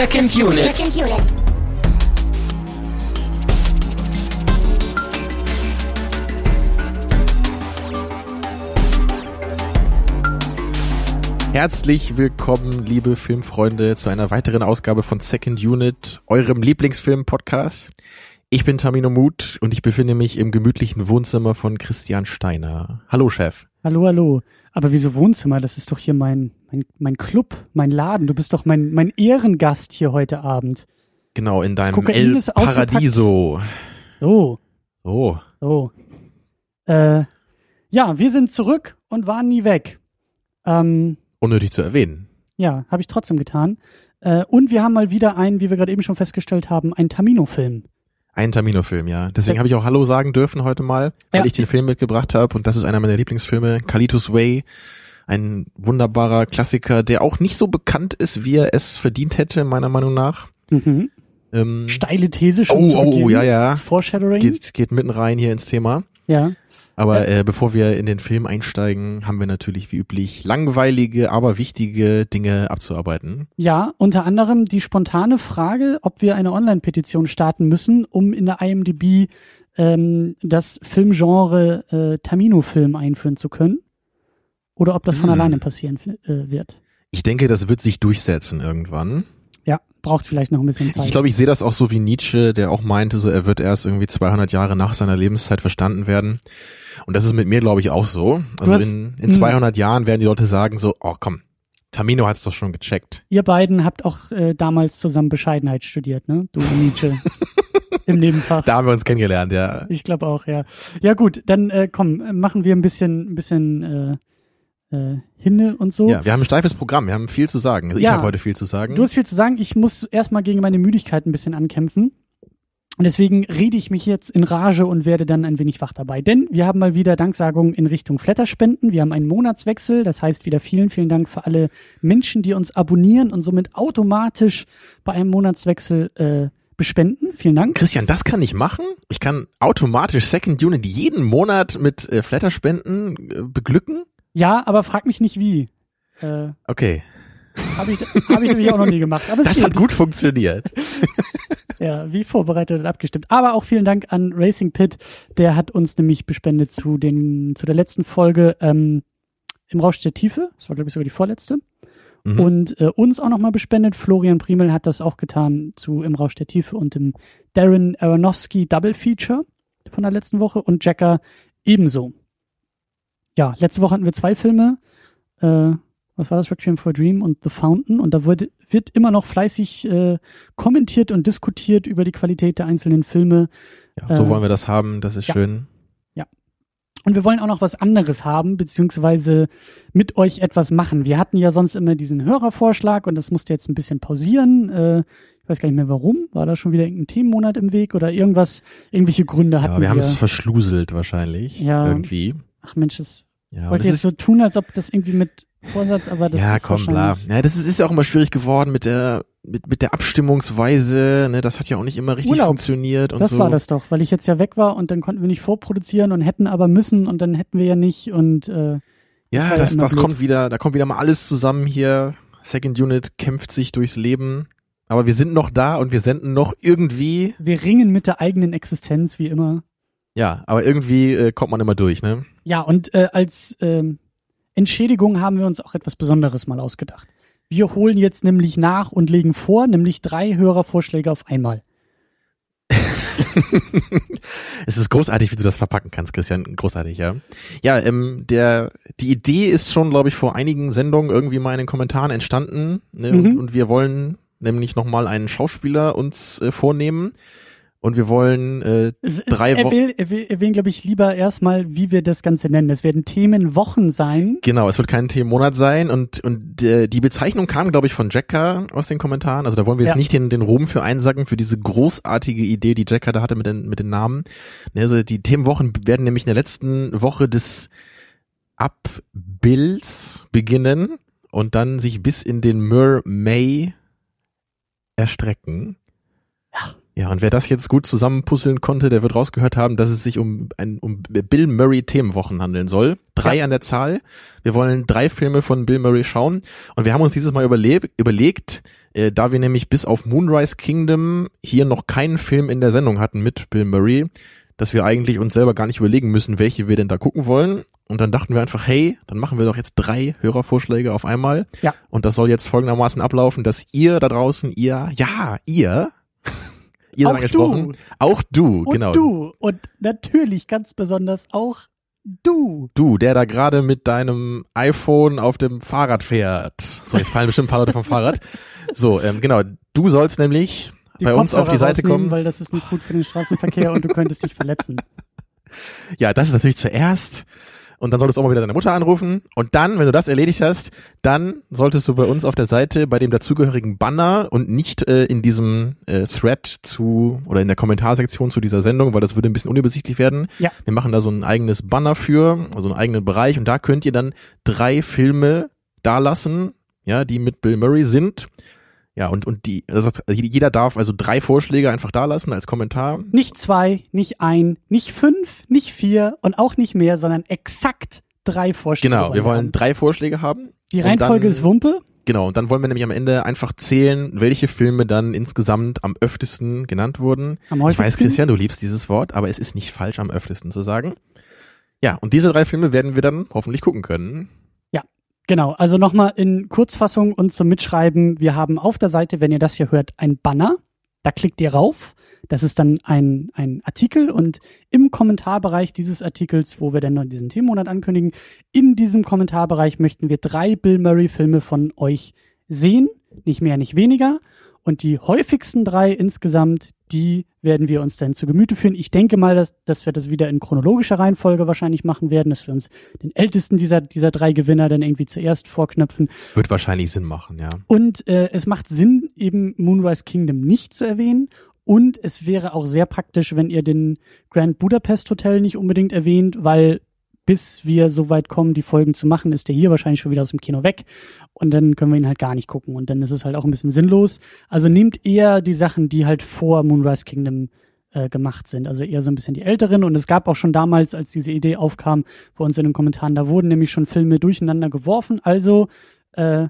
Second Unit. Second Unit. Herzlich willkommen, liebe Filmfreunde, zu einer weiteren Ausgabe von Second Unit, eurem Lieblingsfilm-Podcast. Ich bin Tamino Mut und ich befinde mich im gemütlichen Wohnzimmer von Christian Steiner. Hallo, Chef. Hallo, hallo. Aber wieso Wohnzimmer? Das ist doch hier mein, mein, mein Club, mein Laden. Du bist doch mein, mein Ehrengast hier heute Abend. Genau, in deinem El. Paradiso. So, Oh, so. Äh, ja, wir sind zurück und waren nie weg. Ähm, unnötig zu erwähnen. ja, habe ich trotzdem getan. Äh, und wir haben mal wieder einen, wie wir gerade eben schon festgestellt haben, einen Tamino-Film. Ein Tamino-Film, ja. Deswegen habe ich auch Hallo sagen dürfen heute mal, weil Ja. ich den Film mitgebracht habe und das ist einer meiner Lieblingsfilme, Kalitos Way. Ein wunderbarer Klassiker, der auch nicht so bekannt ist, wie er es verdient hätte, meiner Meinung nach. Mhm. Ähm, Steile These schon Oh, oh, oh, ja, ja. Foreshadowing. geht, geht mitten rein hier ins Thema. Ja. Aber äh, bevor wir in den Film einsteigen, haben wir natürlich wie üblich langweilige, aber wichtige Dinge abzuarbeiten. Ja, unter anderem die spontane Frage, ob wir eine Online-Petition starten müssen, um in der IMDb ähm, das Filmgenre äh, Tamino-Film einführen zu können. Oder ob das von Hm. alleine passieren äh, wird. Ich denke, das wird sich durchsetzen irgendwann. Ja, braucht vielleicht noch ein bisschen Zeit. Ich glaube, ich sehe das auch so wie Nietzsche, der auch meinte, so er wird erst irgendwie 200 Jahre nach seiner Lebenszeit verstanden werden. Und das ist mit mir, glaube ich, auch so. Also hast- in, in hm. 200 Jahren werden die Leute sagen so, oh komm, Tamino hat's doch schon gecheckt. Ihr beiden habt auch äh, damals zusammen Bescheidenheit studiert, ne? Du und Nietzsche. Im Nebenfach. Da haben wir uns kennengelernt, ja. Ich glaube auch, ja. Ja gut, dann äh, komm, machen wir ein bisschen, ein bisschen äh, äh, Hinne und so. Ja, wir haben ein steifes Programm, wir haben viel zu sagen. Also ich Ja. habe heute viel zu sagen. Du hast viel zu sagen. Ich muss erstmal gegen meine Müdigkeit ein bisschen ankämpfen. Und deswegen rede ich mich jetzt in Rage und werde dann ein wenig wach dabei. Denn wir haben mal wieder Danksagungen in Richtung Flatterspenden. Wir haben einen Monatswechsel. Das heißt wieder vielen, vielen Dank für alle Menschen, die uns abonnieren und somit automatisch bei einem Monatswechsel äh, bespenden. Vielen Dank. Christian, das kann ich machen. Ich kann automatisch Second Unit jeden Monat mit äh, Flatterspenden äh, beglücken. Ja, aber frag mich nicht wie. Äh, Okay, Habe ich, hab ich nämlich auch noch nie gemacht. Das geht. hat gut funktioniert. Ja, wie vorbereitet und abgestimmt. Aber auch vielen Dank an Racing Pit, der hat uns nämlich bespendet zu den zu der letzten Folge ähm, im Rausch der Tiefe. Das war glaube ich sogar die vorletzte. Mhm. Und äh, uns auch nochmal bespendet. Florian Primel hat das auch getan zu Im Rausch der Tiefe und dem Darren Aronofsky Double Feature von der letzten Woche und Jacker ebenso. Ja, letzte Woche hatten wir zwei Filme. Äh, was war das? Requiem for a Dream und The Fountain. Und da wurde, wird immer noch fleißig äh, kommentiert und diskutiert über die Qualität der einzelnen Filme. Ja, so Äh, wollen wir das haben, das ist ja. schön. Und wir wollen auch noch was anderes haben, beziehungsweise mit euch etwas machen. Wir hatten ja sonst immer diesen Hörervorschlag und das musste jetzt ein bisschen pausieren. Äh, ich weiß gar nicht mehr warum. War da schon wieder irgendein Themenmonat im Weg oder irgendwas, irgendwelche Gründe hatten Ja, wir wir. haben es verschluselt wahrscheinlich. Ja. Irgendwie. Ach Mensch, das Ja, wollte das jetzt so ist, tun, als ob das irgendwie mit Vorsatz, aber das ja ist komm, bla. Ja, das ist, ist ja auch immer schwierig geworden mit der, mit, mit der Abstimmungsweise, ne, das hat ja auch nicht immer richtig Urlaub. funktioniert und Das so. war das doch, weil ich jetzt ja weg war und dann konnten wir nicht vorproduzieren und hätten aber müssen und dann hätten wir ja nicht und äh, Ja, das, das kommt wieder, da kommt wieder mal alles zusammen hier. Second Unit kämpft sich durchs Leben. Aber wir sind noch da und wir senden noch irgendwie. wir ringen mit der eigenen Existenz wie immer. Ja, aber irgendwie äh, kommt man immer durch, ne? Ja, und äh, als ähm, Entschädigung haben wir uns auch etwas Besonderes mal ausgedacht. Wir holen jetzt nämlich nach und legen vor, nämlich drei Hörervorschläge auf einmal. es ist großartig, wie du das verpacken kannst, Christian. Großartig, ja. Ja, ähm, der, die Idee ist schon, glaube ich, vor einigen Sendungen irgendwie mal in den Kommentaren entstanden. Ne? Und, Mhm. und wir wollen nämlich nochmal einen Schauspieler uns äh, vornehmen. Und wir wollen äh, Drei er Wo- will, er will, er will glaube ich, lieber erstmal, wie wir das Ganze nennen. Es werden Themenwochen sein. Genau, es wird kein Themenmonat sein und und äh, die Bezeichnung kam, glaube ich, von Jacker aus den Kommentaren. Also da wollen wir jetzt Ja. nicht den den Ruhm für einsacken für diese großartige Idee, die Jacker da hatte mit den mit den Namen. Ne, Also die Themenwochen werden nämlich in der letzten Woche des Abbilds beginnen und dann sich bis in den Mer May erstrecken. Ja. Und wer das jetzt gut zusammenpuzzeln konnte, der wird rausgehört haben, dass es sich um ein um Bill Murray Themenwochen handeln soll. Drei Ja. an der Zahl. Wir wollen drei Filme von Bill Murray schauen und wir haben uns dieses Mal überle überlegt, Äh, da wir nämlich bis auf Moonrise Kingdom hier noch keinen Film in der Sendung hatten mit Bill Murray, dass wir eigentlich uns selber gar nicht überlegen müssen, welche wir denn da gucken wollen. Und dann dachten wir einfach, hey, dann machen wir doch jetzt drei Hörervorschläge auf einmal. Ja. Und das soll jetzt folgendermaßen ablaufen, dass ihr da draußen, ihr, ja, ihr, ihr Auch seid angesprochen, du. auch du, Und genau. du. Und natürlich ganz besonders auch du. Du, der da gerade mit deinem iPhone auf dem Fahrrad fährt. So, jetzt fallen bestimmt ein paar Leute vom Fahrrad. So, ähm, genau. Du sollst nämlich Die bei uns auf die Seite kommen. Weil das ist nicht gut für den Straßenverkehr und du könntest dich verletzen. Ja, das ist natürlich zuerst. Und dann solltest du auch mal wieder deine Mutter anrufen. Und dann, wenn du das erledigt hast, dann solltest du bei uns auf der Seite bei dem dazugehörigen Banner und nicht äh, in diesem äh, Thread zu oder in der Kommentarsektion zu dieser Sendung, weil das würde ein bisschen unübersichtlich werden. Ja. Wir machen da so ein eigenes Banner für, also einen eigenen Bereich und da könnt ihr dann drei Filme dalassen, ja, die mit Bill Murray sind. Ja, und, und die, das heißt, jeder darf also drei Vorschläge einfach dalassen als Kommentar. Nicht zwei, nicht ein, nicht fünf, nicht vier und auch nicht mehr, sondern exakt drei Vorschläge. Genau, wir wollen haben. drei Vorschläge haben. Die Reihenfolge dann- ist Wumpe. Genau, und dann wollen wir nämlich am Ende einfach zählen, welche Filme dann insgesamt am öftesten genannt wurden. Am Ich weiß. Christian, du liebst dieses Wort, aber es ist nicht falsch, am öftesten zu sagen. Ja, und diese drei Filme werden wir dann hoffentlich gucken können. Genau, also nochmal in Kurzfassung und zum Mitschreiben. Wir haben auf der Seite, wenn ihr das hier hört, ein Banner. Da klickt ihr rauf. Das ist dann ein, ein Artikel und im Kommentarbereich dieses Artikels, wo wir dann noch diesen Themenmonat ankündigen, in diesem Kommentarbereich möchten wir drei Bill Murray Filme von euch sehen. Nicht mehr, nicht weniger. Und die häufigsten drei insgesamt, die werden wir uns dann zu Gemüte führen. Ich denke mal, dass, dass wir das wieder in chronologischer Reihenfolge wahrscheinlich machen werden, dass wir uns den ältesten dieser, dieser drei Gewinner dann irgendwie zuerst vorknöpfen. Wird wahrscheinlich Sinn machen, ja. Und äh, es macht Sinn, eben Moonrise Kingdom nicht zu erwähnen. Und es wäre auch sehr praktisch, wenn ihr den Grand Budapest Hotel nicht unbedingt erwähnt, weil bis wir so weit kommen, die Folgen zu machen, ist der hier wahrscheinlich schon wieder aus dem Kino weg. Und dann können wir ihn halt gar nicht gucken. Und dann ist es halt auch ein bisschen sinnlos. Also nehmt eher die Sachen, die halt vor Moonrise Kingdom äh, gemacht sind. Also eher so ein bisschen die älteren. Und es gab auch schon damals, als diese Idee aufkam, bei uns in den Kommentaren, da wurden nämlich schon Filme durcheinander geworfen. Also äh,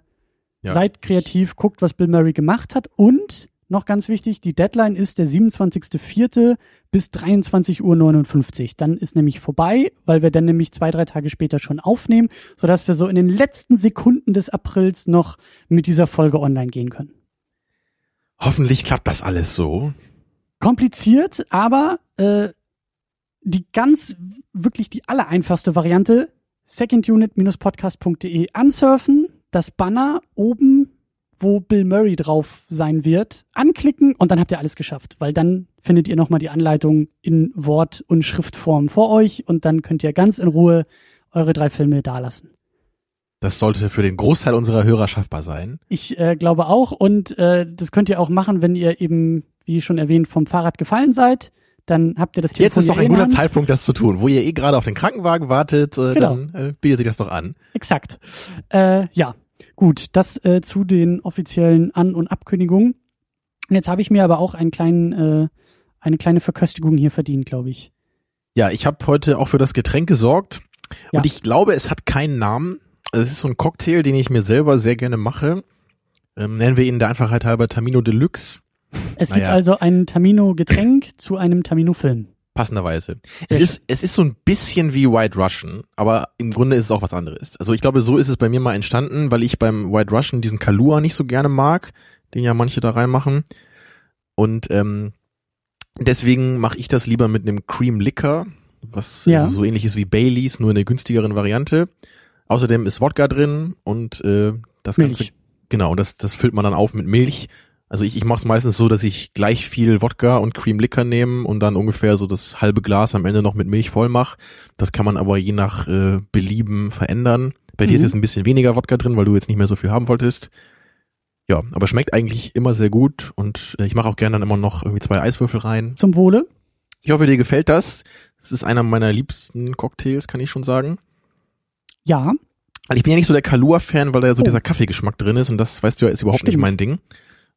Ja. seid kreativ, guckt, was Bill Murray gemacht hat. Und noch ganz wichtig, die Deadline ist der 27.04. bis 23.59 Uhr. Dann ist nämlich vorbei, weil wir dann nämlich zwei, drei Tage später schon aufnehmen, sodass wir so in den letzten Sekunden des Aprils noch mit dieser Folge online gehen können. Hoffentlich klappt das alles so. kompliziert, aber äh, die ganz wirklich die allereinfachste Variante secondunit-podcast.de ansurfen, das Banner oben, wo Bill Murray drauf sein wird, anklicken und dann habt ihr alles geschafft, weil dann findet ihr nochmal die Anleitung in Wort- und Schriftform vor euch und dann könnt ihr ganz in Ruhe eure drei Filme dalassen. Das sollte für den Großteil unserer Hörer schaffbar sein. Ich äh, glaube auch und äh, das könnt ihr auch machen, wenn ihr eben, wie schon erwähnt, vom Fahrrad gefallen seid. Dann habt ihr das Jetzt ist doch ein guter. Zeitpunkt, das zu tun. Wo ihr eh gerade auf den Krankenwagen wartet, äh, Genau. dann äh, bietet sich das doch an. Exakt. Äh, ja, gut, das äh, zu den offiziellen An- und Abkündigungen. Und jetzt habe ich mir aber auch einen kleinen, äh, eine kleine Verköstigung hier verdient, glaube ich. Ja, ich habe heute auch für das Getränk gesorgt. Ja. Und ich glaube, es hat keinen Namen. Es ist so ein Cocktail, den ich mir selber sehr gerne mache. Ähm, nennen wir ihn der Einfachheit halber Tamino Deluxe. Es Naja. gibt also ein Tamino-Getränk zu einem Tamino-Film. Passenderweise. Es ist, es ist so ein bisschen wie White Russian, aber im Grunde ist es auch was anderes. Also ich glaube, so ist es bei mir mal entstanden, weil ich beim White Russian diesen Kalua nicht so gerne mag, den ja manche da reinmachen. Und ähm, deswegen mache ich das lieber mit einem Cream Liquor, was Ja. also so ähnlich ist wie Baileys, nur in der günstigeren Variante. Außerdem ist Wodka drin und äh, das Milch. Ganze, genau, das, das füllt man dann auf mit Milch. Also ich, ich mache es meistens so, dass ich gleich viel Wodka und Cream Liquor nehme und dann ungefähr so das halbe Glas am Ende noch mit Milch voll mache. Das kann man aber je nach äh, Belieben verändern. Bei dir ist Mhm. jetzt ein bisschen weniger Wodka drin, weil du jetzt nicht mehr so viel haben wolltest. Ja, aber schmeckt eigentlich immer sehr gut und äh, ich mache auch gerne dann immer noch irgendwie zwei Eiswürfel rein. Zum Wohle. Ich hoffe, dir gefällt das. Es ist einer meiner liebsten Cocktails, kann ich schon sagen. Ja, Also ich bin ja nicht so der Kalua-Fan, weil da ja so Oh. dieser Kaffeegeschmack drin ist und das, weißt du ja, ist überhaupt nicht Stimmt. mein Ding.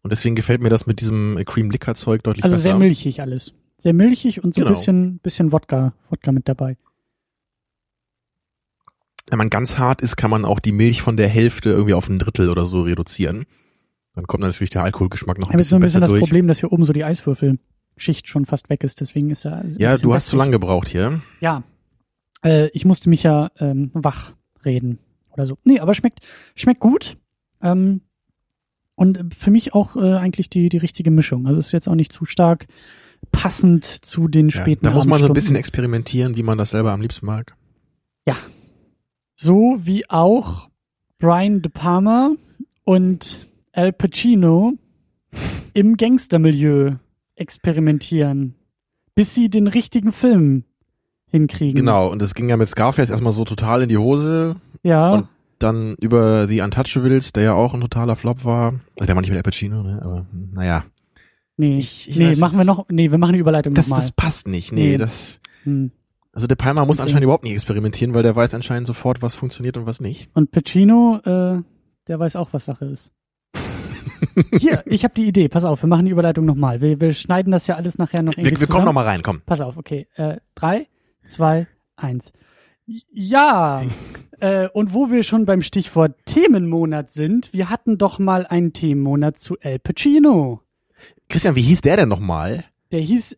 Und deswegen gefällt mir das mit diesem äh, Cream Liquor Zeug deutlich also besser. sehr milchig alles. Sehr milchig und so ein Genau. bisschen, bisschen Wodka, Wodka mit dabei. Wenn man ganz hart ist, kann man auch die Milch von der Hälfte irgendwie auf ein Drittel oder so reduzieren. Dann kommt natürlich der Alkoholgeschmack noch ein habe jetzt so bisschen ein bisschen besser das durch. Problem, dass hier oben so die Eiswürfelschicht schon fast weg ist. Deswegen ist er. ein Ja, bisschen du hast zu lange gebraucht hier. Ja. Äh, ich musste mich ja ähm, wach reden oder so. Nee, aber schmeckt, schmeckt gut. Ähm, und äh, für mich auch äh, eigentlich die, die richtige Mischung. Also ist jetzt auch nicht zu stark passend zu den Ja, späten da muss man so ein bisschen experimentieren, wie man das selber am liebsten mag. So wie auch Brian De Palma und Al Pacino im Gangstermilieu experimentieren, bis sie den richtigen Film hinkriegen. Genau, und das ging ja mit Scarface erstmal so total in die Hose. Ja, Und Dann über The Untouchables, der ja auch ein totaler Flop war. Also der war nicht mit Al Pacino, ne? aber naja. nee, Ich- ich nee, weiß, machen wir noch, nee, wir machen die Überleitung Das, nochmal. das passt nicht, nee, Nee. das... Hm. Also der Palmer muss anscheinend überhaupt nicht experimentieren, weil der weiß anscheinend sofort, was funktioniert und was nicht. Und Pacino, äh, der weiß auch, was Sache ist. Hier, ich habe die Idee. Pass auf, wir machen die Überleitung nochmal. Wir, wir schneiden das ja alles nachher noch Wir, irgendwie wir kommen zusammen. noch mal rein, komm. Pass auf, okay. Äh, drei, zwei, eins. Ja. äh, und wo wir schon beim Stichwort Themenmonat sind, wir hatten doch mal einen Themenmonat zu El Pacino. Christian, wie hieß der denn nochmal? Der hieß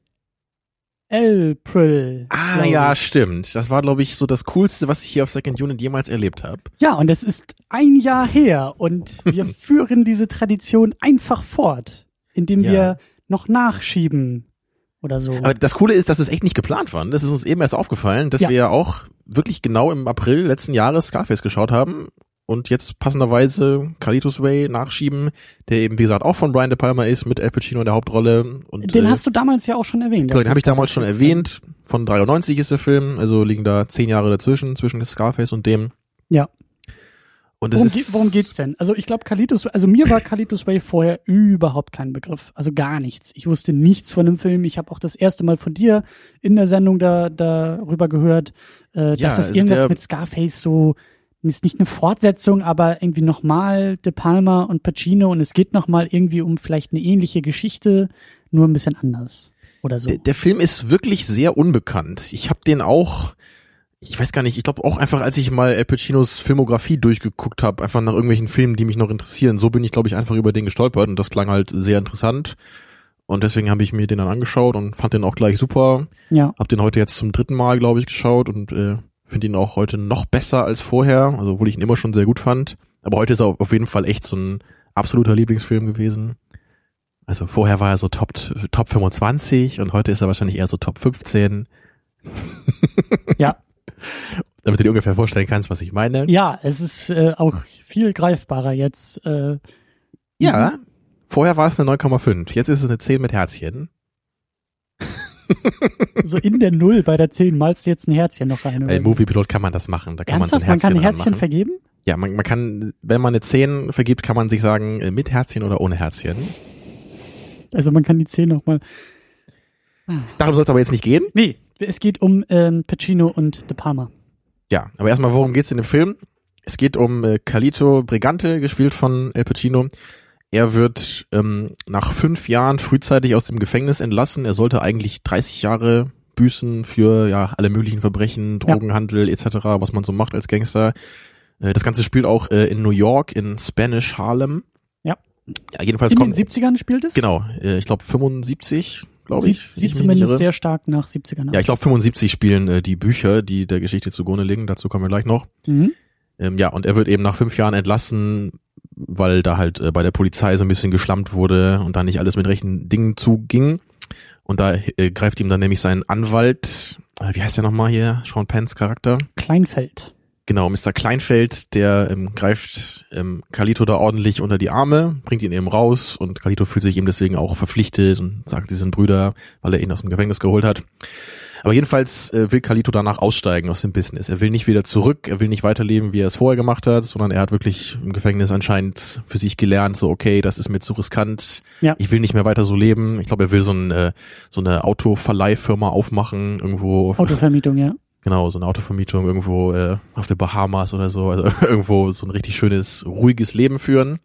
April. Ah ja, stimmt. Das war, glaube ich, so das Coolste, was ich hier auf Second Unit jemals erlebt habe. Ja, und es ist ein Jahr her und wir führen diese Tradition einfach fort, indem Ja. wir noch nachschieben oder so. Aber das Coole ist, dass es echt nicht geplant war. Das ist uns eben erst aufgefallen, dass Ja. wir ja auch wirklich genau im April letzten Jahres Scarface geschaut haben und jetzt passenderweise Carlitos Way nachschieben, der eben, wie gesagt, auch von Brian De Palma ist, mit Al Pacino in der Hauptrolle. Und, Den äh, hast du damals ja auch schon erwähnt. Genau, den habe ich damals schon erwähnt. Von 93 ist der Film, also liegen da zehn Jahre dazwischen, zwischen Scarface und dem. Ja. Und Worum, ist, geht, worum geht's denn? Also ich glaube, Kalitos, also mir war Kalitos Way vorher überhaupt kein Begriff. Also gar nichts. Ich wusste nichts von dem Film. Ich habe auch das erste Mal von dir in der Sendung da darüber gehört, äh, Ja, dass es also irgendwas der- mit Scarface so ist nicht eine Fortsetzung, aber irgendwie nochmal De Palma und Pacino und es geht nochmal irgendwie um vielleicht eine ähnliche Geschichte, nur ein bisschen anders oder so. der, der Film ist wirklich sehr unbekannt. Ich habe den auch, ich weiß gar nicht, ich glaube auch einfach, als ich mal Al Pacinos Filmografie durchgeguckt habe, einfach nach irgendwelchen Filmen, die mich noch interessieren, so bin ich, glaube ich, einfach über den gestolpert und das klang halt sehr interessant. Und deswegen habe ich mir den dann angeschaut und fand den auch gleich super. ja. Hab den heute jetzt zum dritten Mal, glaube ich, geschaut und äh, finde ihn auch heute noch besser als vorher, also obwohl ich ihn immer schon sehr gut fand. Aber heute ist er auf jeden Fall echt so ein absoluter Lieblingsfilm gewesen. Also vorher war er so Top, Top 25 und heute ist er wahrscheinlich eher so Top 15. Ja. Damit du dir ungefähr vorstellen kannst, was ich meine. Ja, es ist äh, auch viel greifbarer jetzt. Äh, Ja, vorher war es eine 9,5. Jetzt ist es eine 10 mit Herzchen. so in der Null bei der 10 malst du jetzt ein Herzchen noch rein. Bei oder? Moviepilot kann man das machen. Da kann man so ein Ernsthaft? Man Herzchen kann ein Herzchen vergeben? Ja, man, man kann, wenn man eine 10 vergibt, kann man sich sagen, äh, mit Herzchen oder ohne Herzchen. Also man kann die 10 nochmal. Darum soll es aber jetzt nicht gehen. Nee, es geht um ähm, Pacino und De Palma. Ja, aber erstmal, worum geht's in dem Film? Es geht um äh, Carlito Brigante, gespielt von El Pacino. Er wird ähm, nach fünf Jahren frühzeitig aus dem Gefängnis entlassen. Er sollte eigentlich 30 Jahre büßen für ja alle möglichen Verbrechen, Ja. Drogenhandel etc., was man so macht als Gangster. Äh, das Ganze spielt auch äh, in New York, in Spanish Harlem. Ja. ja jedenfalls In den kommt 70ern spielt es? genau, äh, ich glaube 75, glaube ich. Sieht, zumindest irre. sehr stark nach 70ern Ja, ich glaube 75 spielen äh, die Bücher, die der Geschichte zugrunde liegen. Dazu kommen wir gleich noch. Mhm. Ähm, ja, und er wird eben nach fünf Jahren entlassen, weil da halt äh, bei der Polizei so ein bisschen geschlampt wurde und da nicht alles mit rechten Dingen zuging. Und da äh, greift ihm dann nämlich sein Anwalt, äh, wie heißt der nochmal hier, Sean Penns Charakter? Kleinfeld. Genau, Mr. Kleinfeld, der ähm, greift ähm, Carlito da ordentlich unter die Arme, bringt ihn eben raus und Carlito fühlt sich ihm deswegen auch verpflichtet und sagt, sie sind Brüder, weil er ihn aus dem Gefängnis geholt hat. Aber jedenfalls äh, will Carlito danach aussteigen aus dem Business. Er will nicht wieder zurück, er will nicht weiterleben, wie er es vorher gemacht hat, sondern er hat wirklich im Gefängnis anscheinend für sich gelernt, so okay, das ist mir zu riskant, Ja. ich will nicht mehr weiter so leben. Ich glaube, er will so, ein, äh, so eine Autoverleihfirma aufmachen, irgendwo Autovermietung, ja. Genau, so eine Autovermietung irgendwo äh, auf den Bahamas oder so, also irgendwo so ein richtig schönes, ruhiges Leben führen.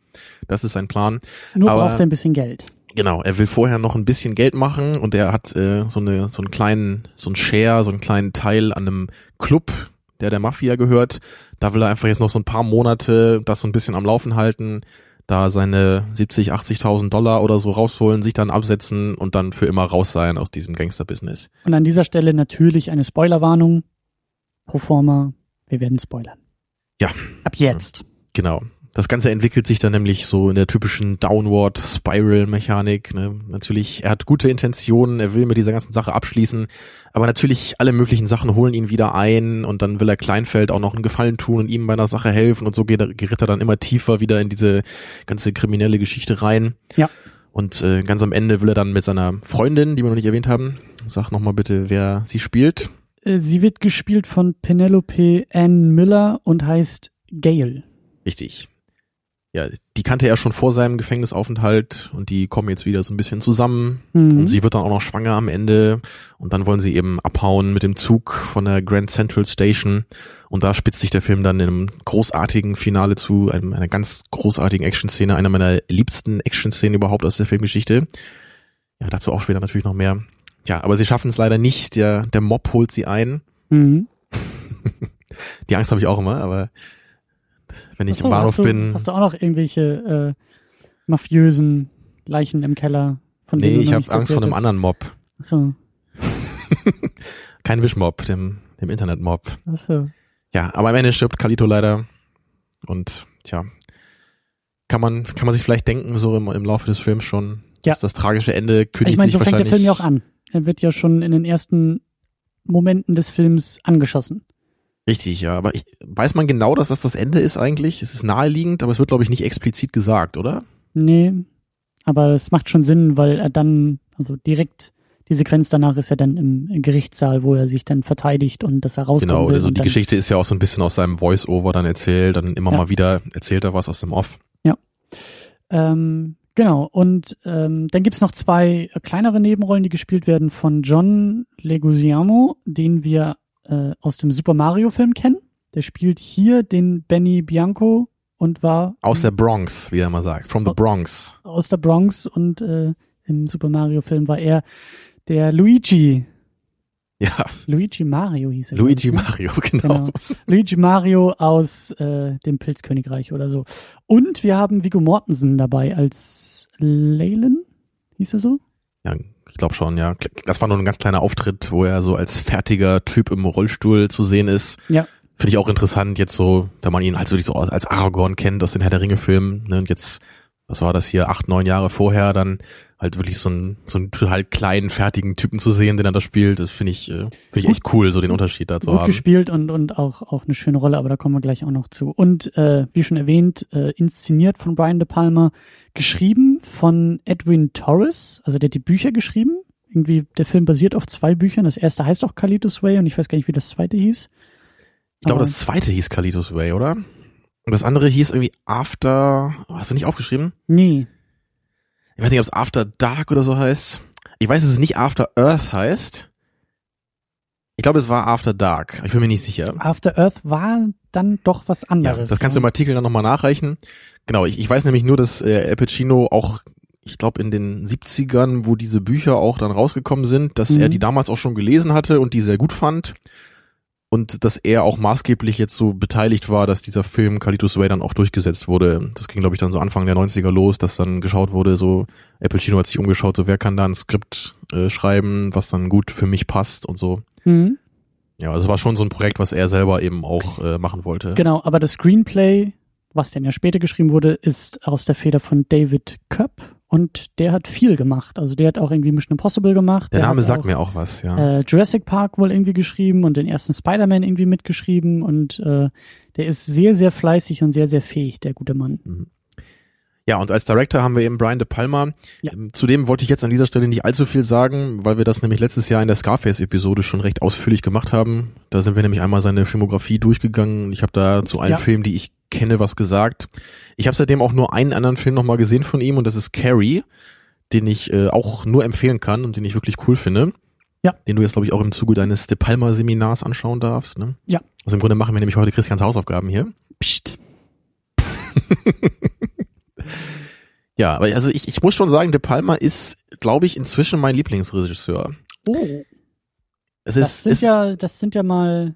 Das ist sein Plan. Nur Aber- braucht er ein bisschen Geld. Genau, er will vorher noch ein bisschen Geld machen und er hat äh, so eine so einen kleinen so einen Share, so einen kleinen Teil an einem Club, der der Mafia gehört. Da will er einfach jetzt noch so ein paar Monate das so ein bisschen am Laufen halten, da seine 70, 80.000 Dollar oder so rausholen, sich dann absetzen und dann für immer raus sein aus diesem Gangster-Business. Und an dieser Stelle natürlich eine Spoilerwarnung. Pro forma, wir werden spoilern. Ja. Ab jetzt. Genau. Das Ganze entwickelt sich dann nämlich so in der typischen Downward Spiral Mechanik. Ne? Natürlich, er hat gute Intentionen, er will mit dieser ganzen Sache abschließen, aber natürlich alle möglichen Sachen holen ihn wieder ein und dann will er Kleinfeld auch noch einen Gefallen tun und ihm bei einer Sache helfen und so geht er, gerät er dann immer tiefer wieder in diese ganze kriminelle Geschichte rein. Ja. Und äh, ganz am Ende will er dann mit seiner Freundin, die wir noch nicht erwähnt haben, sag nochmal bitte, wer sie spielt. Äh, Sie wird gespielt von Penelope Ann Miller und heißt Gail. Richtig. Ja, die kannte er schon vor seinem Gefängnisaufenthalt und die kommen jetzt wieder so ein bisschen zusammen. Mhm. Und sie wird dann auch noch schwanger am Ende und dann wollen sie eben abhauen mit dem Zug von der Grand Central Station und da spitzt sich der Film dann in einem großartigen Finale zu, einem, einer ganz großartigen Action-Szene, einer meiner liebsten Action-Szenen überhaupt aus der Filmgeschichte. Ja, dazu auch später natürlich noch mehr. Ja, aber sie schaffen es leider nicht, der, der Mob holt sie ein. Mhm. Die Angst habe ich auch immer, aber wenn ich Ach so, im Bahnhof hast du, bin, Hast du auch noch irgendwelche äh, mafiösen Leichen im Keller? Von denen nee, ich habe Angst vor einem anderen Mob. hast? So, Kein Wischmob, dem, dem Internetmob. ach so. Ja, aber am Ende stirbt Kalito leider. Und tja, kann man, kann man sich vielleicht denken, so im, im Laufe des Films schon, Ja. dass das tragische Ende kündigt Ich meine, sich so fängt der wahrscheinlich. Film ja auch an. Er wird ja schon in den ersten Momenten des Films angeschossen. Richtig, ja. Aber ich, weiß man genau, dass das das Ende ist eigentlich? Es ist naheliegend, aber es wird, glaube ich, nicht explizit gesagt, oder? Nee, aber es macht schon Sinn, weil er dann, also direkt, die Sequenz danach ist ja dann im Gerichtssaal, wo er sich dann verteidigt und dass er rauskommt. Genau, also die Geschichte ist ja auch so ein bisschen aus seinem Voice-Over dann erzählt, dann immer Ja. mal wieder erzählt er was aus dem Off. Ähm, genau, und ähm, dann gibt's noch zwei äh, kleinere Nebenrollen, die gespielt werden von John Leguizamo, den wir äh, aus dem Super Mario-Film kennen. Der spielt hier den Benny Bianco und war Aus der Bronx, wie er immer sagt. From the. Bronx. aus der Bronx und äh, im Super Mario-Film war er der Luigi. Ja, Luigi Mario hieß er. Luigi glaub ich, Mario, genau. Genau. Luigi Mario aus äh, dem Pilzkönigreich oder so. Und wir haben Viggo Mortensen dabei als Leyland, hieß er so? Ja, ich glaube schon, ja. Das war nur ein ganz kleiner Auftritt, wo er so als fertiger Typ im Rollstuhl zu sehen ist. Ja. Finde ich auch interessant, jetzt so, da man ihn halt wirklich so als Aragorn kennt aus den Herr der Ringe-Filmen. Ne? Und jetzt, was war das hier, acht, neun Jahre vorher, dann halt wirklich so einen, so einen total kleinen, fertigen Typen zu sehen, den er da spielt. Das finde ich, äh, finde ich echt cool, so den Unterschied da zu Gut haben. gespielt und, und auch, auch eine schöne Rolle, aber da kommen wir gleich auch noch zu. Und äh, wie schon erwähnt, äh, inszeniert von Brian De Palma, geschrieben von Edwin Torres, also der hat die Bücher geschrieben. Irgendwie, der Film basiert auf zwei Büchern. Das erste heißt auch Kalitos Way und ich weiß gar nicht, wie das zweite hieß. Ich glaube, das zweite hieß Kalitos Way, oder? Und das andere hieß irgendwie After, hast du nicht aufgeschrieben? Nee. Ich weiß nicht, ob es After Dark oder so heißt. Ich weiß, dass es nicht After Earth heißt. Ich glaube, es war After Dark. Ich bin mir nicht sicher. After Earth war dann doch was Ja, anderes. das kannst du im Artikel dann nochmal nachreichen. Genau, ich, ich weiß nämlich nur, dass äh, Al Pacino auch, ich glaube in den 70ern, wo diese Bücher auch dann rausgekommen sind, dass Mhm. er die damals auch schon gelesen hatte und die sehr gut fand. Und dass er auch maßgeblich jetzt so beteiligt war, dass dieser Film Carlitos Way dann auch durchgesetzt wurde. Das ging, glaube ich, dann so Anfang der 90er los, dass dann geschaut wurde, so Al Pacino hat sich umgeschaut, so wer kann da ein Skript äh, schreiben, was dann gut für mich passt und so. Mhm. Ja, also es war schon so ein Projekt, was er selber eben auch äh, machen wollte. Genau, aber das Screenplay, was dann ja später geschrieben wurde, ist aus der Feder von David Köpp und der hat viel gemacht. Also der hat auch irgendwie Mission Impossible gemacht. Der Name hat sagt auch, mir auch was, ja. Äh, Jurassic Park wohl irgendwie geschrieben und den ersten Spider-Man irgendwie mitgeschrieben und äh, der ist sehr, sehr fleißig und sehr, sehr fähig, der gute Mann. Ja, und als Director haben wir eben Brian De Palma. Ja. Ähm, Zudem wollte ich jetzt an dieser Stelle nicht allzu viel sagen, weil wir das nämlich letztes Jahr in der Scarface-Episode schon recht ausführlich gemacht haben. Da sind wir nämlich einmal seine Filmografie durchgegangen und ich habe da zu allen Ja. Filmen, die ich kenne, was gesagt. Ich habe seitdem auch nur einen anderen Film nochmal gesehen von ihm und das ist Carrie, den ich äh, auch nur empfehlen kann und den ich wirklich cool finde. Ja. Den du jetzt, glaube ich, auch im Zuge deines De Palma-Seminars anschauen darfst. Ne? Ja. Also im Grunde machen wir nämlich heute Christians Hausaufgaben hier. Psst. Ja, aber also ich, ich muss schon sagen, De Palma ist, glaube ich, inzwischen mein Lieblingsregisseur. Oh, Es das ist, sind ist ja, das sind ja mal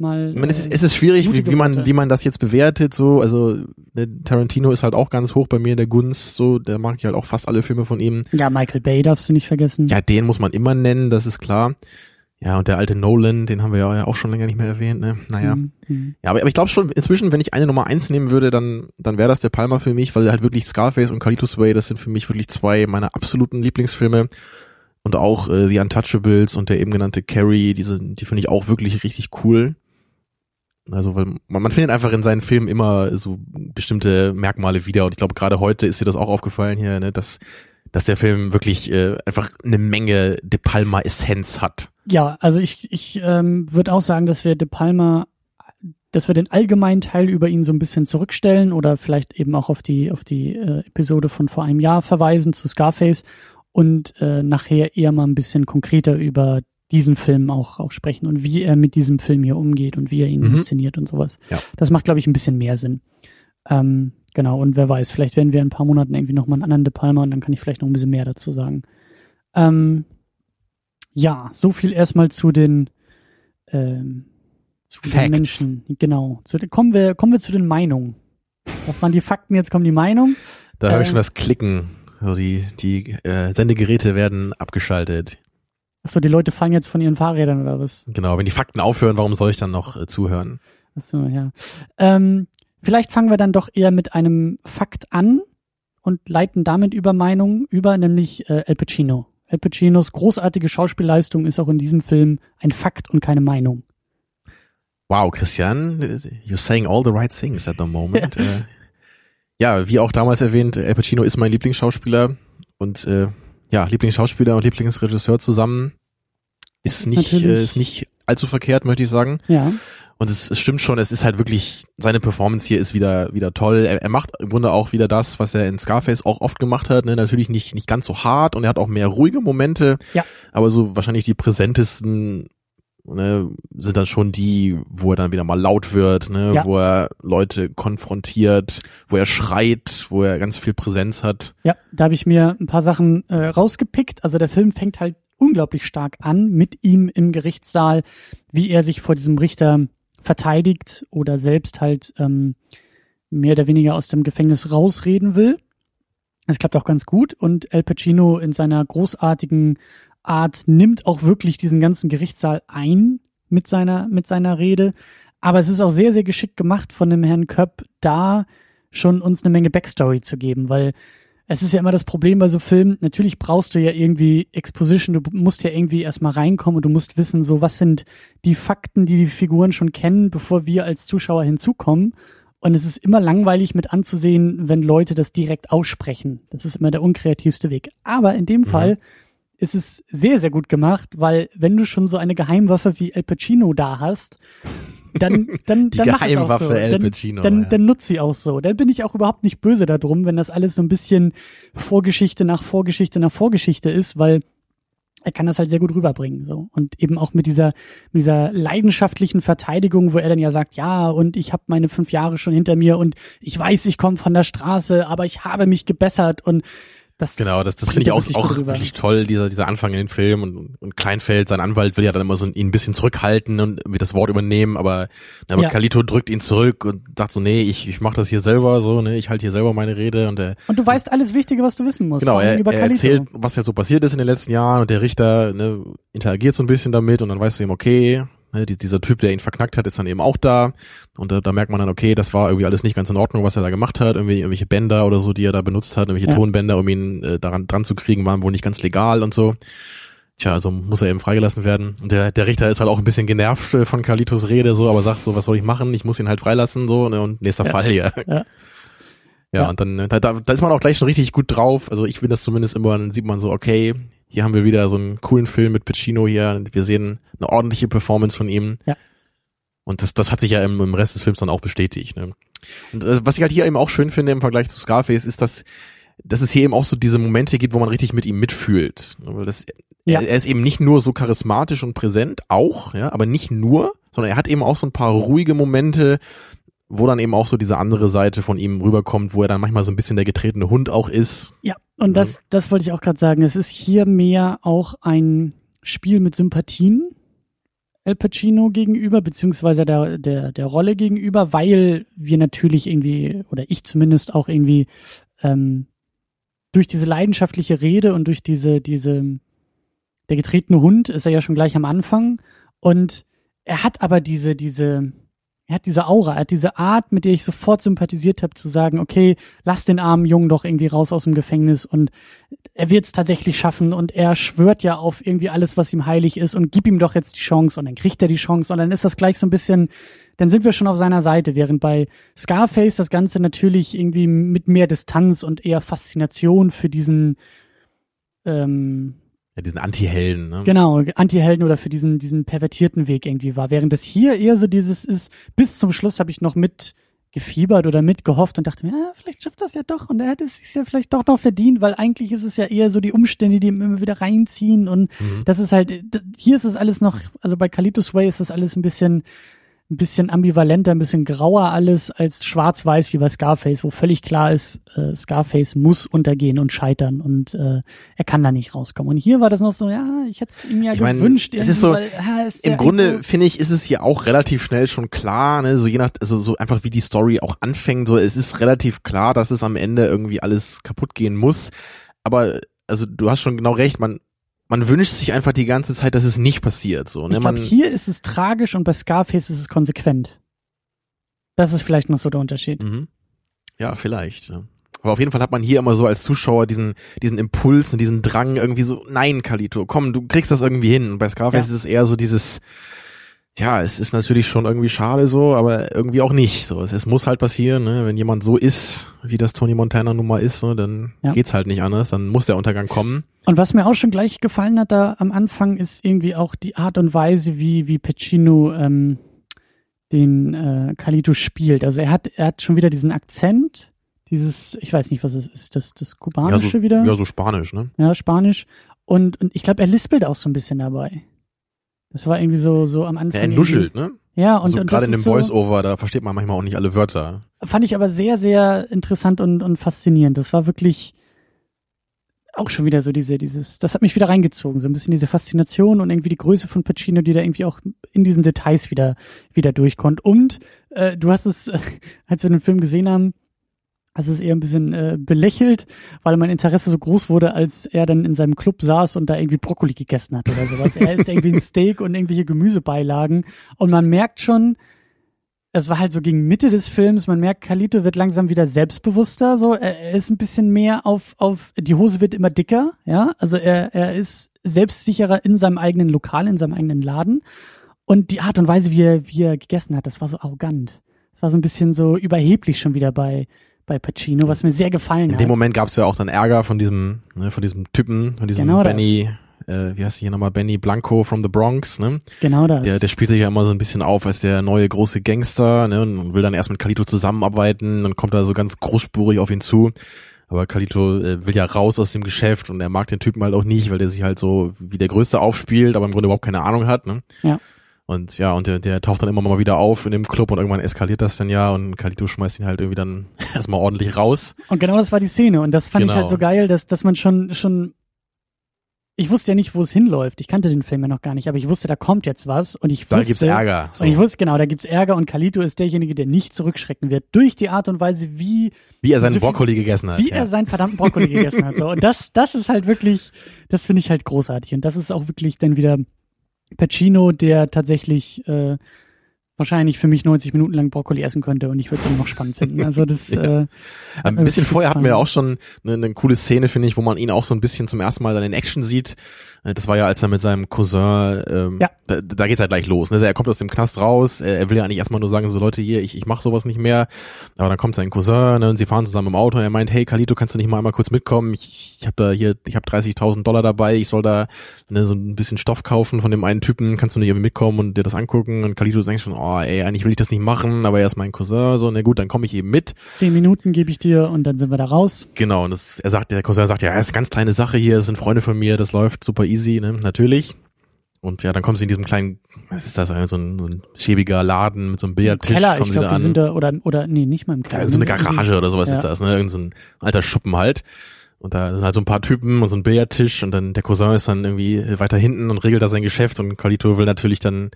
mal. Ich meine, es, äh, ist, es ist schwierig, wie, wie man wie man das jetzt bewertet. So, also ne, Tarantino ist halt auch ganz hoch bei mir in der Gunst. So, der mag ich halt auch fast alle Filme von ihm. Ja, Michael Bay darfst du nicht vergessen. Ja, den muss man immer nennen, das ist klar. Ja, und der alte Nolan, den haben wir ja auch schon länger nicht mehr erwähnt. Ne? Naja, Mhm, mhm. ja, aber, aber ich glaube schon, inzwischen, wenn ich eine Nummer eins nehmen würde, dann dann wäre das der Palmer für mich, weil halt wirklich Scarface und Carlitos Way, das sind für mich wirklich zwei meiner absoluten Lieblingsfilme. Und auch äh, The Untouchables und der eben genannte Carrie, diese, die finde ich auch wirklich richtig cool. Also, weil man, man findet einfach in seinen Filmen immer so bestimmte Merkmale wieder. Und ich glaube, gerade heute ist dir das auch aufgefallen hier, ne, dass, dass der Film wirklich äh, einfach eine Menge De Palma Essenz hat. Ja, also ich, ich ähm, würde auch sagen, dass wir De Palma, dass wir den allgemeinen Teil über ihn so ein bisschen zurückstellen oder vielleicht eben auch auf die auf die äh, Episode von vor einem Jahr verweisen zu Scarface und äh, nachher eher mal ein bisschen konkreter über diesen Film auch auch sprechen und wie er mit diesem Film hier umgeht und wie er ihn Mhm. inszeniert und sowas. Ja. Das macht, glaube ich, ein bisschen mehr Sinn. Ähm, genau, und wer weiß, vielleicht werden wir in ein paar Monaten irgendwie nochmal einen anderen De Palma und dann kann ich vielleicht noch ein bisschen mehr dazu sagen. Ähm, ja, so viel erstmal zu den ähm, zu den Menschen. Genau. Zu kommen wir kommen wir zu den Meinungen. Das waren die Fakten, jetzt kommen die Meinungen. Da höre ich Äh, schon das Klicken. Die die äh, Sendegeräte werden abgeschaltet. Achso, die Leute fallen jetzt von ihren Fahrrädern oder was? Genau, wenn die Fakten aufhören, warum soll ich dann noch äh, zuhören? Achso, ja. Ähm, vielleicht fangen wir dann doch eher mit einem Fakt an und leiten damit über Meinungen über, nämlich äh, El Pacino. El Pacinos großartige Schauspielleistung ist auch in diesem Film ein Fakt und keine Meinung. Wow, Christian, you're saying all the right things at the moment. äh, ja, wie auch damals erwähnt, Al Pacino ist mein Lieblingsschauspieler und äh, ja, Lieblingsschauspieler und Lieblingsregisseur zusammen ist ist nicht äh, ist nicht allzu verkehrt, möchte ich sagen. Ja, Und es, es stimmt schon, es ist halt wirklich, seine Performance hier ist wieder, wieder toll. Er, er macht im Grunde auch wieder das, was er in Scarface auch oft gemacht hat. Ne? Natürlich nicht, nicht ganz so hart und er hat auch mehr ruhige Momente. Ja. Aber so wahrscheinlich die präsentesten ne, sind dann schon die, wo er dann wieder mal laut wird, ne? Ja. wo er Leute konfrontiert, wo er schreit, wo er ganz viel Präsenz hat. ja, da habe ich mir ein paar Sachen äh, rausgepickt. Also der Film fängt halt unglaublich stark an mit ihm im Gerichtssaal, wie er sich vor diesem Richter verteidigt oder selbst halt ähm, mehr oder weniger aus dem Gefängnis rausreden will. Das klappt auch ganz gut und El Pacino in seiner großartigen Art nimmt auch wirklich diesen ganzen Gerichtssaal ein mit seiner mit seiner Rede. Aber es ist auch sehr sehr geschickt gemacht von dem Herrn Köpp, da schon uns eine Menge Backstory zu geben, weil es ist ja immer das Problem bei so Filmen, natürlich brauchst du ja irgendwie Exposition, du musst ja irgendwie erstmal reinkommen und du musst wissen, so was sind die Fakten, die die Figuren schon kennen, bevor wir als Zuschauer hinzukommen. Und es ist immer langweilig mit anzusehen, wenn Leute das direkt aussprechen. Das ist immer der unkreativste Weg. Aber in dem Fall ist es sehr, sehr gut gemacht, weil wenn du schon so eine Geheimwaffe wie El Pacino da hast, dann, dann, Die dann Geheimwaffe so. El dann, Pacino, Dann, ja. dann nutzt sie auch so. Dann bin ich auch überhaupt nicht böse darum, wenn das alles so ein bisschen Vorgeschichte nach Vorgeschichte nach Vorgeschichte ist, weil er kann das halt sehr gut rüberbringen, so. Und eben auch mit dieser, mit dieser leidenschaftlichen Verteidigung, wo er dann ja sagt, ja, und ich habe meine fünf Jahre schon hinter mir und ich weiß, ich komme von der Straße, aber ich habe mich gebessert und das Genau, das, das finde ich auch, wirklich auch wirklich toll, dieser, dieser Anfang in den Film und, und Kleinfeld, sein Anwalt will ja dann immer so ihn ein bisschen zurückhalten und will das Wort übernehmen, aber, aber Ja. Kalito drückt ihn zurück und sagt so, nee, ich, ich mach das hier selber so, ne, ich halte hier selber meine Rede und der, Und du weißt alles Wichtige, was du wissen musst. genau, er, er erzählt, was jetzt so passiert ist in den letzten Jahren und der Richter, ne, interagiert so ein bisschen damit und dann weißt du eben, okay, ne, die- dieser Typ, der ihn verknackt hat, ist dann eben auch da und da, da merkt man dann, okay, das war irgendwie alles nicht ganz in Ordnung, was er da gemacht hat, irgendwie irgendwelche Bänder oder so, die er da benutzt hat, irgendwelche Ja. Tonbänder, um ihn äh, daran dran zu kriegen, waren wohl nicht ganz legal und so. Tja, also muss er eben freigelassen werden. Und der, der Richter ist halt auch ein bisschen genervt äh, von Carlitos Rede, so, aber sagt so, was soll ich machen? Ich muss ihn halt freilassen, so, ne, und nächster Ja. Fall hier. Ja. Ja, Ja. und dann, äh, da, da, ist man auch gleich schon richtig gut drauf. Also ich finde das zumindest immer, dann sieht man so, okay, hier haben wir wieder so einen coolen Film mit Pacino hier. Wir sehen eine ordentliche Performance von ihm. Ja. Und das, das hat sich ja im, im Rest des Films dann auch bestätigt. Ne? Und äh, was ich halt hier eben auch schön finde im Vergleich zu Scarface, ist, dass, dass es hier eben auch so diese Momente gibt, wo man richtig mit ihm mitfühlt. Weil das, Ja. er, er ist eben nicht nur so charismatisch und präsent, auch, ja, aber nicht nur, sondern er hat eben auch so ein paar ruhige Momente, wo dann eben auch so diese andere Seite von ihm rüberkommt, wo er dann manchmal so ein bisschen der getretene Hund auch ist. Ja, und das, das wollte ich auch gerade sagen. Es ist hier mehr auch ein Spiel mit Sympathien. Al Pacino gegenüber, beziehungsweise der, der, der Rolle gegenüber, weil wir natürlich irgendwie, oder ich zumindest auch irgendwie, ähm, durch diese leidenschaftliche Rede und durch diese, diese, der getretene Hund ist er ja schon gleich am Anfang und er hat aber diese, diese, er hat diese Aura, er hat diese Art, mit der ich sofort sympathisiert habe, zu sagen, okay, lass den armen Jungen doch irgendwie raus aus dem Gefängnis und er wird es tatsächlich schaffen und er schwört ja auf irgendwie alles, was ihm heilig ist und gib ihm doch jetzt die Chance und dann kriegt er die Chance und dann ist das gleich so ein bisschen, dann sind wir schon auf seiner Seite, während bei Scarface das Ganze natürlich irgendwie mit mehr Distanz und eher Faszination für diesen ähm, ja, diesen Anti-Helden, ne? Genau, Anti-Helden oder für diesen, diesen pervertierten Weg irgendwie war. Während das hier eher so dieses ist, bis zum Schluss habe ich noch mit gefiebert oder mitgehofft und dachte mir, ja, vielleicht schafft das ja doch und er hätte es sich ja vielleicht doch noch verdient, weil eigentlich ist es ja eher so die Umstände, die ihm immer wieder reinziehen und mhm. das ist halt, hier ist es alles noch, also bei Kalitos Way ist das alles ein bisschen ein bisschen ambivalenter, ein bisschen grauer alles als schwarz-weiß wie bei Scarface, wo völlig klar ist, äh, Scarface muss untergehen und scheitern und äh, er kann da nicht rauskommen. Und hier war das noch so, ja, ich hätte es ihm ja ich gewünscht. Mein, es ist so, weil, ja, ist im Grunde finde ich, ist es hier auch relativ schnell schon klar, ne, so je nach, also so einfach wie die Story auch anfängt, so es ist relativ klar, dass es am Ende irgendwie alles kaputt gehen muss. Aber also du hast schon genau recht, man man wünscht sich einfach die ganze Zeit, dass es nicht passiert. So, ne? Ich glaube, hier ist es tragisch und bei Scarface ist es konsequent. Das ist vielleicht noch so der Unterschied. Mhm. Ja, vielleicht. Ja. Aber auf jeden Fall hat man hier immer so als Zuschauer diesen, diesen Impuls und diesen Drang irgendwie so, nein, Kalito, komm, du kriegst das irgendwie hin. Und bei Scarface ja. ist es eher so dieses, ja, es ist natürlich schon irgendwie schade so, aber irgendwie auch nicht. So, es, es muss halt passieren, ne? wenn jemand so ist, wie das Tony Montana nun mal ist, ne? dann ja. geht's halt nicht anders, dann muss der Untergang kommen. Und was mir auch schon gleich gefallen hat da am Anfang, ist irgendwie auch die Art und Weise, wie wie Pacino ähm, den äh, Calito spielt. Also er hat er hat schon wieder diesen Akzent, dieses, ich weiß nicht, was es ist, das das kubanische ja, so, wieder. Ja, so Spanisch, ne? Ja, Spanisch. Und, und ich glaube, er lispelt auch so ein bisschen dabei. Das war irgendwie so, so am Anfang. Ja, er nuschelt, ne? Ja, und, so und gerade in dem Voice-Over, da versteht man manchmal auch nicht alle Wörter. Fand ich aber sehr, sehr interessant und, und faszinierend. Das war wirklich auch schon wieder so diese, dieses, das hat mich wieder reingezogen, so ein bisschen diese Faszination und irgendwie die Größe von Pacino, die da irgendwie auch in diesen Details wieder, wieder durchkommt. Und äh, du hast es, äh, als wir den Film gesehen haben, hast es eher ein bisschen äh, belächelt, weil mein Interesse so groß wurde, als er dann in seinem Club saß und da irgendwie Brokkoli gegessen hat oder sowas. er isst irgendwie ein Steak und irgendwelche Gemüsebeilagen. Und man merkt schon, es war halt so gegen Mitte des Films, man merkt, Kalito wird langsam wieder selbstbewusster, so, er, er, ist ein bisschen mehr auf, auf, die Hose wird immer dicker, ja, also er, er ist selbstsicherer in seinem eigenen Lokal, in seinem eigenen Laden. Und die Art und Weise, wie er, wie er gegessen hat, das war so arrogant. Das war so ein bisschen so überheblich schon wieder bei, bei Pacino, was mir sehr gefallen hat. In dem Moment gab es ja auch dann Ärger von diesem, ne, von diesem Typen, von diesem genau Benny, äh, wie heißt hier nochmal, Benny Blanco from the Bronx, ne? Genau das. Der, der spielt sich ja immer so ein bisschen auf als der neue große Gangster, ne? Und will dann erst mit Kalito zusammenarbeiten, dann kommt er so ganz großspurig auf ihn zu. Aber Kalito äh, will ja raus aus dem Geschäft und er mag den Typen halt auch nicht, weil der sich halt so wie der Größte aufspielt, aber im Grunde überhaupt keine Ahnung hat, ne? Ja. Und ja, und der, der taucht dann immer mal wieder auf in dem Club und irgendwann eskaliert das dann ja und Kalito schmeißt ihn halt irgendwie dann erstmal ordentlich raus. Und genau das war die Szene und das fand genau. ich halt so geil, dass, dass man schon, schon ich wusste ja nicht, wo es hinläuft. Ich kannte den Film ja noch gar nicht, aber ich wusste, da kommt jetzt was und ich wusste. Da gibt's Ärger. So. Und ich wusste genau, da gibt's Ärger und Kalito ist derjenige, der nicht zurückschrecken wird durch die Art und Weise, wie wie er seinen so Brokkoli gegessen hat. Wie ja. er seinen verdammten Brokkoli gegessen hat. So und das, das ist halt wirklich, das finde ich halt großartig und das ist auch wirklich dann wieder Pacino, der tatsächlich äh, wahrscheinlich für mich 90 Minuten lang Brokkoli essen könnte und ich würde es noch spannend finden. Also das ja. äh, ein bisschen vorher hatten wir auch schon eine, eine coole Szene, finde ich, wo man ihn auch so ein bisschen zum ersten Mal dann in Action sieht. Äh, das war ja, als er mit seinem Cousin, ähm, ja. da, da geht's halt gleich los. Ne? Also er kommt aus dem Knast raus, er will ja eigentlich erstmal nur sagen, so Leute hier, ich, ich mache sowas nicht mehr. Aber dann kommt sein Cousin ne, und sie fahren zusammen im Auto und er meint, hey Kalito, kannst du nicht mal einmal kurz mitkommen? Ich, ich habe da hier, ich habe 30.000 Dollar dabei, ich soll da ne, so ein bisschen Stoff kaufen von dem einen Typen, kannst du nicht irgendwie mitkommen und dir das angucken? Und Kalito denkt schon, oh ey, eigentlich will ich das nicht machen, aber er ist mein Cousin, so, na gut, dann komme ich eben mit. Zehn Minuten gebe ich dir und dann sind wir da raus. Genau, und das, er sagt, der Cousin sagt, ja, ist eine ganz kleine Sache hier, das sind Freunde von mir, das läuft super easy, ne, natürlich. Und ja, dann kommen sie in diesem kleinen, was ist das, so ein, so ein schäbiger Laden mit so einem Billardtisch. Keller, kommen ich glaube, die sind da, oder, oder, nee, nicht mal im Keller. Ja, so eine Garage oder sowas ja. ist das, ne, irgend so ein alter Schuppen halt. Und da sind halt so ein paar Typen und so ein Billardtisch und dann der Cousin ist dann irgendwie weiter hinten und regelt da sein Geschäft und Carlito will natürlich dann,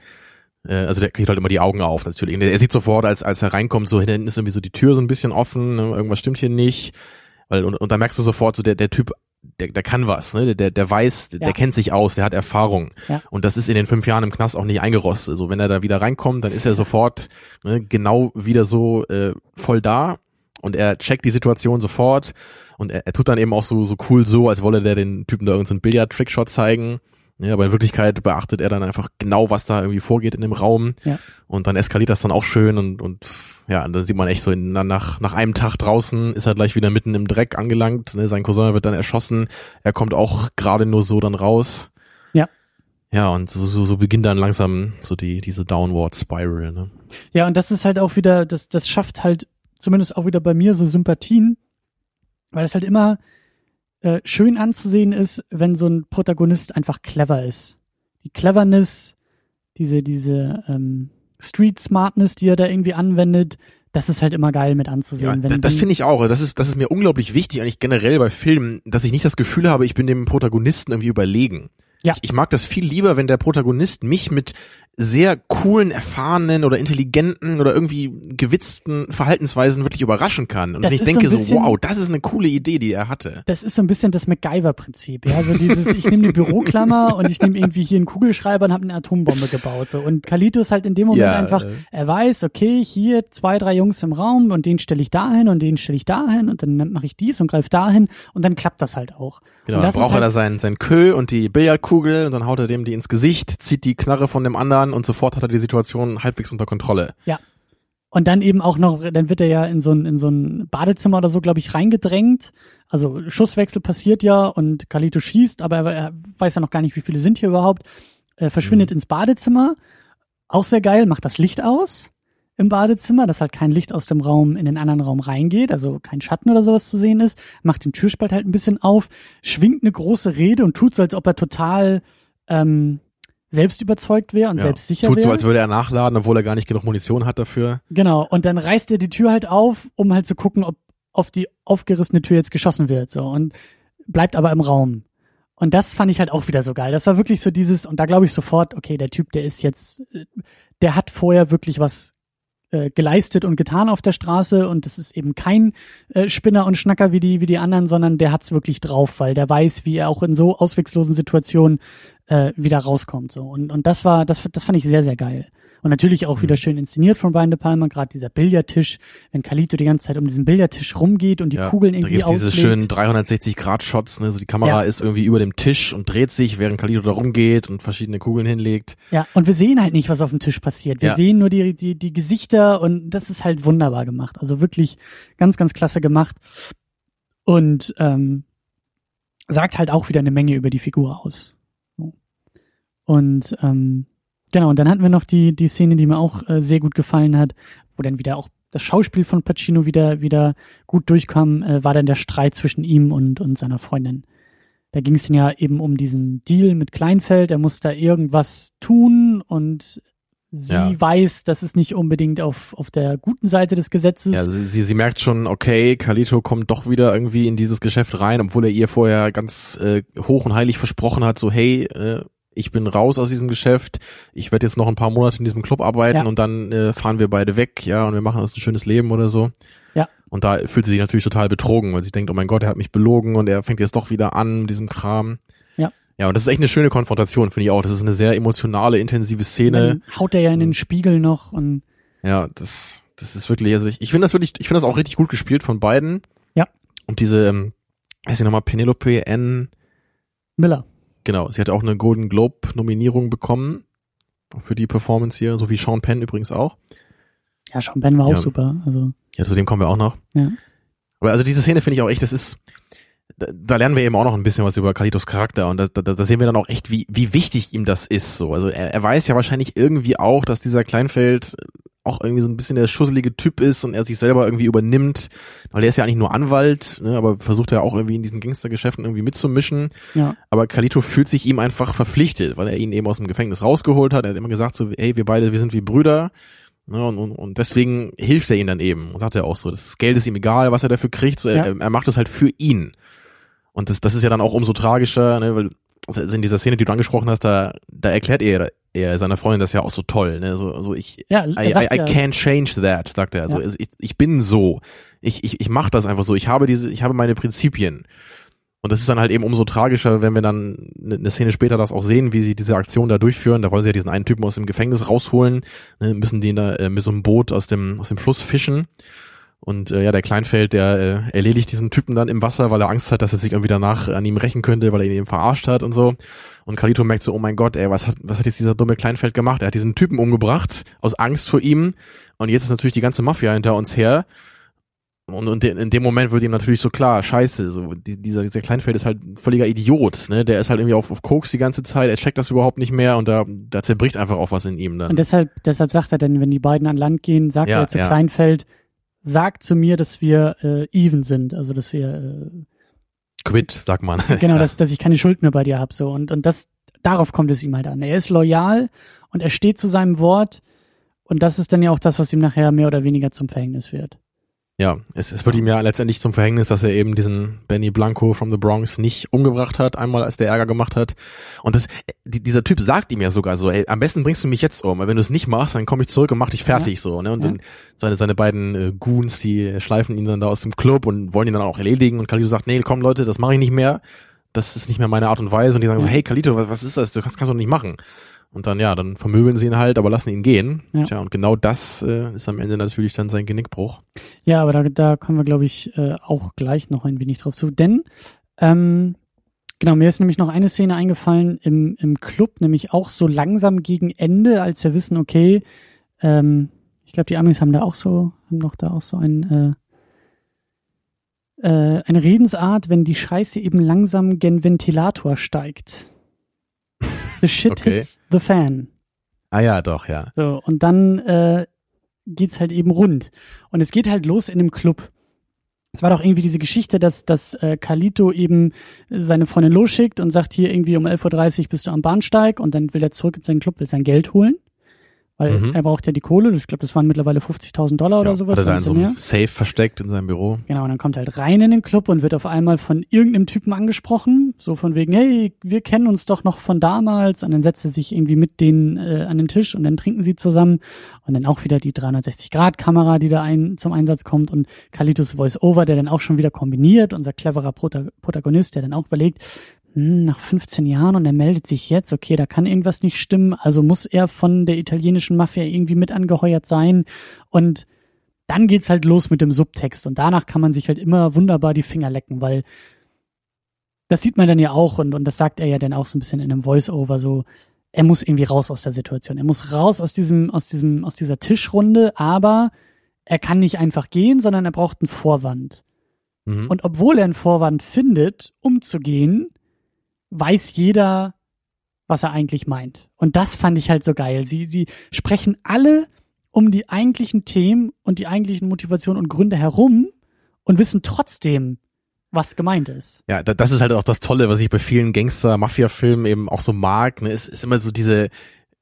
äh, also der kriegt halt immer die Augen auf natürlich. Und er sieht sofort, als, als er reinkommt, so hinten ist irgendwie so die Tür so ein bisschen offen, ne, irgendwas stimmt hier nicht. Weil, und, und da merkst du sofort, so der, der Typ, der, der kann was, ne? Der, der weiß, der Ja. kennt sich aus, der hat Erfahrung. Ja. Und das ist in den fünf Jahren im Knast auch nicht eingerostet. Also wenn er da wieder reinkommt, dann ist er sofort ne, genau wieder so äh, voll da und er checkt die Situation sofort und er, er tut dann eben auch so, so cool so, als wolle der den Typen da irgendeinen Billard-Trickshot zeigen. Ja, aber in Wirklichkeit beachtet er dann einfach genau, was da irgendwie vorgeht in dem Raum. Ja. Und dann eskaliert das dann auch schön und, und ja, und dann sieht man echt so in, nach, nach einem Tag draußen ist er gleich wieder mitten im Dreck angelangt. Ne? Sein Cousin wird dann erschossen. Er kommt auch gerade nur so dann raus. Ja. Ja, und so, so, so beginnt dann langsam so die, diese Downward Spiral, ne? Ja, und das ist halt auch wieder, das, das schafft halt zumindest auch wieder bei mir so Sympathien, weil es halt immer äh, schön anzusehen ist, wenn so ein Protagonist einfach clever ist. Die Cleverness, diese, diese ähm, Street Smartness, die er da irgendwie anwendet, das ist halt immer geil mit anzusehen. Ja, das, das finde ich auch. Das ist, das ist mir unglaublich wichtig, eigentlich generell bei Filmen, dass ich nicht das Gefühl habe, ich bin dem Protagonisten irgendwie überlegen. Ja. Ich, ich mag das viel lieber, wenn der Protagonist mich mit sehr coolen, erfahrenen oder intelligenten oder irgendwie gewitzten Verhaltensweisen wirklich überraschen kann. Und wenn ich so denke so, bisschen- wow, das ist eine coole Idee, die er hatte. Das ist so ein bisschen das MacGyver-Prinzip, ja. Also dieses, ich nehme die Büroklammer und ich nehme irgendwie hier einen Kugelschreiber und habe eine Atombombe gebaut. So. Und Kalito ist halt in dem Moment Ja, einfach, äh. er weiß, okay, hier zwei, drei Jungs im Raum und den stelle ich dahin und den stelle ich dahin und dann mache ich dies und greife dahin und dann klappt das halt auch. Genau, dann braucht er da halt, sein, sein Kö und die Billardkugel und dann haut er dem die ins Gesicht, zieht die Knarre von dem anderen und sofort hat er die Situation halbwegs unter Kontrolle. Ja. Und dann eben auch noch, dann wird er ja in so ein, in so ein Badezimmer oder so, glaube ich, reingedrängt. Also Schusswechsel passiert ja und Kalito schießt, aber er, er weiß ja noch gar nicht, wie viele sind hier überhaupt. Er verschwindet ins Badezimmer. Auch sehr geil, macht das Licht aus im Badezimmer, dass halt kein Licht aus dem Raum in den anderen Raum reingeht, also kein Schatten oder sowas zu sehen ist, macht den Türspalt halt ein bisschen auf, schwingt eine große Rede und tut so, als ob er total ähm, selbst überzeugt wäre und Ja. selbstsicher Tut wäre. so, als würde er nachladen, obwohl er gar nicht genug Munition hat dafür. Genau, und dann reißt er die Tür halt auf, um halt zu gucken, ob auf die aufgerissene Tür jetzt geschossen wird, so, und bleibt aber im Raum. Und das fand ich halt auch wieder so geil. Das war wirklich so dieses, und da glaube ich sofort, okay, der Typ, der ist jetzt, äh, der hat vorher wirklich was äh, geleistet und getan auf der Straße und das ist eben kein äh, Spinner und Schnacker wie die, wie die anderen, sondern der hat's wirklich drauf, weil der weiß, wie er auch in so ausweglosen Situationen äh, wieder rauskommt. So. Und, und das war, das, das fand ich sehr, sehr geil. Und natürlich auch wieder schön inszeniert von Brian De Palma, gerade dieser Billardtisch, wenn Kalito die ganze Zeit um diesen Billardtisch rumgeht und die Ja, Kugeln da irgendwie gibt's diese schönen 360-Grad-Shots, ne? so die Kamera Ja. ist irgendwie über dem Tisch und dreht sich, während Kalito da rumgeht und verschiedene Kugeln hinlegt. Ja, und wir sehen halt nicht, was auf dem Tisch passiert. Wir Ja. sehen nur die, die, die Gesichter und das ist halt wunderbar gemacht. Also wirklich ganz, ganz klasse gemacht. Und ähm, sagt halt auch wieder eine Menge über die Figur aus. Und ähm, genau, und dann hatten wir noch die, die Szene, die mir auch äh, sehr gut gefallen hat, wo dann wieder auch das Schauspiel von Pacino wieder, wieder gut durchkam, äh, war dann der Streit zwischen ihm und, und seiner Freundin. Da ging es ja eben um diesen Deal mit Kleinfeld. Er muss da irgendwas tun und sie Ja. weiß, dass es nicht unbedingt auf, auf der guten Seite des Gesetzes. Ja, sie, sie, sie merkt schon, okay, Kalito kommt doch wieder irgendwie in dieses Geschäft rein, obwohl er ihr vorher ganz äh, hoch und heilig versprochen hat, so hey, äh, ich bin raus aus diesem Geschäft, ich werde jetzt noch ein paar Monate in diesem Club arbeiten Ja. und dann äh, fahren wir beide weg, ja, und wir machen uns ein schönes Leben oder so. Ja. Und da fühlt sie sich natürlich total betrogen, weil sie denkt, oh mein Gott, er hat mich belogen und er fängt jetzt doch wieder an mit diesem Kram. Ja. Ja, und das ist echt eine schöne Konfrontation, finde ich auch. Das ist eine sehr emotionale, intensive Szene. dann haut er ja in den Spiegel noch und Ja, das, das ist wirklich, also ich, ich finde das wirklich, ich finde das auch richtig gut gespielt von beiden. Ja. Und diese, ähm, heißt sie nochmal, Penelope N, Miller. Genau, sie hat auch eine Golden Globe Nominierung bekommen für die Performance hier, so wie Sean Penn übrigens auch. Ja, Sean Ben war auch Ja. super. Also, Ja, zu dem kommen wir auch noch. ja. Aber also diese Szene finde ich auch echt, das ist, da, da lernen wir eben auch noch ein bisschen was über Kalitos Charakter und da, da, da sehen wir dann auch echt, wie, wie wichtig ihm das ist. So, also er, er weiß ja wahrscheinlich irgendwie auch, dass dieser Kleinfeld auch irgendwie so ein bisschen der schusselige Typ ist und er sich selber irgendwie übernimmt, weil er ist ja eigentlich nur Anwalt, ne, aber versucht ja auch irgendwie in diesen Gangstergeschäften irgendwie mitzumischen. Ja. Aber Kalito fühlt sich ihm einfach verpflichtet, weil er ihn eben aus dem Gefängnis rausgeholt hat. Er hat immer gesagt so, hey, wir beide, wir sind wie Brüder. Ne, und, und, und deswegen hilft er ihm dann eben. Und sagt er auch so, das Geld ist ihm egal, was er dafür kriegt. So, Ja. er, er macht es halt für ihn. Und das, das ist ja dann auch umso tragischer, ne, weil also in dieser Szene, die du angesprochen hast, da, da erklärt er, er seiner Freundin das ja auch so toll. Ne? So, so ich, Ja, I, I, I ja, can't change that, sagt er. Also Ja. ich, ich bin so. Ich, ich, ich mache das einfach so. Ich habe diese, ich habe meine Prinzipien. Und das ist dann halt eben umso tragischer, wenn wir dann eine eine Szene später das auch sehen, wie sie diese Aktion da durchführen. Da wollen sie ja diesen einen Typen aus dem Gefängnis rausholen, ne, müssen den da äh, mit so einem Boot aus dem, aus dem Fluss fischen. Und äh, ja, der Kleinfeld, der äh, erledigt diesen Typen dann im Wasser, weil er Angst hat, dass er sich irgendwie danach an ihm rächen könnte, weil er ihn eben verarscht hat und so. Und Carlito merkt so, oh mein Gott, ey, was hat, was hat jetzt dieser dumme Kleinfeld gemacht? Er hat diesen Typen umgebracht, aus Angst vor ihm. Und jetzt ist natürlich die ganze Mafia hinter uns her. Und, und in dem Moment wird ihm natürlich so klar, scheiße, so die, dieser, dieser Kleinfeld ist halt ein völliger Idiot, ne? Der ist halt irgendwie auf, auf Koks die ganze Zeit, er checkt das überhaupt nicht mehr und da, da zerbricht einfach auch was in ihm dann. Und deshalb, deshalb sagt er dann, wenn die beiden an Land gehen, sagt Ja, er zu ja. Kleinfeld, sag zu mir, dass wir äh, even sind, also dass wir äh, Quit, sagt man. genau, dass, dass ich keine Schuld mehr bei dir habe so und und das darauf kommt es ihm halt an. Er ist loyal und er steht zu seinem Wort und das ist dann ja auch das, was ihm nachher mehr oder weniger zum Verhängnis wird. Ja, es, es wird ihm ja letztendlich zum Verhängnis, dass er eben diesen Benny Blanco from the Bronx nicht umgebracht hat, einmal als der Ärger gemacht hat. Und das, die, dieser Typ sagt ihm ja sogar so, ey, am besten bringst du mich jetzt um, weil wenn du es nicht machst, dann komme ich zurück und mach dich fertig so. Ne? Und Ja. dann seine, seine beiden äh, Goons, die schleifen ihn dann da aus dem Club und wollen ihn dann auch erledigen. Und Kalito sagt, nee, komm Leute, das mache ich nicht mehr. Das ist nicht mehr meine Art und Weise. Und die sagen so, Ja. hey Kalito, was, was ist das? Du kannst, kannst du nicht machen. Und dann, ja, dann vermöbeln sie ihn halt, aber lassen ihn gehen. Ja. Tja, und genau das äh, ist am Ende natürlich dann sein Genickbruch. Ja, aber da, da kommen wir, glaube ich, äh, auch gleich noch ein wenig drauf zu. Denn, ähm, genau, mir ist nämlich noch eine Szene eingefallen im, im Club, nämlich auch so langsam gegen Ende, als wir wissen, okay, ähm, ich glaube, die Amis haben da auch so, haben doch da auch so ein, äh, äh, eine Redensart, wenn die Scheiße eben langsam gen Ventilator steigt. The shit Okay. hits the fan. Ah ja, doch, ja. So, und dann äh, geht's halt eben rund. Und es geht halt los in dem Club. Es war doch irgendwie diese Geschichte, dass, dass äh, Carlito eben seine Freundin losschickt und sagt, hier irgendwie um 11.30 Uhr bist du am Bahnsteig und dann will er zurück in seinen Club, will sein Geld holen. Weil Mhm. er braucht ja die Kohle. Ich glaube, das waren mittlerweile 50.000 Dollar oder ja, sowas. Hat er da oder in so einem. Safe versteckt in seinem Büro. Genau, und dann kommt er halt rein in den Club und wird auf einmal von irgendeinem Typen angesprochen, so von wegen, hey, wir kennen uns doch noch von damals. Und dann setzt er sich irgendwie mit denen äh, an den Tisch und dann trinken sie zusammen. Und dann auch wieder die 360-Grad-Kamera, die da ein, zum Einsatz kommt und Kalitos Voice-Over, der dann auch schon wieder kombiniert, unser cleverer Prota Protagonist, der dann auch überlegt, hm, nach 15 Jahren und er meldet sich jetzt, okay, da kann irgendwas nicht stimmen, also muss er von der italienischen Mafia irgendwie mit angeheuert sein und dann geht's halt los mit dem Subtext und danach kann man sich halt immer wunderbar die Finger lecken, weil das sieht man dann ja auch und, und das sagt er ja dann auch so ein bisschen in einem Voice-Over so, er muss irgendwie raus aus der Situation. Er muss raus aus diesem, aus diesem, aus dieser Tischrunde, aber er kann nicht einfach gehen, sondern er braucht einen Vorwand. Mhm. Und obwohl er einen Vorwand findet, um zu gehen, weiß jeder, was er eigentlich meint. Und das fand ich halt so geil. Sie, sie sprechen alle um die eigentlichen Themen und die eigentlichen Motivationen und Gründe herum und wissen trotzdem, was gemeint ist. Ja, da, das ist halt auch das Tolle, was ich bei vielen Gangster-Mafia-Filmen eben auch so mag. Ne? Es ist immer so diese,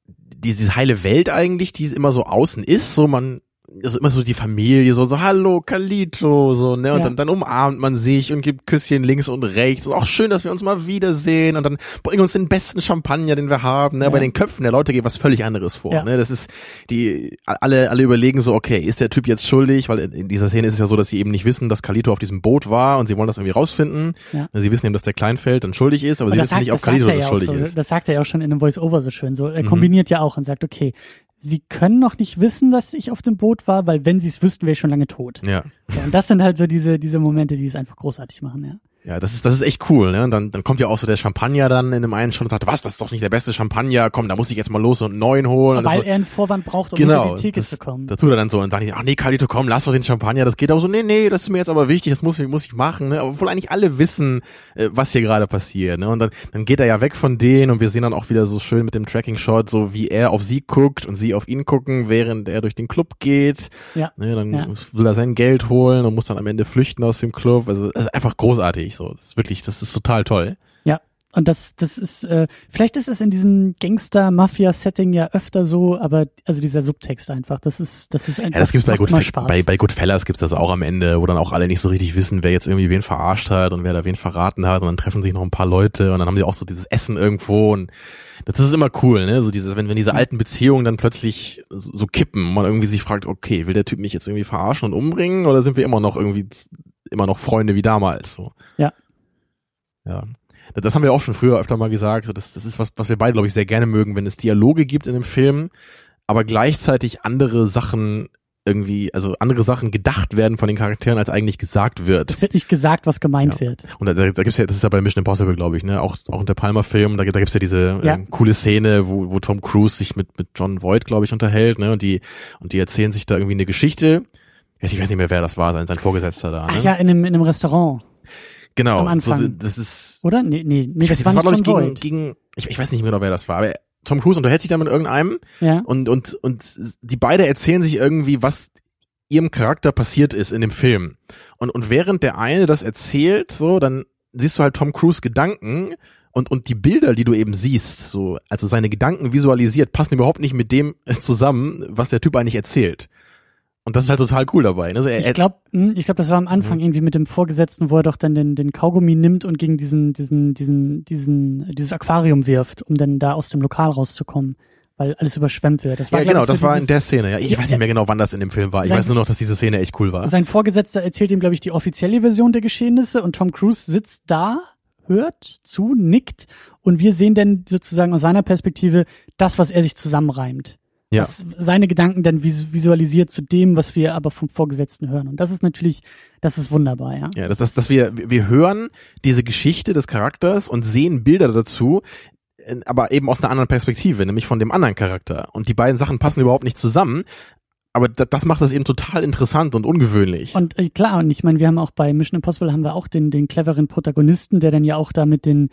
diese heile Welt eigentlich, die immer so außen ist. So man, also immer so die Familie, so, so, hallo, Kalito, so, ne, und Ja. dann, dann umarmt man sich und gibt Küsschen links und rechts. Und auch schön, dass wir uns mal wiedersehen und dann bringen uns den besten Champagner, den wir haben, ne, Ja. bei den Köpfen der Leute geht was völlig anderes vor, Ja. ne, das ist, die, alle, alle überlegen so, okay, ist der Typ jetzt schuldig, weil in- dieser Szene ist es ja so, dass sie eben nicht wissen, dass Kalito auf diesem Boot war und sie wollen das irgendwie rausfinden. Ja. Sie wissen eben, dass der Kleinfeld dann schuldig ist, aber Und sie das wissen sagt, nicht, ob das Kalito das auch schuldig so, ist. Das sagt er ja auch schon in einem Voice-Over so schön. So, er Mhm. kombiniert ja auch und sagt, okay, sie können noch nicht wissen, dass ich auf dem Boot war, weil wenn sie es wüssten, wäre ich schon lange tot. Ja. Ja, und das sind halt so diese, diese Momente, die es einfach großartig machen, ja. Ja, das ist, das ist echt cool, ne? Und dann, dann kommt ja auch so der Champagner dann in dem einen schon und sagt, was, das ist doch nicht der beste Champagner, komm, da muss ich jetzt mal los und einen neuen holen. Weil das so, er einen Vorwand braucht, um genau, über die Theke das, zu kommen. da tut er dann so und sagt, ach nee, Carlito, komm, lass doch den Champagner, das geht auch so, nee, nee, das ist mir jetzt aber wichtig, das muss, ich- muss ich machen, ne? Obwohl eigentlich alle wissen, äh, was hier gerade passiert, ne? Und dann, dann geht er ja weg von denen und wir sehen dann auch wieder so schön mit dem Tracking-Shot, so wie er auf sie guckt und sie auf ihn gucken, während er durch den Club geht. Ja. Ne, dann Ja. will er sein Geld holen und muss dann am Ende flüchten aus dem Club. Also, es ist einfach großartig. So, das ist wirklich, das ist total toll. Ja, Und das, das ist, äh, vielleicht ist es in diesem Gangster-Mafia-Setting ja öfter so, aber also dieser Subtext einfach, das ist, das ist einfach. Ja, das gibt's bei, Good, bei, bei Goodfellas gibt's das auch am Ende, wo dann auch alle nicht so richtig wissen, wer jetzt irgendwie wen verarscht hat und wer da wen verraten hat und dann treffen sich noch ein paar Leute und dann haben die auch so dieses Essen irgendwo und das ist immer cool, ne? So dieses, wenn, wenn diese alten Beziehungen dann plötzlich so, so kippen und man irgendwie sich fragt, okay, will der Typ mich jetzt irgendwie verarschen und umbringen oder sind wir immer noch irgendwie immer noch Freunde wie damals? So. Ja. Ja. Das haben wir auch schon früher öfter mal gesagt. So, das, das ist was, was wir beide, glaube ich, sehr gerne mögen, wenn es Dialoge gibt in dem Film, aber gleichzeitig andere Sachen irgendwie, also andere Sachen gedacht werden von den Charakteren, als eigentlich gesagt wird. Es wird nicht gesagt, was gemeint Ja. wird. Und da, da gibt's ja, das ist ja bei Mission Impossible, glaube ich, ne? Auch, auch in der Palmer-Film, da, da gibt's ja diese Ja. ähm, coole Szene, wo, wo Tom Cruise sich mit, mit John Voight, glaube ich, unterhält, ne? Und die, und die erzählen sich da irgendwie eine Geschichte. Ich weiß, ich weiß nicht mehr, wer das war, sein, sein Vorgesetzter da, ne? Ach ja, in einem, in einem Restaurant, genau. am Anfang. So, das ist, oder? Nee, nee, nee, ich weiß das nicht, war das war, glaube ich, gegen, gegen ich, ich weiß nicht mehr genau, wer das war, aber Tom Cruise unterhält sich da mit irgendeinem ja. und, und, und die beide erzählen sich irgendwie, was ihrem Charakter passiert ist in dem Film. Und, und während der eine das erzählt, so, dann siehst du halt Tom Cruise Gedanken und, und die Bilder, die du eben siehst, so, also seine Gedanken visualisiert, passen überhaupt nicht mit dem zusammen, was der Typ eigentlich erzählt. Und das ist halt total cool dabei. Ne? Also er, Ich glaube, ich glaube, das war am Anfang irgendwie mit dem Vorgesetzten, wo er doch dann den, den Kaugummi nimmt und gegen diesen, diesen, diesen, diesen, dieses Aquarium wirft, um dann da aus dem Lokal rauszukommen, weil alles überschwemmt wird. Das war, ja, glaub genau, ich, so das war in der Szene. Ja, ich Ja, weiß nicht mehr genau, wann das in dem Film war. Ich sein- weiß nur noch, dass diese Szene echt cool war. Sein Vorgesetzter erzählt ihm, glaube ich, die offizielle Version der Geschehnisse und Tom Cruise sitzt da, hört zu, nickt und wir sehen dann sozusagen aus seiner Perspektive das, was er sich zusammenreimt. Ja. Was seine Gedanken dann vis visualisiert zu dem, was wir aber vom Vorgesetzten hören. Und das ist natürlich, das ist wunderbar, ja. Ja, das ist, dass wir, wir hören diese Geschichte des Charakters und sehen Bilder dazu, aber eben aus einer anderen Perspektive, nämlich von dem anderen Charakter. Und die beiden Sachen passen überhaupt nicht zusammen. Aber da, das macht das eben total interessant und ungewöhnlich. Und äh, klar, und ich meine, wir haben auch bei Mission Impossible haben wir auch den, den cleveren Protagonisten, der dann ja auch da mit den,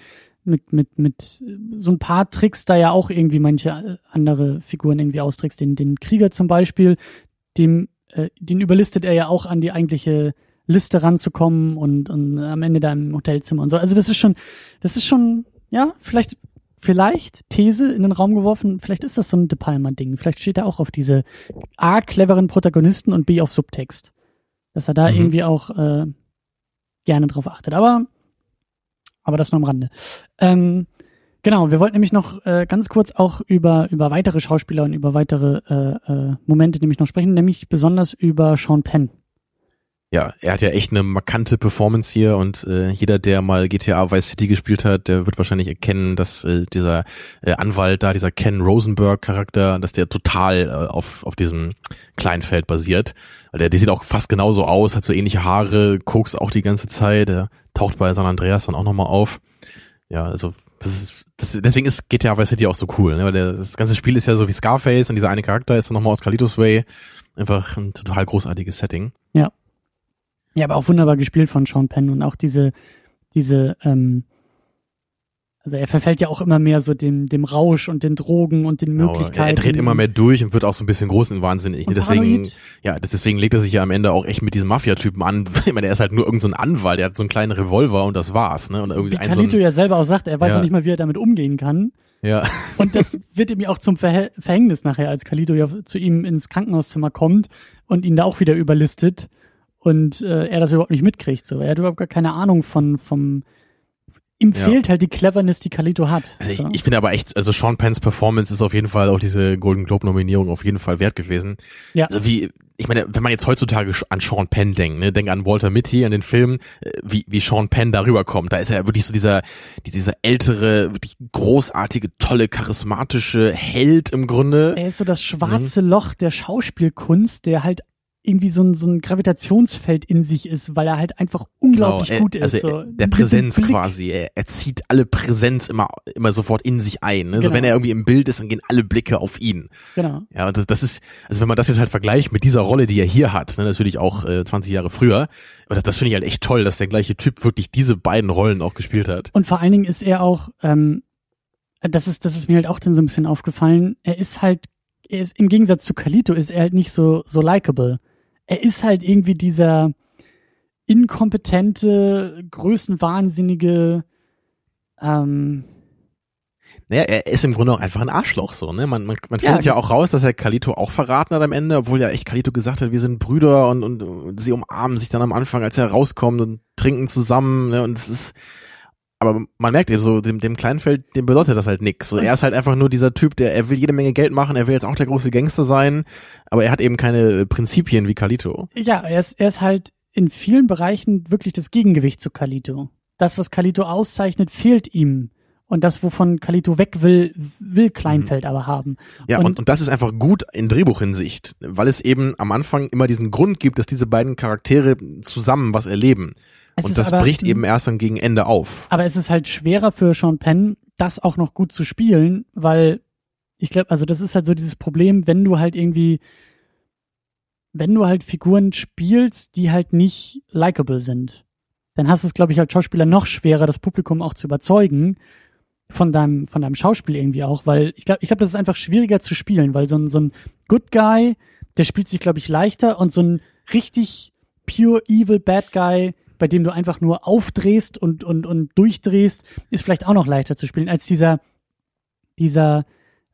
mit, mit, mit so ein paar Tricks da ja auch irgendwie manche äh, andere Figuren irgendwie austrickst. Den, den Krieger zum Beispiel, dem, äh, den überlistet er ja auch an die eigentliche Liste ranzukommen und, und am Ende da im Hotelzimmer und so. Also das ist schon, das ist schon, ja, vielleicht, vielleicht These in den Raum geworfen, vielleicht ist das so ein De Palma-Ding. Vielleicht steht er auch auf diese A, cleveren Protagonisten und B auf Subtext. Dass er da Mhm. irgendwie auch äh, gerne drauf achtet. Aber, aber das nur am Rande. Ähm, genau, wir wollten nämlich noch äh, ganz kurz auch über, über weitere Schauspieler und über weitere äh, äh, Momente nämlich noch sprechen, nämlich besonders über Sean Penn. Ja, er hat ja echt eine markante Performance hier und äh, jeder, der mal GTA Vice City gespielt hat, der wird wahrscheinlich erkennen, dass äh, dieser äh, Anwalt da, dieser Ken Rosenberg Charakter, dass der total äh, auf, auf diesem Kleinfeld basiert. Weil der, der sieht auch fast genauso aus, hat so ähnliche Haare, kokst auch die ganze Zeit, der taucht bei San Andreas dann auch nochmal auf. Ja, also das ist, das, deswegen ist GTA Vice City auch so cool, ne? weil der, das ganze Spiel ist ja so wie Scarface und dieser eine Charakter ist dann nochmal aus Carlitos Way. Einfach ein total großartiges Setting. Ja, aber auch wunderbar gespielt von Sean Penn und auch diese, diese, ähm, also er verfällt ja auch immer mehr so dem, dem Rausch und den Drogen und den Genau, Möglichkeiten. Er dreht immer mehr durch und wird auch so ein bisschen groß und wahnsinnig. Und deswegen, paranoid. ja, das, deswegen legt er sich ja am Ende auch echt mit diesem Mafia-Typen an. Ich meine, er ist halt nur irgendein so ein Anwalt, der hat so einen kleinen Revolver und das war's, ne? Und irgendwie Wie ein so Carlito ein, ja selber auch sagt, er weiß ja. Ja. nicht mal, wie er damit umgehen kann. ja, Und das wird ihm ja auch zum Verhä Verhängnis nachher, als Carlito ja zu ihm ins Krankenhauszimmer kommt und ihn da auch wieder überlistet und äh, er das überhaupt nicht mitkriegt. So, er hat überhaupt gar keine Ahnung von vom. Ihm Ja. fehlt halt die Cleverness, die Carlito hat. Also ich, so. ich finde aber echt, also Sean Penns Performance ist auf jeden Fall auch diese Golden Globe Nominierung auf jeden Fall wert gewesen. Ja. Also wie, ich meine, wenn man jetzt heutzutage an Sean Penn denkt, ne, denk an Walter Mitty, an den Film, äh, wie, wie Sean Penn darüber kommt, da ist er wirklich so dieser, dieser ältere, wirklich großartige, tolle, charismatische Held im Grunde. Er ist so das Mhm. schwarze Loch der Schauspielkunst, der halt irgendwie so ein, so ein Gravitationsfeld in sich ist, weil er halt einfach unglaublich Genau, er- gut ist. Also so. er- der Präsenz quasi. Er, er zieht alle Präsenz immer, immer sofort in sich ein. Ne? Also Genau. wenn er irgendwie im Bild ist, dann gehen alle Blicke auf ihn. Genau. Ja, und das, das ist, also wenn man das jetzt halt vergleicht mit dieser Rolle, die er hier hat, ne, natürlich auch äh, 20 Jahre früher, aber das, das finde ich halt echt toll, dass der gleiche Typ wirklich diese beiden Rollen auch gespielt hat. Und vor allen Dingen ist er auch, ähm, das ist, das ist mir halt auch dann so ein bisschen aufgefallen. Er ist halt, er ist, im Gegensatz zu Kalito ist er halt nicht so, so likable. Er ist halt irgendwie dieser inkompetente, größenwahnsinnige, Ähm, naja, er ist im Grunde auch einfach ein Arschloch so, ne? Man, man, man findet ja, ja auch raus, dass er Kalito auch verraten hat am Ende, obwohl ja echt Kalito gesagt hat, wir sind Brüder und, und, und sie umarmen sich dann am Anfang, als er rauskommt und trinken zusammen, ne? Und es ist, aber man merkt eben so, dem, dem Kleinfeld, dem bedeutet das halt nix. So, er ist halt einfach nur dieser Typ, der, er will jede Menge Geld machen, er will jetzt auch der große Gangster sein, aber er hat eben keine Prinzipien wie Kalito. Ja, er ist, er ist halt in vielen Bereichen wirklich das Gegengewicht zu Kalito. Das, was Kalito auszeichnet, fehlt ihm. Und das, wovon Kalito weg will, will Kleinfeld mhm. aber haben. Ja, und, und, und das ist einfach gut in Drehbuchinsicht, weil es eben am Anfang immer diesen Grund gibt, dass diese beiden Charaktere zusammen was erleben. Es und das aber, bricht eben erst dann gegen Ende auf. Aber es ist halt schwerer für Sean Penn, das auch noch gut zu spielen, weil ich glaube, also das ist halt so dieses Problem, wenn du halt irgendwie, wenn du halt Figuren spielst, die halt nicht likable sind, dann hast du es, glaube ich, als Schauspieler noch schwerer, das Publikum auch zu überzeugen, von deinem, von deinem Schauspiel irgendwie auch, weil ich glaube, ich glaube, das ist einfach schwieriger zu spielen, weil so ein, so ein Good Guy, der spielt sich, glaube ich, leichter und so ein richtig pure evil Bad Guy, bei dem du einfach nur aufdrehst und, und, und durchdrehst, ist vielleicht auch noch leichter zu spielen als dieser, dieser,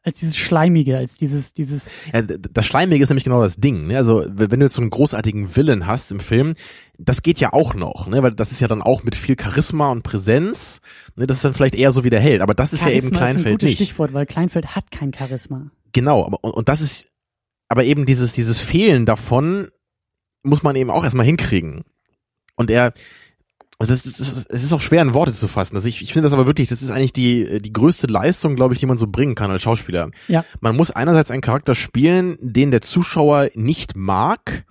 als dieses Schleimige, als dieses, dieses. Ja, das Schleimige ist nämlich genau das Ding. Ne? Also wenn du jetzt so einen großartigen Villain hast im Film, das geht ja auch noch, ne? weil das ist ja dann auch mit viel Charisma und Präsenz. Ne? Das ist dann vielleicht eher so wie der Held, aber das ist Charisma ja eben Kleinfeld ist ein gutes nicht. Stichwort, weil Kleinfeld hat kein Charisma. Genau, aber, und, und das ist, aber eben dieses, dieses Fehlen davon muss man eben auch erstmal hinkriegen. Und er, also das ist, es ist auch schwer in Worte zu fassen. Also ich, ich finde das aber wirklich, das ist eigentlich die, die größte Leistung, glaube ich, die man so bringen kann als Schauspieler. Ja. Man muss einerseits einen Charakter spielen, den der Zuschauer nicht mag,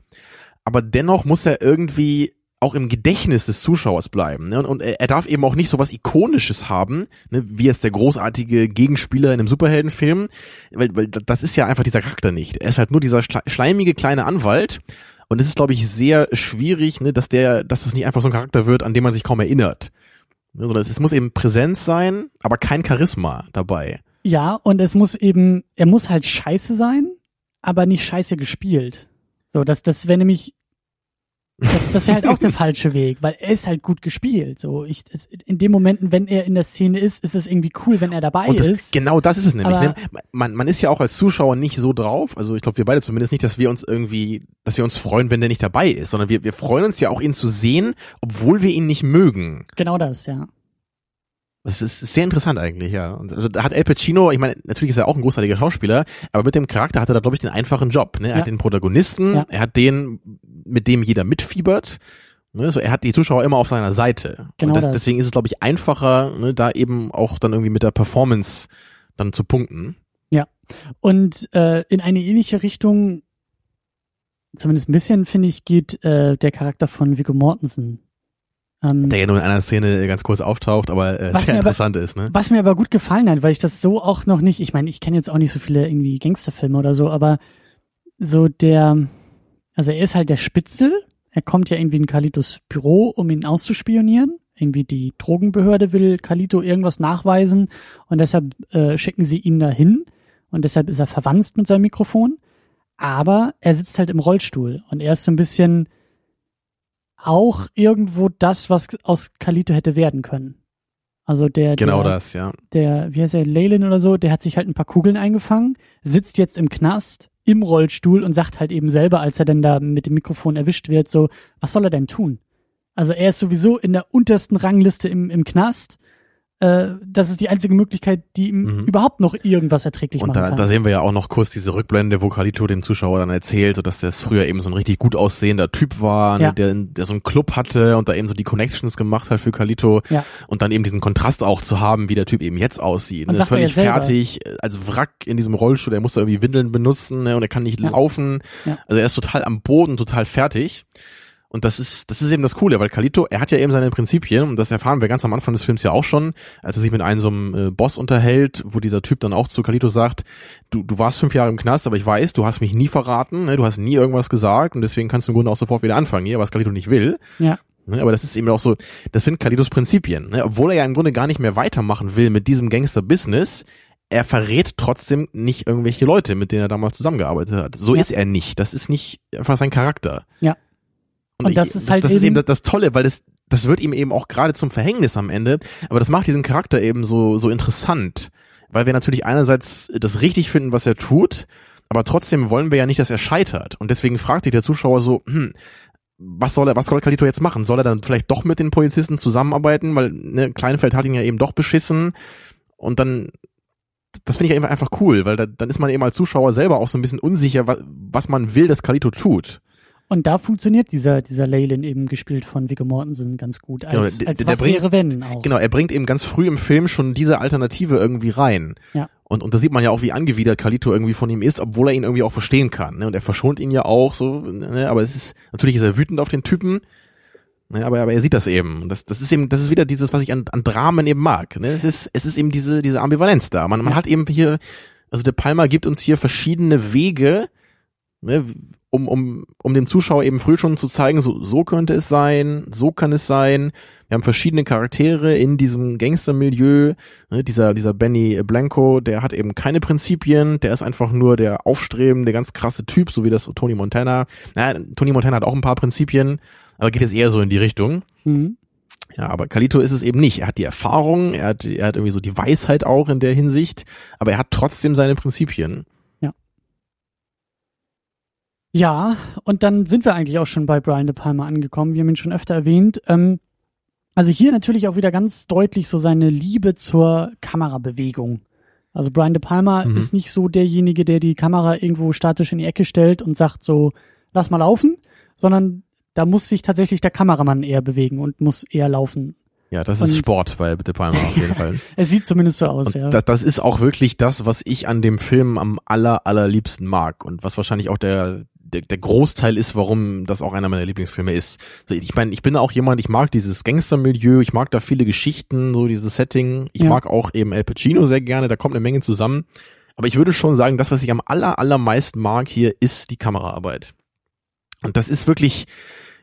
aber dennoch muss er irgendwie auch im Gedächtnis des Zuschauers bleiben. Ne? Und, und er, darf eben auch nicht so was Ikonisches haben, ne? wie es der großartige Gegenspieler in einem Superheldenfilm, weil, weil das ist ja einfach dieser Charakter nicht. Er ist halt nur dieser schleimige kleine Anwalt und es ist, glaube ich, sehr schwierig, ne, dass der, dass das nicht einfach so ein Charakter wird, an dem man sich kaum erinnert. Ne, sondern es muss eben Präsenz sein, aber kein Charisma dabei. Ja, und es muss eben, er muss halt scheiße sein, aber nicht scheiße gespielt. So, das, das wäre nämlich das, das wäre halt auch der falsche Weg, weil er ist halt gut gespielt. So, ich, es, in den Momenten, wenn er in der Szene ist, ist es irgendwie cool, wenn er dabei das, ist. Genau, das ist es nämlich. Ne? Man, man ist ja auch als Zuschauer nicht so drauf. Also ich glaube, wir beide zumindest nicht, dass wir uns irgendwie, dass wir uns freuen, wenn der nicht dabei ist, sondern wir, wir freuen uns ja auch, ihn zu sehen, obwohl wir ihn nicht mögen. Genau das, ja. Das ist sehr interessant eigentlich, ja. Und also da hat El Pacino, ich meine, natürlich ist er auch ein großartiger Schauspieler, aber mit dem Charakter hat er da, glaube ich, den einfachen Job. Ne? Er ja. hat den Protagonisten, ja. er hat den, mit dem jeder mitfiebert. Ne? So, er hat die Zuschauer immer auf seiner Seite. Genau Und das, das. deswegen ist es, glaube ich, einfacher, ne, da eben auch dann irgendwie mit der Performance dann zu punkten. Ja. Und äh, in eine ähnliche Richtung, zumindest ein bisschen, finde ich, geht äh, der Charakter von Viggo Mortensen ähm, der ja nur in einer Szene ganz kurz auftaucht, aber äh, sehr interessant aber, ist. Ne? Was mir aber gut gefallen hat, weil ich das so auch noch nicht, ich meine, ich kenne jetzt auch nicht so viele irgendwie Gangsterfilme oder so, aber so der, also er ist halt der Spitzel, er kommt ja irgendwie in Kalitos Büro, um ihn auszuspionieren. Irgendwie die Drogenbehörde will Kalito irgendwas nachweisen und deshalb äh, schicken sie ihn dahin und deshalb ist er verwandt mit seinem Mikrofon. Aber er sitzt halt im Rollstuhl und er ist so ein bisschen, auch irgendwo das, was aus Kalito hätte werden können. Also der, genau der, das, ja. Der, wie heißt der, Leylin oder so, der hat sich halt ein paar Kugeln eingefangen, sitzt jetzt im Knast, im Rollstuhl und sagt halt eben selber, als er denn da mit dem Mikrofon erwischt wird, so, was soll er denn tun? Also er ist sowieso in der untersten Rangliste im, im Knast äh, das ist die einzige Möglichkeit, die ihm mhm. überhaupt noch irgendwas erträglich und machen da, kann. da sehen wir ja auch noch kurz diese Rückblende, wo Kalito dem Zuschauer dann erzählt, so dass das früher eben so ein richtig gut aussehender Typ war, ne, ja. ne, der, der so einen Club hatte und da eben so die Connections gemacht hat für Kalito ja. und dann eben diesen Kontrast auch zu haben, wie der Typ eben jetzt aussieht. Ne, völlig fertig, als Wrack in diesem Rollstuhl, der muss da irgendwie Windeln benutzen ne, und er kann nicht ja. laufen. Also er ist total am Boden, total fertig. Und das ist, das ist eben das Coole, weil Kalito, er hat ja eben seine Prinzipien und das erfahren wir ganz am Anfang des Films ja auch schon, als er sich mit einem so einem äh, Boss unterhält, wo dieser Typ dann auch zu Kalito sagt, du, du warst fünf Jahre im Knast, aber ich weiß, du hast mich nie verraten, ne, du hast nie irgendwas gesagt und deswegen kannst du im Grunde auch sofort wieder anfangen hier, was Kalito nicht will. Ja. Ne, aber das ist eben auch so, das sind Kalitos Prinzipien. Ne? Obwohl er ja im Grunde gar nicht mehr weitermachen will mit diesem Gangster-Business, er verrät trotzdem nicht irgendwelche Leute, mit denen er damals zusammengearbeitet hat. So ja. ist er nicht. Das ist nicht einfach sein Charakter. Ja. Und, und das, ich, ist halt das, das ist eben das, das Tolle, weil das, das wird ihm eben auch gerade zum Verhängnis am Ende, aber das macht diesen Charakter eben so, so interessant, weil wir natürlich einerseits das richtig finden, was er tut, aber trotzdem wollen wir ja nicht, dass er scheitert. Und deswegen fragt sich der Zuschauer so, hm, was soll er, was soll Kalito jetzt machen? Soll er dann vielleicht doch mit den Polizisten zusammenarbeiten? Weil ne, Kleinfeld hat ihn ja eben doch beschissen. Und dann, das finde ich einfach, einfach cool, weil da, dann ist man eben als Zuschauer selber auch so ein bisschen unsicher, was, was man will, dass Kalito tut. Und da funktioniert dieser, dieser Leyland eben gespielt von Viggo Mortensen ganz gut. Als, Genau, als der- was der bringt- wäre wenn auch. Genau, er bringt eben ganz früh im Film schon diese Alternative irgendwie rein. Ja. Und, und da sieht man ja auch, wie angewidert Kalito irgendwie von ihm ist, obwohl er ihn irgendwie auch verstehen kann. Ne? Und er verschont ihn ja auch so, ne? aber es ist, natürlich ist er wütend auf den Typen, ne? aber, aber er sieht das eben. Und das, das ist eben, das ist wieder dieses, was ich an, an Dramen eben mag. Ne? Es ist, es ist eben diese, diese Ambivalenz da. Man, man Ja. hat eben hier, also der Palmer gibt uns hier verschiedene Wege, ne? Um, um, um dem Zuschauer eben früh schon zu zeigen, so, so könnte es sein, so kann es sein. Wir haben verschiedene Charaktere in diesem Gangstermilieu. Ne, dieser, dieser Benny Blanco, der hat eben keine Prinzipien, der ist einfach nur der aufstrebende, ganz krasse Typ, so wie das Tony Montana. Na, Tony Montana hat auch ein paar Prinzipien, aber geht jetzt eher so in die Richtung. Mhm. Ja, aber Kalito ist es eben nicht. Er hat die Erfahrung, er hat, er hat irgendwie so die Weisheit auch in der Hinsicht, aber er hat trotzdem seine Prinzipien. Ja, und dann sind wir eigentlich auch schon bei Brian De Palma angekommen. Wir haben ihn schon öfter erwähnt. Ähm, also hier natürlich auch wieder ganz deutlich so seine Liebe zur Kamerabewegung. Also Brian De Palma Mhm. ist nicht so derjenige, der die Kamera irgendwo statisch in die Ecke stellt und sagt so, lass mal laufen, sondern da muss sich tatsächlich der Kameramann eher bewegen und muss eher laufen. Ja, das ist Und- Sport bei De Palma auf jeden Fall. Es sieht zumindest so aus, Und ja. das, das ist auch wirklich das, was ich an dem Film am aller, allerliebsten mag und was wahrscheinlich auch der, der, der Großteil ist, warum das auch einer meiner Lieblingsfilme ist. Ich meine, ich bin auch jemand, ich mag dieses Gangstermilieu, ich mag da viele Geschichten, so dieses Setting. Ich Ja. mag auch eben El Pacino sehr gerne, da kommt eine Menge zusammen. Aber ich würde schon sagen, das, was ich am aller, allermeisten mag hier, ist die Kameraarbeit. Und das ist wirklich,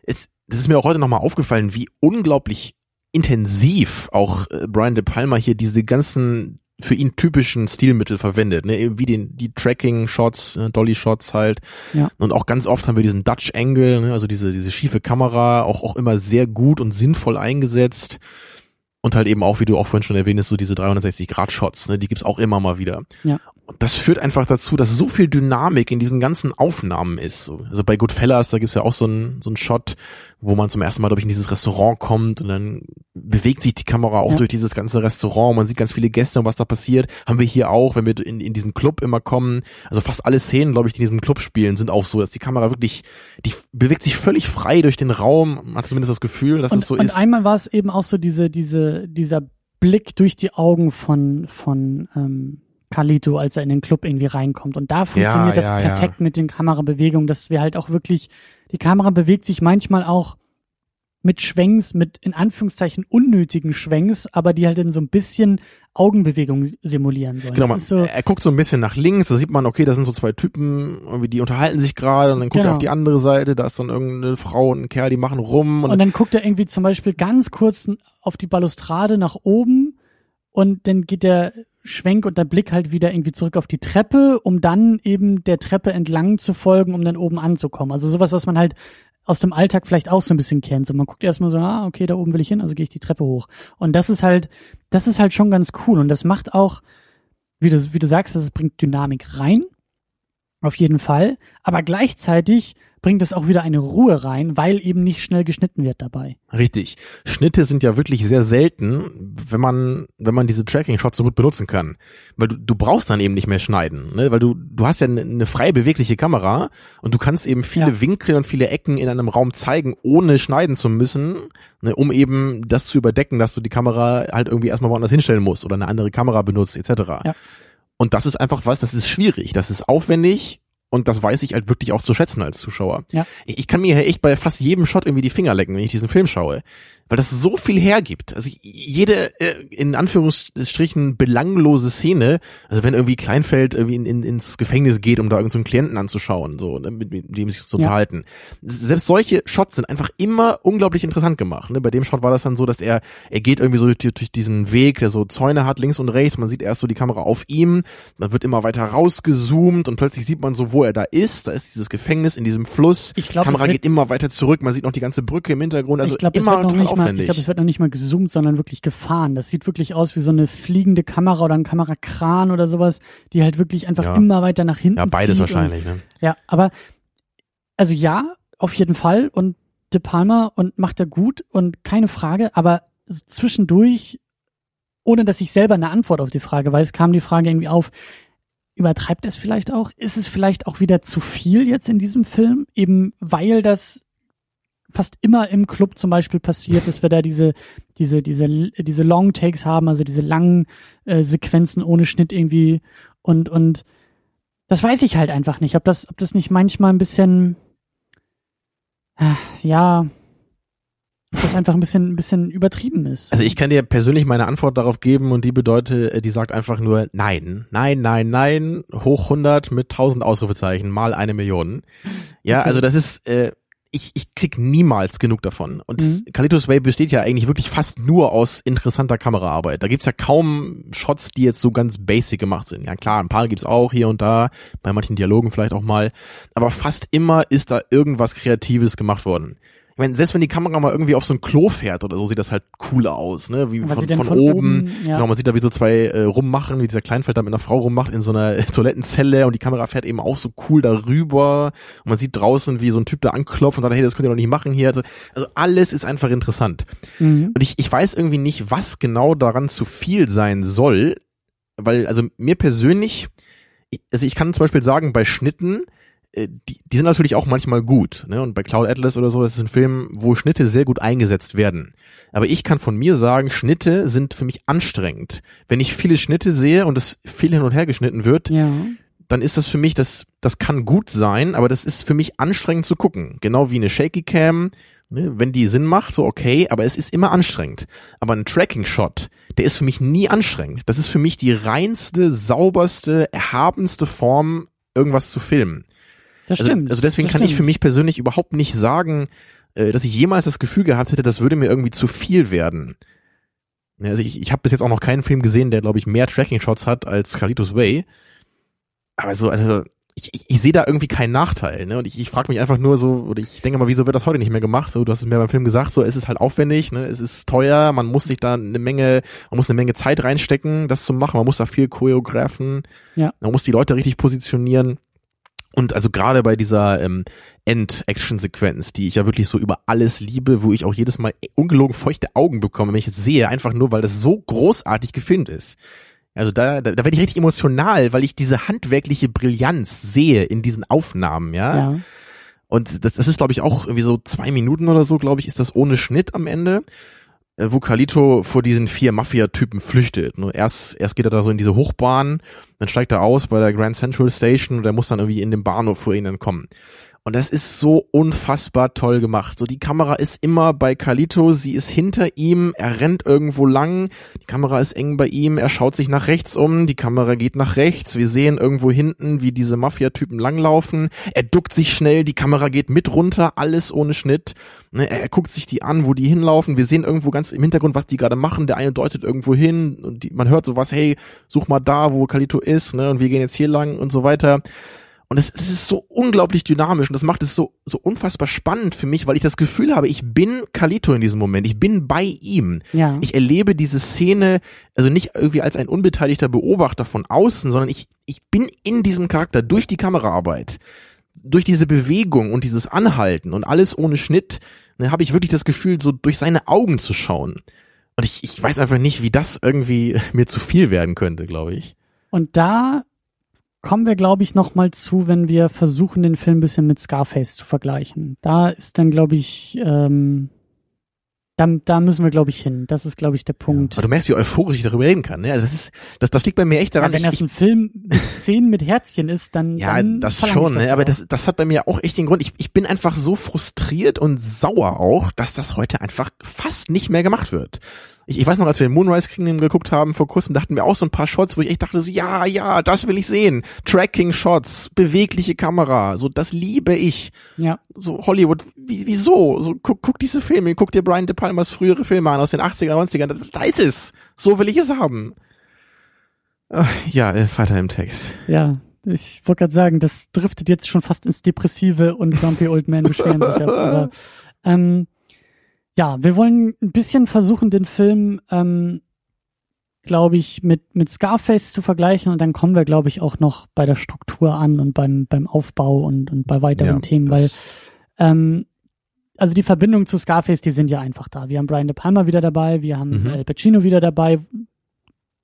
es, das ist mir auch heute nochmal aufgefallen, wie unglaublich intensiv auch äh, Brian De Palma hier diese ganzen für ihn typischen Stilmittel verwendet, ne? wie den, die Tracking-Shots, äh, Dolly-Shots halt. Ja. Und auch ganz oft haben wir diesen Dutch Angle, ne? also diese, diese schiefe Kamera, auch, auch immer sehr gut und sinnvoll eingesetzt. Und halt eben auch, wie du auch vorhin schon erwähntest, so diese 360-Grad-Shots, ne? die gibt's auch immer mal wieder. Ja. Und das führt einfach dazu, dass so viel Dynamik in diesen ganzen Aufnahmen ist. So, Also bei Goodfellas, da gibt's ja auch so einen so einen Shot, wo man zum ersten Mal, glaube ich, in dieses Restaurant kommt und dann bewegt sich die Kamera auch Ja. durch dieses ganze Restaurant. Man sieht ganz viele Gäste und was da passiert. Haben wir hier auch, wenn wir in, in diesen Club immer kommen. Also fast alle Szenen, glaube ich, die in diesem Club spielen, sind auch so, dass die Kamera wirklich, die bewegt sich völlig frei durch den Raum. Man hat zumindest das Gefühl, dass und, es so und ist. einmal war es eben auch so diese, diese, dieser Blick durch die Augen von, von ähm, Carlito, als er in den Club irgendwie reinkommt. Und da funktioniert das ja, ja. perfekt mit den Kamerabewegungen, dass wir halt auch wirklich, die Kamera bewegt sich manchmal auch mit Schwenks, mit in Anführungszeichen unnötigen Schwenks, aber die halt in so ein bisschen Augenbewegung simulieren sollen. Genau, das man, so, er guckt so ein bisschen nach links, da sieht man, okay, da sind so zwei Typen, irgendwie die unterhalten sich gerade und dann guckt er Genau. auf die andere Seite, da ist dann irgendeine Frau und ein Kerl, die machen rum und, Und dann guckt er irgendwie zum Beispiel ganz kurz auf die Balustrade nach oben und dann geht der Schwenk und der Blick halt wieder irgendwie zurück auf die Treppe, um dann eben der Treppe entlang zu folgen, um dann oben anzukommen. Also sowas, was man halt aus dem Alltag vielleicht auch so ein bisschen kennt. So man guckt erstmal so, ah, okay, da oben will ich hin, also gehe ich die Treppe hoch. Und das ist halt, das ist halt schon ganz cool. Und das macht auch, wie du, wie du sagst, das bringt Dynamik rein. Auf jeden Fall. Aber gleichzeitig bringt es auch wieder eine Ruhe rein, weil eben nicht schnell geschnitten wird dabei. Richtig. Schnitte sind ja wirklich sehr selten, wenn man, wenn man diese Tracking-Shots so gut benutzen kann. Weil du, du brauchst dann eben nicht mehr schneiden, ne? Weil du, du hast ja eine, eine frei bewegliche Kamera und du kannst eben viele Ja. Winkel und viele Ecken in einem Raum zeigen, ohne schneiden zu müssen, ne? um eben das zu überdecken, dass du die Kamera halt irgendwie erstmal woanders hinstellen musst oder eine andere Kamera benutzt, etc. Ja. Und das ist einfach was, das ist schwierig, das ist aufwendig und das weiß ich halt wirklich auch zu schätzen als Zuschauer. Ja. Ich ich kann mir ja echt bei fast jedem Shot irgendwie die Finger lecken, wenn ich diesen Film schaue. Weil das so viel hergibt. Also jede, äh, in Anführungsstrichen, belanglose Szene, also wenn irgendwie Kleinfeld irgendwie in, in, ins Gefängnis geht, um da irgendeinen so einen Klienten anzuschauen, so, ne, mit, mit dem sich zu Ja. unterhalten. Selbst solche Shots sind einfach immer unglaublich interessant gemacht. Ne? Bei dem Shot war das dann so, dass er, er geht irgendwie so durch, durch diesen Weg, der so Zäune hat, links und rechts. Man sieht erst so die Kamera auf ihm, dann wird immer weiter rausgezoomt und plötzlich sieht man so, wo er da ist. Da ist dieses Gefängnis in diesem Fluss. Ich glaub, Kamera wird- geht immer weiter zurück. Man sieht noch die ganze Brücke im Hintergrund. Also es immer total mal ich glaube, es wird noch nicht mal gezoomt, sondern wirklich gefahren. Das sieht wirklich aus wie so eine fliegende Kamera oder ein Kamerakran oder sowas, die halt wirklich einfach Ja. immer weiter nach hinten Ja, beides wahrscheinlich, ne? Und, ja, aber also ja, auf jeden Fall und De Palma und macht er gut und keine Frage, aber zwischendurch, ohne dass ich selber eine Antwort auf die Frage weiß, kam die Frage irgendwie auf, übertreibt er es vielleicht auch? Ist es vielleicht auch wieder zu viel jetzt in diesem Film? Eben weil das fast immer im Club zum Beispiel passiert, dass wir da diese, diese, diese, diese Long Takes haben, also diese langen äh, Sequenzen ohne Schnitt irgendwie und, und das weiß ich halt einfach nicht, ob das, ob das nicht manchmal ein bisschen, äh, ja, ob das einfach ein bisschen, ein bisschen übertrieben ist. Also ich kann dir persönlich meine Antwort darauf geben und die bedeutet, äh, die sagt einfach nur nein, nein, nein, nein, hoch 100 mit 1000 Ausrufezeichen mal eine Million. Ja, Okay. also das ist, äh, ich, ich krieg niemals genug davon. Und Mhm. Kalitos Way besteht ja eigentlich wirklich fast nur aus interessanter Kameraarbeit. Da gibt's ja kaum Shots, die jetzt so ganz basic gemacht sind. Ja klar, ein paar gibt's auch hier und da, bei manchen Dialogen vielleicht auch mal. Aber fast immer ist da irgendwas Kreatives gemacht worden. Ich meine, selbst wenn die Kamera mal irgendwie auf so ein Klo fährt oder so, sieht das halt cool aus, ne? Wie von, von, von oben. oben, ja. Genau, man sieht da wie so zwei äh, rummachen, wie dieser Kleinfeld da mit einer Frau rummacht in so einer Toilettenzelle und die Kamera fährt eben auch so cool darüber und man sieht draußen, wie so ein Typ da anklopft und sagt, hey, das könnt ihr doch nicht machen hier. Also, also alles ist einfach interessant. Mhm. Und ich, ich weiß irgendwie nicht, was genau daran zu viel sein soll, weil, also mir persönlich, ich- also ich kann zum Beispiel sagen, bei Schnitten, äh, die, die sind natürlich auch manchmal gut. Ne? Und bei Cloud Atlas oder so, das ist ein Film, wo Schnitte sehr gut eingesetzt werden. Aber ich kann von mir sagen, Schnitte sind für mich anstrengend. Wenn ich viele Schnitte sehe und es viel hin und her geschnitten wird, Ja. dann ist das für mich, das, das kann gut sein, aber das ist für mich anstrengend zu gucken. Genau wie eine Shaky Cam, ne, wenn die Sinn macht, so okay, aber es ist immer anstrengend. Aber ein Tracking-Shot, der ist für mich nie anstrengend. Das ist für mich die reinste, sauberste, erhabenste Form, irgendwas zu filmen. Das Also, stimmt. also deswegen das kann ich stimmt. für mich persönlich überhaupt nicht sagen, äh, dass ich jemals das Gefühl gehabt hätte, das würde mir irgendwie zu viel werden. Also ich, ich habe bis jetzt auch noch keinen Film gesehen, der, glaube ich, mehr Tracking-Shots hat als Carlitos Way. Aber so, also ich, ich, ich sehe da irgendwie keinen Nachteil. Ne? Und ich, ich frage mich einfach nur so, oder ich denke mal, wieso wird das heute nicht mehr gemacht? So, du hast es mir beim Film gesagt, so es ist halt aufwendig, ne? es ist teuer, man muss sich da eine Menge, man muss eine Menge Zeit reinstecken, das zu machen, man muss da viel choreografen, Ja. man muss die Leute richtig positionieren. Und also gerade bei dieser ähm, End-Action-Sequenz, die ich ja wirklich so über alles liebe, wo ich auch jedes Mal ungelogen feuchte Augen bekomme, wenn ich es sehe, einfach nur, weil das so großartig gefilmt ist. Also da, da, da werde ich richtig emotional, weil ich diese handwerkliche Brillanz sehe in diesen Aufnahmen, ja. Ja. Und das, das ist, glaube ich, auch irgendwie so zwei Minuten oder so, glaube ich, ist das ohne Schnitt am Ende, wo Carlito vor diesen vier Mafia-Typen flüchtet. Erst, erst geht er da so in diese Hochbahn, dann steigt er aus bei der Grand Central Station und er muss dann irgendwie in den Bahnhof vor ihnen kommen. Und das ist so unfassbar toll gemacht. So die Kamera ist immer bei Carlito, sie ist hinter ihm, er rennt irgendwo lang, die Kamera ist eng bei ihm, er schaut sich nach rechts um, die Kamera geht nach rechts, wir sehen irgendwo hinten, wie diese Mafia-Typen langlaufen, er duckt sich schnell, die Kamera geht mit runter, alles ohne Schnitt. Ne, Er, er guckt sich die an, wo die hinlaufen, wir sehen irgendwo ganz im Hintergrund, was die gerade machen, der eine deutet irgendwo hin und die, man hört sowas, hey, such mal da, wo Carlito ist, ne, und wir gehen jetzt hier lang und so weiter. Und es, es ist so unglaublich dynamisch und das macht es so, so unfassbar spannend für mich, weil ich das Gefühl habe, ich bin Kalito in diesem Moment. Ich bin bei ihm. Ja. Ich erlebe diese Szene, also nicht irgendwie als ein unbeteiligter Beobachter von außen, sondern ich, ich bin in diesem Charakter durch die Kameraarbeit, durch diese Bewegung und dieses Anhalten und alles ohne Schnitt, ne, habe ich wirklich das Gefühl, so durch seine Augen zu schauen. Und ich, ich weiß einfach nicht, wie das irgendwie mir zu viel werden könnte, glaube ich. Und da kommen wir, glaube ich, noch mal zu, wenn wir versuchen, den Film ein bisschen mit Scarface zu vergleichen. Da ist dann, glaube ich, ähm, da, da müssen wir, glaube ich, hin. Das ist, glaube ich, der Punkt. Aber du merkst, wie euphorisch ich darüber reden kann. Ne? Also das, ist, das, das liegt bei mir echt Ja, daran. wenn ich, das ich, ein Film mit Szenen mit Herzchen ist, dann, ja, dann das schon, ich ne? aber auch. das, das hat bei mir auch echt den Grund. Ich, ich bin einfach so frustriert und sauer auch, dass das heute einfach fast nicht mehr gemacht wird. Ich, ich weiß noch, als wir Moonrise Kingdom geguckt haben vor kurzem, da hatten wir auch so ein paar Shots, wo ich echt dachte, so, ja, ja, das will ich sehen. Tracking-Shots, bewegliche Kamera, so das liebe ich. ja, So Hollywood, wie, wieso? So guck, guck diese Filme, guck dir Brian De Palmas frühere Filme an aus den 80er, 90ern, da, da ist es. So will ich es haben. Ja, äh, weiter im Text. ja. Ich wollte gerade sagen, das driftet jetzt schon fast ins Depressive und Grumpy Old Man beschweren sich ab. Aber ähm, Ja, wir wollen ein bisschen versuchen, den Film, ähm, glaube ich, mit, mit Scarface zu vergleichen und dann kommen wir, glaube ich, auch noch bei der Struktur an und beim, beim Aufbau und, und bei weiteren Ja, Themen, weil ähm, also die Verbindungen zu Scarface, die sind ja einfach da. Wir haben Brian De Palma wieder dabei, wir haben Mhm. Al Pacino wieder dabei.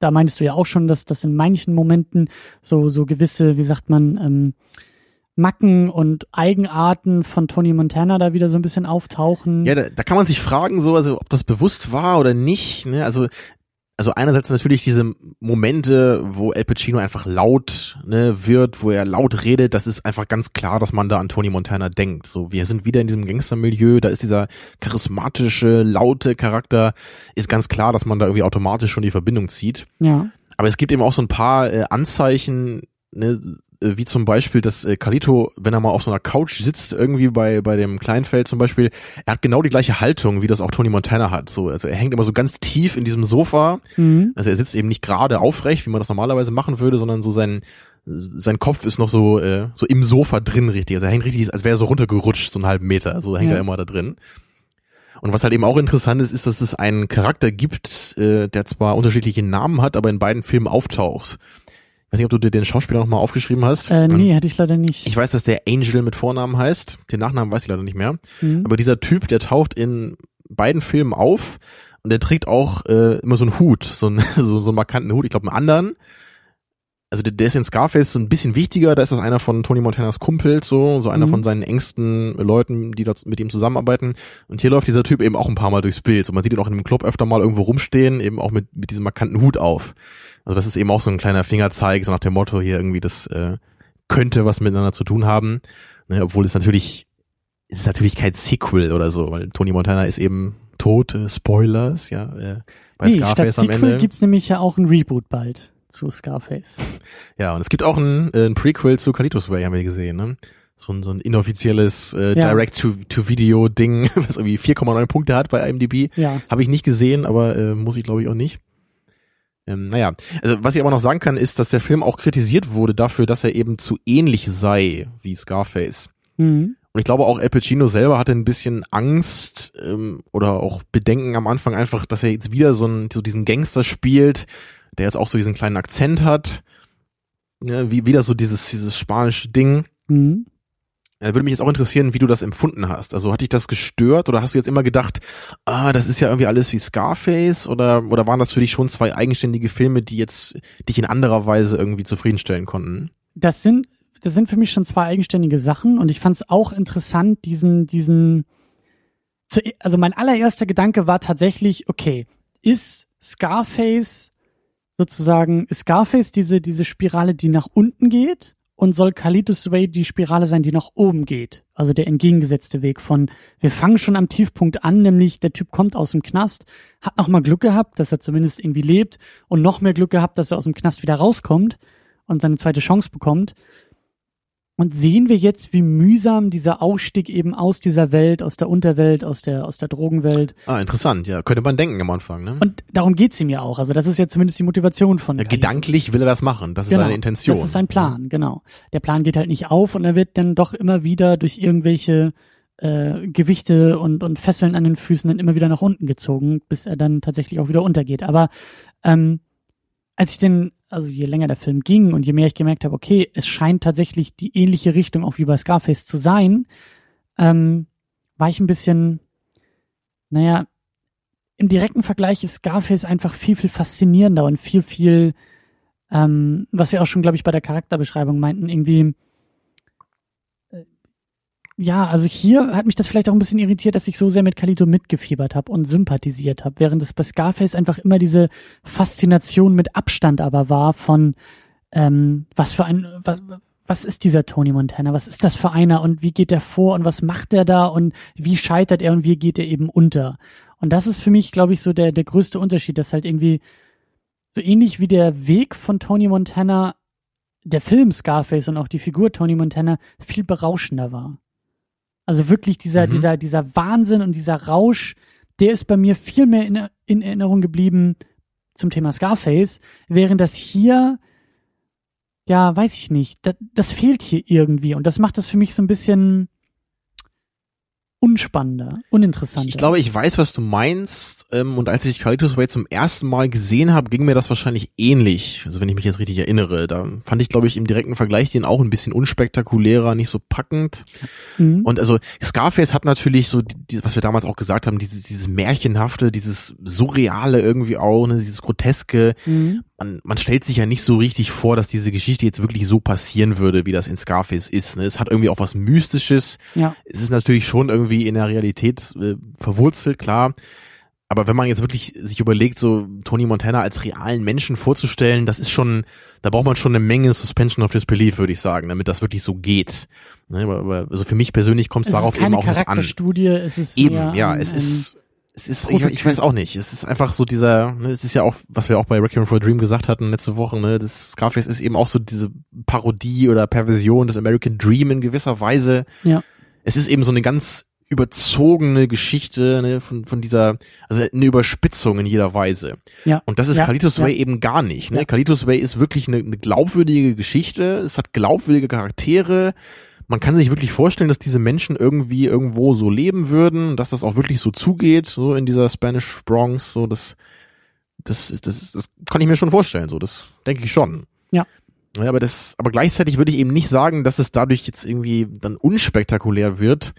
Da meinst du ja auch schon, dass das in manchen Momenten so so gewisse, wie sagt man, ähm, Macken und Eigenarten von Tony Montana da wieder so ein bisschen auftauchen. Ja, da, da kann man sich fragen, so, also ob das bewusst war oder nicht. Ne? Also, also einerseits natürlich diese Momente, wo El Pacino einfach laut ne, wird, wo er laut redet, das ist einfach ganz klar, dass man da an Tony Montana denkt. So, wir sind wieder in diesem Gangstermilieu, da ist dieser charismatische, laute Charakter, ist ganz klar, dass man da irgendwie automatisch schon die Verbindung zieht. ja. Aber es gibt eben auch so ein paar äh, Anzeichen, ne, äh, wie zum Beispiel, dass äh, Carlito, wenn er mal auf so einer Couch sitzt, irgendwie bei bei dem Kleinfeld zum Beispiel, er hat genau die gleiche Haltung, wie das auch Tony Montana hat. So, also er hängt immer so ganz tief in diesem Sofa. Mhm. Also er sitzt eben nicht gerade aufrecht, wie man das normalerweise machen würde, sondern so sein sein Kopf ist noch so äh, so im Sofa drin richtig. Also er hängt richtig, als wäre er so runtergerutscht, so einen halben Meter. So hängt Ja. er immer da drin. Und was halt eben auch interessant ist, ist, dass es einen Charakter gibt, äh, der zwar unterschiedliche Namen hat, aber in beiden Filmen auftaucht. Ich weiß nicht, ob du dir den Schauspieler nochmal aufgeschrieben hast. Äh, nee, hätte ich leider nicht. Ich weiß, dass der Angel mit Vornamen heißt. Den Nachnamen weiß ich leider nicht mehr. Mhm. Aber dieser Typ, der taucht in beiden Filmen auf und der trägt auch äh, immer so einen Hut, so einen, so, so einen markanten Hut. Ich glaube, einen anderen. Also der, der ist in Scarface so ein bisschen wichtiger. Da ist das einer von Tony Montanas Kumpels, so, so einer Mhm. von seinen engsten Leuten, die dort mit ihm zusammenarbeiten. Und hier läuft dieser Typ eben auch ein paar Mal durchs Bild. Und man sieht ihn auch in dem Club öfter mal irgendwo rumstehen, eben auch mit, mit diesem markanten Hut auf. Also das ist eben auch so ein kleiner Fingerzeig, so nach dem Motto hier irgendwie, das äh, könnte was miteinander zu tun haben. Ne, obwohl es natürlich, es ist natürlich kein Sequel oder so, weil Tony Montana ist eben tot, äh, Spoilers, ja, äh, bei nee, statt Scarface am Sequel Ende. gibt's nämlich ja auch ein Reboot bald zu Scarface. Ja, und es gibt auch ein, äh, ein Prequel zu Carlitos Way, haben wir gesehen, ne? So ein, so ein inoffizielles äh, Ja. Direct-to-Video-Ding, was irgendwie 4,9 Punkte hat bei IMDb. Ja. Habe ich nicht gesehen, aber äh, muss ich glaube ich auch nicht. Ähm, naja, also was ich aber noch sagen kann, ist, dass der Film auch kritisiert wurde dafür, dass er eben zu ähnlich sei wie Scarface. Mhm. Und ich glaube auch Al Pacino selber hatte ein bisschen Angst ähm, oder auch Bedenken am Anfang einfach, dass er jetzt wieder so, einen, so diesen Gangster spielt, der jetzt auch so diesen kleinen Akzent hat. Ja, wie wieder so dieses, dieses spanische Ding. Mhm. Würde mich jetzt auch interessieren, wie du das empfunden hast. Also hat dich das gestört oder hast du jetzt immer gedacht, ah, das ist ja irgendwie alles wie Scarface oder, oder waren das für dich schon zwei eigenständige Filme, die jetzt dich in anderer Weise irgendwie zufriedenstellen konnten? Das sind, das sind für mich schon zwei eigenständige Sachen und ich fand es auch interessant, diesen, diesen, zu, also mein allererster Gedanke war tatsächlich, okay, ist Scarface sozusagen, ist Scarface diese, diese Spirale, die nach unten geht und soll Carlitos Way die Spirale sein, die nach oben geht? Also der entgegengesetzte Weg von, wir fangen schon am Tiefpunkt an, nämlich der Typ kommt aus dem Knast, hat noch mal Glück gehabt, dass er zumindest irgendwie lebt und noch mehr Glück gehabt, dass er aus dem Knast wieder rauskommt und seine zweite Chance bekommt. Und sehen wir jetzt, wie mühsam dieser Ausstieg eben aus dieser Welt, aus der Unterwelt, aus der, aus der Drogenwelt. Ah, interessant, ja. Könnte man denken am Anfang, ne? Und darum geht's ihm ja auch. Also das ist ja zumindest die Motivation von Ja, gedanklich will er das machen. Das ist Genau, seine Intention. Das ist sein Plan, genau. Der Plan geht halt nicht auf und er wird dann doch immer wieder durch irgendwelche äh, Gewichte und, und Fesseln an den Füßen dann immer wieder nach unten gezogen, bis er dann tatsächlich auch wieder untergeht. Aber ähm, als ich den, also je länger der Film ging und je mehr ich gemerkt habe, okay, es scheint tatsächlich die ähnliche Richtung auch wie bei Scarface zu sein, ähm, war ich ein bisschen, naja, im direkten Vergleich ist Scarface einfach viel, viel faszinierender und viel, viel, ähm, was wir auch schon, glaube ich, bei der Charakterbeschreibung meinten, irgendwie, ja, also hier hat mich das vielleicht auch ein bisschen irritiert, dass ich so sehr mit Kalito mitgefiebert habe und sympathisiert habe, während es bei Scarface einfach immer diese Faszination mit Abstand aber war von, ähm, was für ein, was, was ist dieser Tony Montana? Was ist das für einer und wie geht er vor und was macht er da und wie scheitert er und wie geht er eben unter? Und das ist für mich, glaube ich, so der, der größte Unterschied, dass halt irgendwie so ähnlich wie der Weg von Tony Montana, der Film Scarface und auch die Figur Tony Montana viel berauschender war. Also wirklich dieser, Mhm. dieser, dieser Wahnsinn und dieser Rausch, der ist bei mir viel mehr in, in Erinnerung geblieben zum Thema Scarface, während das hier, ja, weiß ich nicht, das, das fehlt hier irgendwie und das macht das für mich so ein bisschen, unspannender, uninteressanter. Ich glaube, ich weiß, was du meinst. Ähm, und als ich Carlitos Way zum ersten Mal gesehen habe, ging mir das wahrscheinlich ähnlich. Also wenn ich mich jetzt richtig erinnere, da fand ich, glaube ich, im direkten Vergleich den auch ein bisschen unspektakulärer, nicht so packend. Mhm. Und also Scarface hat natürlich so, was wir damals auch gesagt haben, dieses, dieses märchenhafte, dieses surreale irgendwie auch, ne, dieses groteske. Mhm man, man stellt sich ja nicht so richtig vor, dass diese Geschichte jetzt wirklich so passieren würde, wie das in Scarface ist. Ne? Es hat irgendwie auch was Mystisches. Ja. Es ist natürlich schon irgendwie in der Realität äh, verwurzelt, klar. Aber wenn man jetzt wirklich sich überlegt, so Tony Montana als realen Menschen vorzustellen, das ist schon, da braucht man schon eine Menge Suspension of Disbelief, würde ich sagen, damit das wirklich so geht. Ne? Aber, also für mich persönlich kommt es darauf eben auch nicht an. Es ist eben, ja, es ist es ist, ich, ich, weiß auch nicht. Es ist einfach so dieser, ne, es ist ja auch, was wir auch bei Requiem for a Dream gesagt hatten letzte Woche, ne, das Scarface ist eben auch so diese Parodie oder Perversion des American Dream in gewisser Weise. Ja. Es ist eben so eine ganz überzogene Geschichte ne, von, von dieser, also eine Überspitzung in jeder Weise. Ja. Und das ist ja. Carlitos Way ja. eben gar nicht. Ne? Ja. Carlitos Way ist wirklich eine, eine glaubwürdige Geschichte, es hat glaubwürdige Charaktere, man kann sich wirklich vorstellen, dass diese Menschen irgendwie irgendwo so leben würden, dass das auch wirklich so zugeht, so in dieser Spanish Bronx, so das, das ist, das, das kann ich mir schon vorstellen, so das denke ich schon. Ja. Ja, aber das, aber gleichzeitig würde ich eben nicht sagen, dass es dadurch jetzt irgendwie dann unspektakulär wird,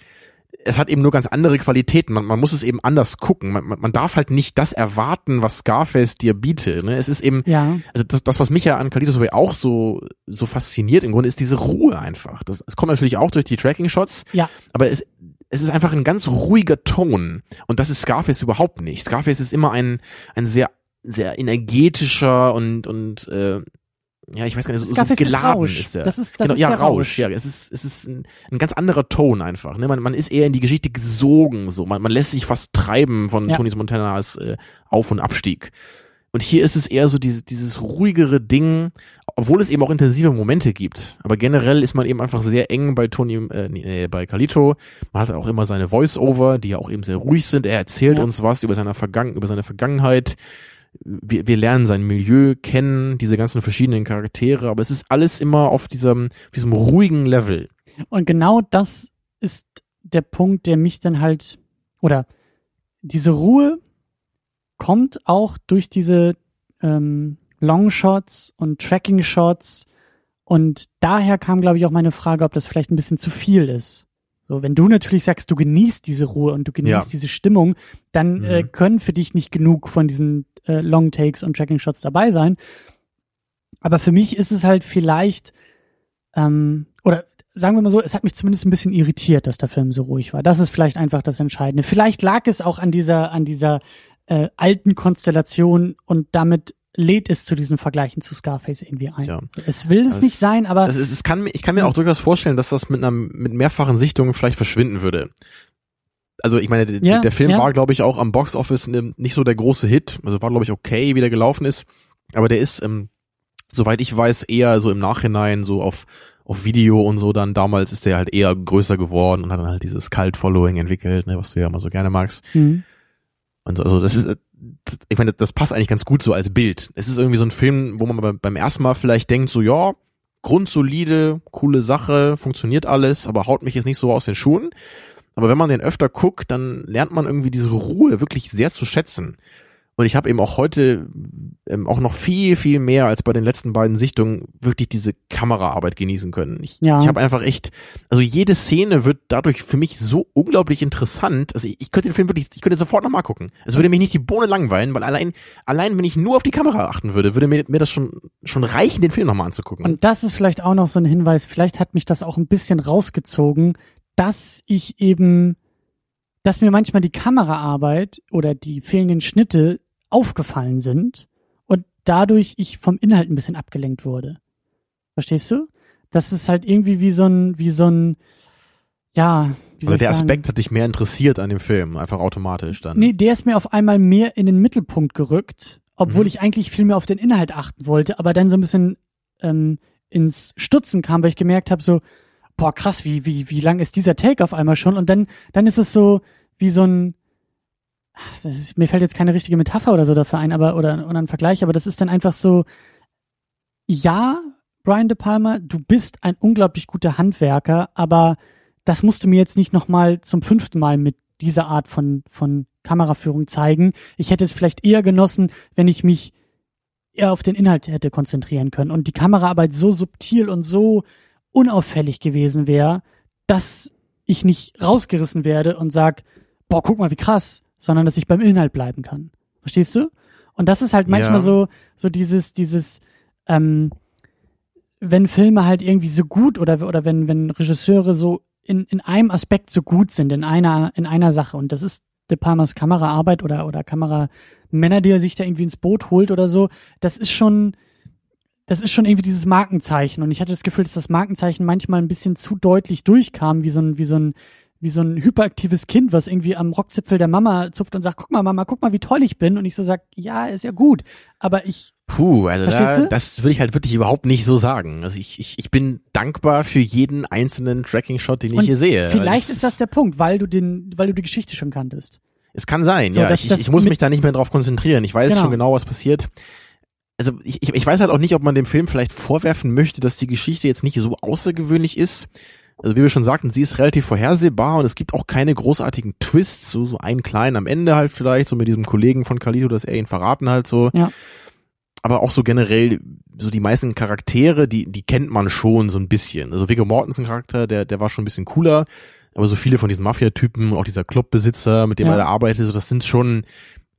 es hat eben nur ganz andere Qualitäten. Man, man muss es eben anders gucken. Man, man, man darf halt nicht das erwarten, was Scarface dir bietet. Ne? Es ist eben, ja. also das, das, was mich ja an Kalitos Way auch so, so fasziniert im Grunde, ist diese Ruhe einfach. Das, es kommt natürlich auch durch die Tracking-Shots, ja. aber es, es ist einfach ein ganz ruhiger Ton. Und das ist Scarface überhaupt nicht. Scarface ist immer ein, ein sehr, sehr energetischer und, und äh, ja, ich weiß gar nicht, so, so geladen ist, ist, der. Das ist, das genau, ist ja, der Rausch. Rausch. Ja, es ist, es ist ein, ein ganz anderer Ton einfach. Ne? Man, man ist eher in die Geschichte gesogen, so. Man, man lässt sich fast treiben von Ja. Tony Montanas äh, Auf- und Abstieg. Und hier ist es eher so dieses, dieses ruhigere Ding, obwohl es eben auch intensive Momente gibt. Aber generell ist man eben einfach sehr eng bei Tony, äh, nee, bei Carlito. Man hat auch immer seine Voice-Over, die ja auch eben sehr ruhig sind. Er erzählt Ja. uns was über seine, Vergangen über seine Vergangenheit. Wir, wir lernen sein Milieu kennen, diese ganzen verschiedenen Charaktere, aber es ist alles immer auf diesem, diesem ruhigen Level. Und genau das ist der Punkt, der mich dann halt, oder diese Ruhe kommt auch durch diese ähm, Longshots und Tracking-Shots. Und daher kam, glaube ich, auch meine Frage, ob das vielleicht ein bisschen zu viel ist. So, wenn du natürlich sagst, du genießt diese Ruhe und du genießt Ja. diese Stimmung, dann äh, Mhm. können für dich nicht genug von diesen äh, Long Takes und Tracking Shots dabei sein. Aber für mich ist es halt vielleicht, ähm, oder sagen wir mal so, es hat mich zumindest ein bisschen irritiert, dass der Film so ruhig war. Das ist vielleicht einfach das Entscheidende. Vielleicht lag es auch an dieser, an dieser äh, alten Konstellation und damit lädt es zu diesen Vergleichen zu Scarface irgendwie ein. Ja. Es will es Das- nicht sein, aber Also es, es kann, ich kann mir auch durchaus vorstellen, dass das mit einer mit mehrfachen Sichtungen vielleicht verschwinden würde. Also ich meine, der, Ja, der Film ja. war, glaube ich, auch am Box Office ne- nicht so der große Hit. Also war, glaube ich, okay, wie der gelaufen ist. Aber der ist, ähm, soweit ich weiß, eher so im Nachhinein so auf auf Video und so dann damals ist der halt eher größer geworden und hat dann halt dieses Cult Following entwickelt, ne, was du ja immer so gerne magst. hm, Und so, also das ist, ich meine, das passt eigentlich ganz gut so als Bild. Es ist irgendwie so ein Film, wo man beim ersten Mal vielleicht denkt, so ja, grundsolide, coole Sache, funktioniert alles, aber haut mich jetzt nicht so aus den Schuhen. Aber wenn man den öfter guckt, dann lernt man irgendwie diese Ruhe wirklich sehr zu schätzen. Und ich habe eben auch heute ähm, auch noch viel, viel mehr als bei den letzten beiden Sichtungen wirklich diese Kameraarbeit genießen können. Ich, Ja. ich habe einfach echt, also jede Szene wird dadurch für mich so unglaublich interessant. Also ich, ich könnte den Film wirklich, ich könnte sofort nochmal gucken. Es würde mich nicht die Bohne langweilen, weil allein, allein wenn ich nur auf die Kamera achten würde, würde mir, mir das schon, schon reichen, den Film nochmal anzugucken. Und das ist vielleicht auch noch so ein Hinweis, vielleicht hat mich das auch ein bisschen rausgezogen, dass ich eben, dass mir manchmal die Kameraarbeit oder die fehlenden Schnitte aufgefallen sind und dadurch ich vom Inhalt ein bisschen abgelenkt wurde. Verstehst du? Das ist halt irgendwie wie so ein, wie so ein, ja, also der sagen? Aspekt hat dich mehr interessiert an dem Film, einfach automatisch dann. Nee, der ist mir auf einmal mehr in den Mittelpunkt gerückt, obwohl Mhm. ich eigentlich viel mehr auf den Inhalt achten wollte, aber dann so ein bisschen ähm, ins Stutzen kam, weil ich gemerkt habe, so, boah, krass, wie, wie, wie lang ist dieser Take auf einmal schon? Und dann, dann ist es so wie so ein, ach, ist, mir fällt jetzt keine richtige Metapher oder so dafür ein, aber, oder, oder ein Vergleich, aber das ist dann einfach so, ja, Brian De Palma, du bist ein unglaublich guter Handwerker, aber das musst du mir jetzt nicht nochmal zum fünften Mal mit dieser Art von, von Kameraführung zeigen. Ich hätte es vielleicht eher genossen, wenn ich mich eher auf den Inhalt hätte konzentrieren können und die Kameraarbeit so subtil und so unauffällig gewesen wäre, dass ich nicht rausgerissen werde und sag, boah, guck mal, wie krass, sondern dass ich beim Inhalt bleiben kann. Verstehst du? Und das ist halt manchmal Ja. so, so dieses, dieses, ähm, wenn Filme halt irgendwie so gut oder, oder wenn, wenn Regisseure so in, in einem Aspekt so gut sind, in einer, in einer Sache, und das ist De Palmas Kameraarbeit oder, oder Kameramänner, die er sich da irgendwie ins Boot holt oder so, das ist schon, das ist schon irgendwie dieses Markenzeichen. Und ich hatte das Gefühl, dass das Markenzeichen manchmal ein bisschen zu deutlich durchkam, wie so ein, wie so ein, wie so ein hyperaktives Kind, was irgendwie am Rockzipfel der Mama zupft und sagt, guck mal, Mama, guck mal, wie toll ich bin. Und ich so sag, ja, ist ja gut. Aber ich, Puh, also da, das würde ich halt wirklich überhaupt nicht so sagen. Also ich, ich, ich bin dankbar für jeden einzelnen Tracking-Shot, den ich Und hier sehe. vielleicht Weil ist das der Punkt, weil du den, weil du die Geschichte schon kanntest. Es kann sein, So, ja. das- ich, das ich muss mich da nicht mehr drauf konzentrieren. Ich weiß Genau. schon genau, was passiert. Also ich, ich weiß halt auch nicht, ob man dem Film vielleicht vorwerfen möchte, dass die Geschichte jetzt nicht so außergewöhnlich ist. Also wie wir schon sagten, sie ist relativ vorhersehbar und es gibt auch keine großartigen Twists, so, so einen kleinen am Ende halt vielleicht, so mit diesem Kollegen von Kalito, dass er ihn verraten halt so. Ja. Aber auch so generell, so die meisten Charaktere, die, die kennt man schon so ein bisschen. Also Viggo Mortensen Charakter, der, der war schon ein bisschen cooler. Aber so viele von diesen Mafia-Typen, auch dieser Clubbesitzer, mit dem Ja. er da arbeitet, so das sind schon,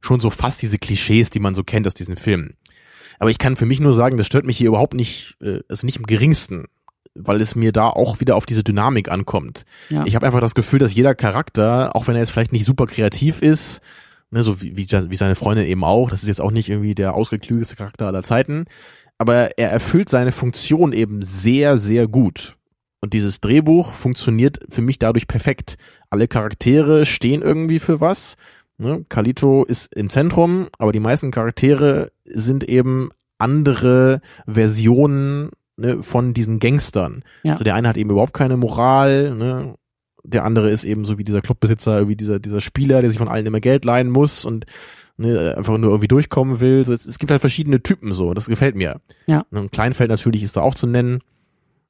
schon so fast diese Klischees, die man so kennt aus diesen Filmen. Aber ich kann für mich nur sagen, das stört mich hier überhaupt nicht, äh, also nicht im geringsten, weil es mir da auch wieder auf diese Dynamik ankommt. Ja. Ich habe einfach das Gefühl, dass jeder Charakter, auch wenn er jetzt vielleicht nicht super kreativ ist, ne, so wie, wie, wie seine Freundin eben auch, das ist jetzt auch nicht irgendwie der ausgeklügelste Charakter aller Zeiten, aber er erfüllt seine Funktion eben sehr, sehr gut. Und dieses Drehbuch funktioniert für mich dadurch perfekt. Alle Charaktere stehen irgendwie für was. Ne? Kalito ist im Zentrum, aber die meisten Charaktere sind eben andere Versionen ne, von diesen Gangstern. Ja. Also der eine hat eben überhaupt keine Moral, ne? der andere ist eben so wie dieser Clubbesitzer, wie dieser, dieser Spieler, der sich von allen immer Geld leihen muss und ne, einfach nur irgendwie durchkommen will. So, es, es gibt halt verschiedene Typen so, das gefällt mir. Ja. Ne, Und Kleinfeld natürlich ist da auch zu nennen.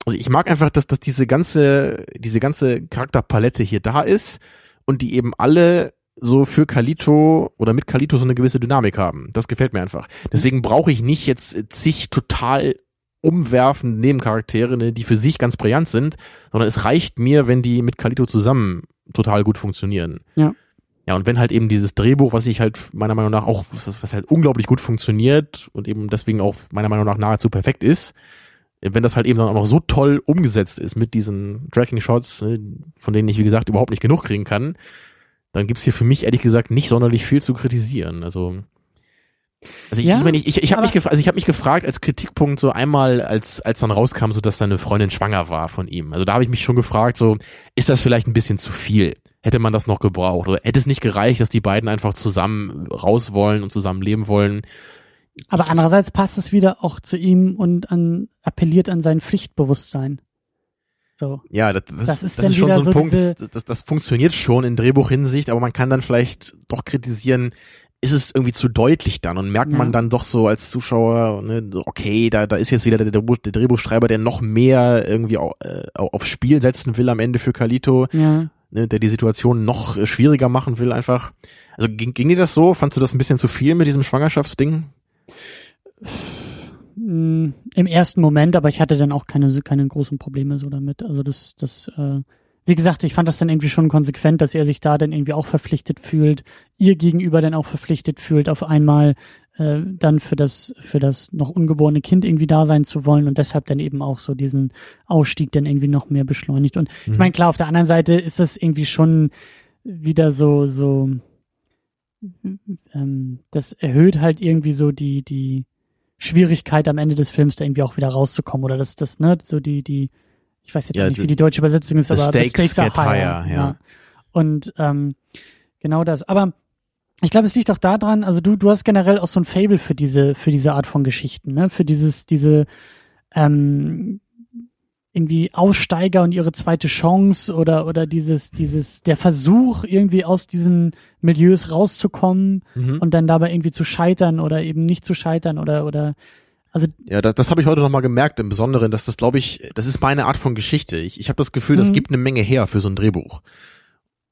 Also ich mag einfach, dass, dass diese ganze, diese ganze Charakterpalette hier da ist und die eben alle so für Kalito oder mit Kalito so eine gewisse Dynamik haben. Das gefällt mir einfach. Deswegen brauche ich nicht jetzt zig total umwerfende Nebencharaktere, ne, die für sich ganz brillant sind, sondern es reicht mir, wenn die mit Kalito zusammen total gut funktionieren. Ja. Ja, und wenn halt eben dieses Drehbuch, was ich halt meiner Meinung nach auch, was, halt unglaublich gut funktioniert und eben deswegen auch meiner Meinung nach nahezu perfekt ist, wenn das halt eben dann auch noch so toll umgesetzt ist mit diesen Tracking-Shots, ne, von denen ich, wie gesagt, überhaupt nicht genug kriegen kann, dann gibt's hier für mich ehrlich gesagt nicht sonderlich viel zu kritisieren. Also, also ich, Ja, ich, meine, ich, ich, ich habe mich, also ich hab mich gefragt als Kritikpunkt so einmal, als, als dann rauskam, so dass seine Freundin schwanger war von ihm. Also da habe ich mich schon gefragt, so, ist das vielleicht ein bisschen zu viel? Hätte man das noch gebraucht? Oder hätte es nicht gereicht, dass die beiden einfach zusammen raus wollen und zusammen leben wollen? Aber andererseits passt es wieder auch zu ihm und an, appelliert an sein Pflichtbewusstsein. So. Ja, das, das, Das ist das ist schon so ein so Punkt, das, das, funktioniert schon in Drehbuchhinsicht, aber man kann dann vielleicht doch kritisieren, ist es irgendwie zu deutlich dann und merkt Ja. man dann doch so als Zuschauer, ne, okay, da, da ist jetzt wieder der, der, der Drehbuchschreiber, der noch mehr irgendwie äh, aufs Spiel setzen will am Ende für Kalito, Ja. ne, der die Situation noch äh, schwieriger machen will einfach. Also ging, ging dir das so? Fandst du das ein bisschen zu viel mit diesem Schwangerschaftsding? Mm, Im ersten Moment, aber ich hatte dann auch keine, keine großen Probleme so damit. Also das, das, äh, wie gesagt, ich fand das dann irgendwie schon konsequent, dass er sich da dann irgendwie auch verpflichtet fühlt, ihr gegenüber dann auch verpflichtet fühlt, auf einmal äh, dann für das, für das noch ungeborene Kind irgendwie da sein zu wollen und deshalb dann eben auch so diesen Ausstieg dann irgendwie noch mehr beschleunigt. Und ich meine, klar, auf der anderen Seite ist das irgendwie schon wieder so, so, ähm, das erhöht halt irgendwie so die, die, Schwierigkeit am Ende des Films da irgendwie auch wieder rauszukommen oder das, das, ne, so die, die, ich weiß jetzt Ja, nicht, wie die deutsche Übersetzung ist, aber stakes the stakes are higher. higher, ja. Und ähm, genau das. Aber ich glaube, es liegt auch daran, also du, du hast generell auch so ein Fable für diese, für diese Art von Geschichten, ne? Für dieses, diese ähm, irgendwie Aussteiger und ihre zweite Chance oder oder dieses, dieses, der Versuch, irgendwie aus diesen Milieus rauszukommen Mhm. und dann dabei irgendwie zu scheitern oder eben nicht zu scheitern oder oder Also Ja, das, das habe ich heute noch mal gemerkt, im Besonderen, dass das, glaube ich, das ist meine Art von Geschichte. Ich, ich habe das Gefühl, das Mhm. gibt eine Menge her für so ein Drehbuch.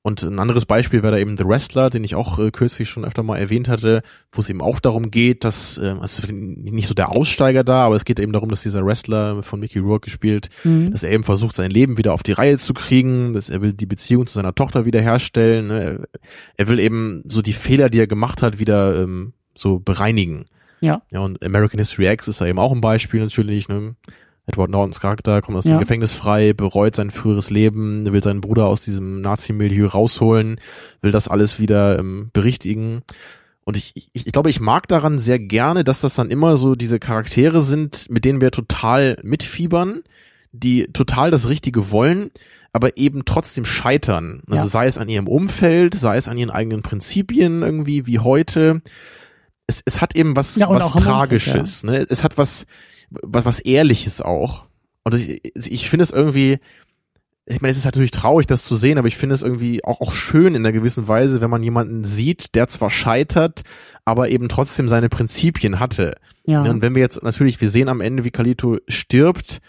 Und ein anderes Beispiel wäre da eben The Wrestler, den ich auch äh, kürzlich schon öfter mal erwähnt hatte, wo es eben auch darum geht, dass, äh, es ist nicht so der Aussteiger da, aber es geht eben darum, dass dieser Wrestler von Mickey Rourke gespielt, mhm. dass er eben versucht, sein Leben wieder auf die Reihe zu kriegen, dass er will die Beziehung zu seiner Tochter wiederherstellen, ne? er, er will eben so die Fehler, die er gemacht hat, wieder ähm, so bereinigen. Ja. Ja, und American History X ist da eben auch ein Beispiel natürlich, ne? Edward Nortons Charakter kommt aus Ja. dem Gefängnis frei, bereut sein früheres Leben, will seinen Bruder aus diesem Nazi-Milieu rausholen, will das alles wieder ähm, berichtigen. Und ich, ich, ich glaube, ich mag daran sehr gerne, dass das dann immer so diese Charaktere sind, mit denen wir total mitfiebern, die total das Richtige wollen, aber eben trotzdem scheitern. Also Ja. sei es an ihrem Umfeld, sei es an ihren eigenen Prinzipien irgendwie, wie heute. Es, es hat eben was, Ja, was Umfeld, Tragisches. Ne? Es hat was, was, was Ehrliches auch. Und ich, ich finde es irgendwie, ich meine, es ist natürlich traurig, das zu sehen, aber ich finde es irgendwie auch, auch schön in einer gewissen Weise, wenn man jemanden sieht, der zwar scheitert, aber eben trotzdem seine Prinzipien hatte. Ja. Ja, und wenn wir jetzt natürlich, wir sehen am Ende, wie Kalito stirbt,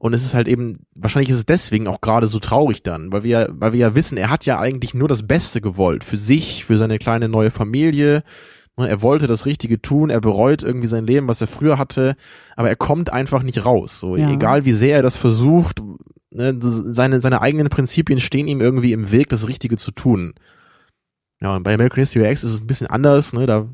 und es ist halt eben, wahrscheinlich ist es deswegen auch gerade so traurig dann, weil wir, weil wir ja wissen, er hat ja eigentlich nur das Beste gewollt. Für sich, für seine kleine neue Familie. Und Er wollte das Richtige tun, er bereut irgendwie sein Leben, was er früher hatte, aber er kommt einfach nicht raus. So, Ja. egal wie sehr er das versucht, ne, seine, seine eigenen Prinzipien stehen ihm irgendwie im Weg, das Richtige zu tun. Ja, und bei American History X ist es ein bisschen anders, ne, da,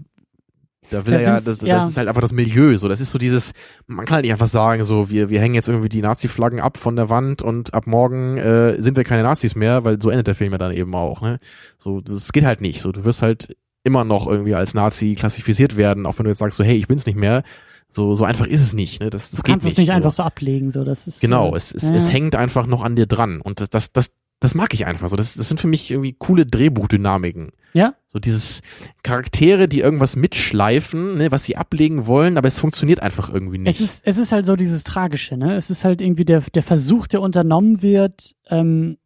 da will Da er ja, das, ja. das ist halt einfach das Milieu, so, das ist so dieses, man kann halt nicht einfach sagen, so, wir, wir hängen jetzt irgendwie die Nazi-Flaggen ab von der Wand und ab morgen äh, sind wir keine Nazis mehr, weil so endet der Film ja dann eben auch, ne. So, das geht halt nicht, so, du wirst halt immer noch irgendwie als Nazi klassifiziert werden, auch wenn du jetzt sagst, so, hey, ich bin's nicht mehr, so, so einfach ist es nicht, ne, das, das du geht kannst nicht. es nicht so. einfach so ablegen, so das ist Genau, äh, es, es, ja, es hängt einfach noch an dir dran. Und das, das, das, das mag ich einfach so. Das, das sind für mich irgendwie coole Drehbuchdynamiken. Ja. So dieses Charaktere, die irgendwas mitschleifen, ne, was sie ablegen wollen, aber es funktioniert einfach irgendwie nicht. Es ist, es ist halt so dieses Tragische, ne? Es ist halt irgendwie der, der Versuch, der unternommen wird, ähm,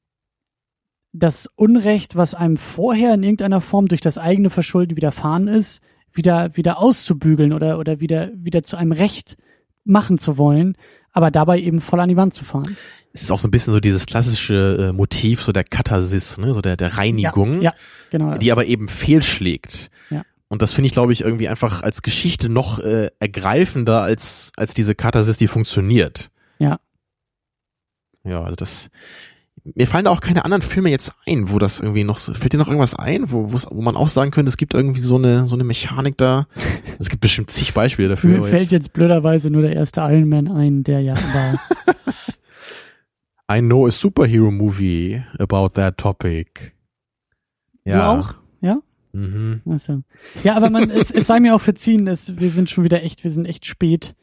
das Unrecht, was einem vorher in irgendeiner Form durch das eigene Verschulden widerfahren ist, wieder, wieder auszubügeln oder, oder wieder, wieder zu einem Recht machen zu wollen, aber dabei eben voll an die Wand zu fahren. es ist auch so ein bisschen so dieses klassische äh, Motiv, so der Katharsis, ne, so der, der Reinigung, Ja, ja genau. die aber eben fehlschlägt. Ja. Und das finde ich, glaube ich, irgendwie einfach als Geschichte noch äh, ergreifender als, als diese Katharsis, die funktioniert. Ja. Ja, also das, mir fallen da auch keine anderen Filme jetzt ein, wo das irgendwie noch, so- fällt dir noch irgendwas ein, wo, wo man auch sagen könnte, es gibt irgendwie so eine, so eine Mechanik da. Es gibt bestimmt zig Beispiele dafür. Mir fällt jetzt blöderweise nur der erste Iron Man ein, der ja aber I know a superhero movie about that topic. du auch? Ja? Mhm. Achso. Ja, aber man, es, es sei mir auch verziehen, es, wir sind schon wieder echt, wir sind echt spät.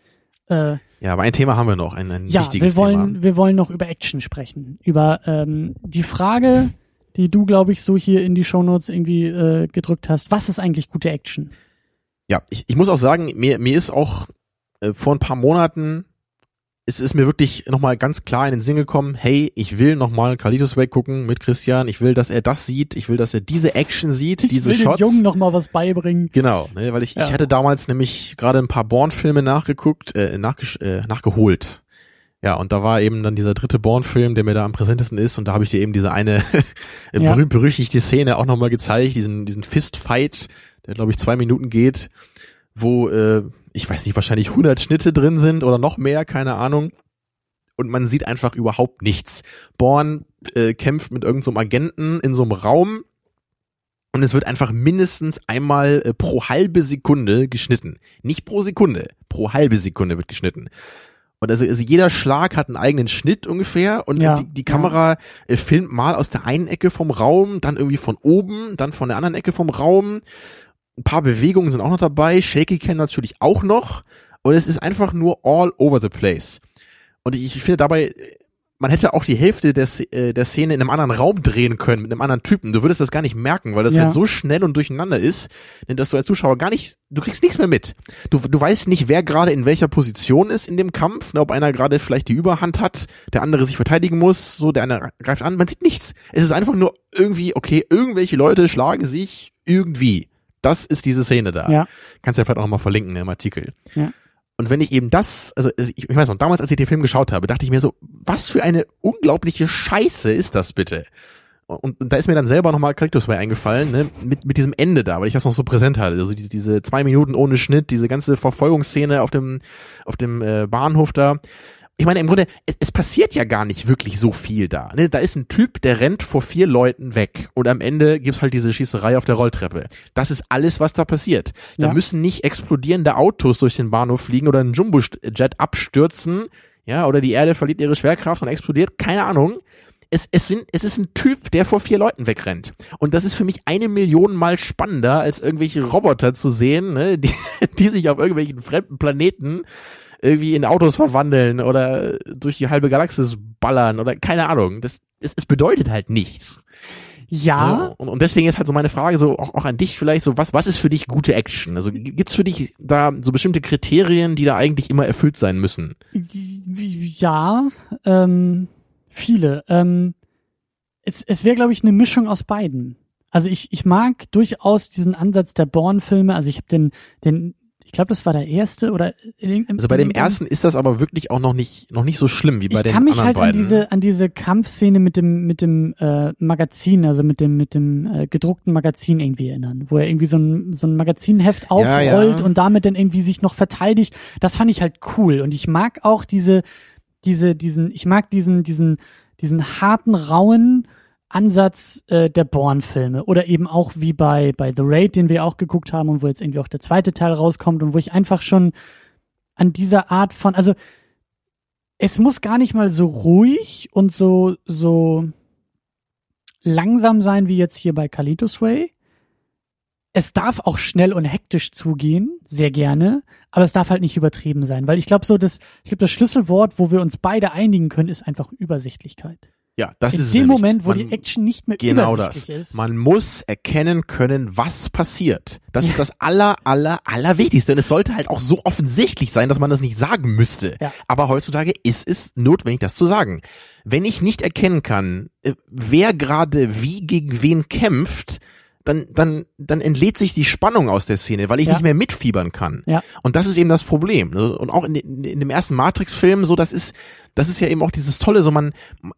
Äh, Ja, aber ein Thema haben wir noch, ein, ein ja, wichtiges wir wollen, Thema. wir wollen noch über Action sprechen. Über ähm, die Frage, die du, glaube ich, so hier in die Shownotes irgendwie äh, gedrückt hast. Was ist eigentlich gute Action? Ja, ich, ich muss auch sagen, mir, mir ist auch äh, vor ein paar Monaten, es ist mir wirklich nochmal ganz klar in den Sinn gekommen, hey, ich will nochmal Kalitos Way gucken mit Christian, ich will, dass er das sieht, ich will, dass er diese Action sieht, Ich diese will Shots. den Jungen noch mal was beibringen. Genau, ne, weil ich, Ja. ich hatte damals nämlich gerade ein paar Bourne-Filme nachgeguckt, äh, nachgesch äh, nachgeholt. Ja, und da war eben dann dieser dritte Bourne-Film, der mir da am präsentesten ist, und da habe ich dir eben diese eine äh, Ja. berühmt berüchtigte Szene auch nochmal gezeigt, diesen, diesen Fist-Fight, der glaube ich zwei Minuten geht, wo, äh, ich weiß nicht, wahrscheinlich 100 Schnitte drin sind oder noch mehr, keine Ahnung. Und man sieht einfach überhaupt nichts. Bourne äh, kämpft mit irgendeinem so Agenten in so einem Raum und es wird einfach mindestens einmal äh, pro halbe Sekunde geschnitten. Nicht pro Sekunde, pro halbe Sekunde wird geschnitten. Und also, also jeder Schlag hat einen eigenen Schnitt ungefähr und, Ja, und die, die Kamera äh, filmt mal aus der einen Ecke vom Raum, dann irgendwie von oben, dann von der anderen Ecke vom Raum. Ein paar Bewegungen sind auch noch dabei, Shaky Cam natürlich auch noch. Und es ist einfach nur all over the place. Und ich, ich finde dabei, man hätte auch die Hälfte des, äh, der Szene in einem anderen Raum drehen können, mit einem anderen Typen. Du würdest das gar nicht merken, weil das Ja. halt so schnell und durcheinander ist, dass du als Zuschauer gar nicht, du kriegst nichts mehr mit. Du, du weißt nicht, wer gerade in welcher Position ist in dem Kampf, ne, ob einer gerade vielleicht die Überhand hat, der andere sich verteidigen muss, so, der eine greift an, man sieht nichts. Es ist einfach nur irgendwie, okay, irgendwelche Leute schlagen sich irgendwie. Das ist diese Szene da. Ja. Kannst ja vielleicht auch noch mal verlinken im Artikel. Ja. Und wenn ich eben das, also ich, ich weiß noch, damals, als ich den Film geschaut habe, dachte ich mir so, was für eine unglaubliche Scheiße ist das bitte? Und, und da ist mir dann selber nochmal Cactus bei eingefallen, ne, mit, mit diesem Ende da, weil ich das noch so präsent hatte. Also diese, diese zwei Minuten ohne Schnitt, diese ganze Verfolgungsszene auf dem, auf dem äh, Bahnhof da. Ich meine, im Grunde, es, es passiert ja gar nicht wirklich so viel da. Ne? Da ist ein Typ, der rennt vor vier Leuten weg und am Ende gibt's halt diese Schießerei auf der Rolltreppe. Das ist alles, was da passiert. Da Ja. müssen nicht explodierende Autos durch den Bahnhof fliegen oder ein Jumbo-Jet abstürzen, ja, oder die Erde verliert ihre Schwerkraft und explodiert. Keine Ahnung es, es, sind, es ist ein Typ, der vor vier Leuten wegrennt. Und das ist für mich eine Million Mal spannender, als irgendwelche Roboter zu sehen, ne, die, die sich auf irgendwelchen fremden Planeten irgendwie in Autos verwandeln oder durch die halbe Galaxis ballern oder keine Ahnung. Das, es, es bedeutet halt nichts. Ja, Ne? Und, und deswegen ist halt so meine Frage so auch, auch an dich vielleicht so, was, was ist für dich gute Action? Also gibt's für dich da so bestimmte Kriterien, die da eigentlich immer erfüllt sein müssen? ja, ähm, viele. Ähm, es es wäre, glaube ich, eine Mischung aus beiden. Also ich, ich mag durchaus diesen Ansatz der Bourne-Filme. Also ich habe den, den, ich glaube, das war der erste oder in irgendeinem- Also bei dem ersten ist das aber wirklich auch noch nicht, noch nicht so schlimm wie bei ich den kann mich anderen halt an beiden. diese an diese Kampfszene mit dem mit dem äh, Magazin, also mit dem mit dem äh, gedruckten Magazin irgendwie erinnern, wo er irgendwie so ein so ein Magazinheft aufrollt Ja, ja. und damit dann irgendwie sich noch verteidigt. Das fand ich halt cool und ich mag auch diese diese diesen ich mag diesen diesen diesen harten rauen Ansatz äh, der Bourne-Filme oder eben auch wie bei bei The Raid, den wir auch geguckt haben und wo jetzt irgendwie auch der zweite Teil rauskommt und wo ich einfach schon an dieser Art von also es muss gar nicht mal so ruhig und so, so langsam sein wie jetzt hier bei Kalitos Way. Es darf auch schnell und hektisch zugehen, sehr gerne, aber es darf halt nicht übertrieben sein, weil ich glaube so das, ich glaube das Schlüsselwort, wo wir uns beide einigen können, ist einfach Übersichtlichkeit. Ja, das In ist dem nämlich. Moment, wo Man- die Action nicht mehr Genau das. ist. Man muss erkennen können, was passiert. Das ist das aller, aller, aller Wichtigste. Und es sollte halt auch so offensichtlich sein, dass man das nicht sagen müsste. Ja. Aber heutzutage ist es notwendig, das zu sagen. Wenn ich nicht erkennen kann, äh, wer gerade wie gegen wen kämpft, dann, dann, dann entlädt sich die Spannung aus der Szene, weil ich Ja. nicht mehr mitfiebern kann. Ja. Und das ist eben das Problem. ne? Und auch in, in, dem ersten Matrix-Film, so, das ist, das ist ja eben auch dieses Tolle, so man,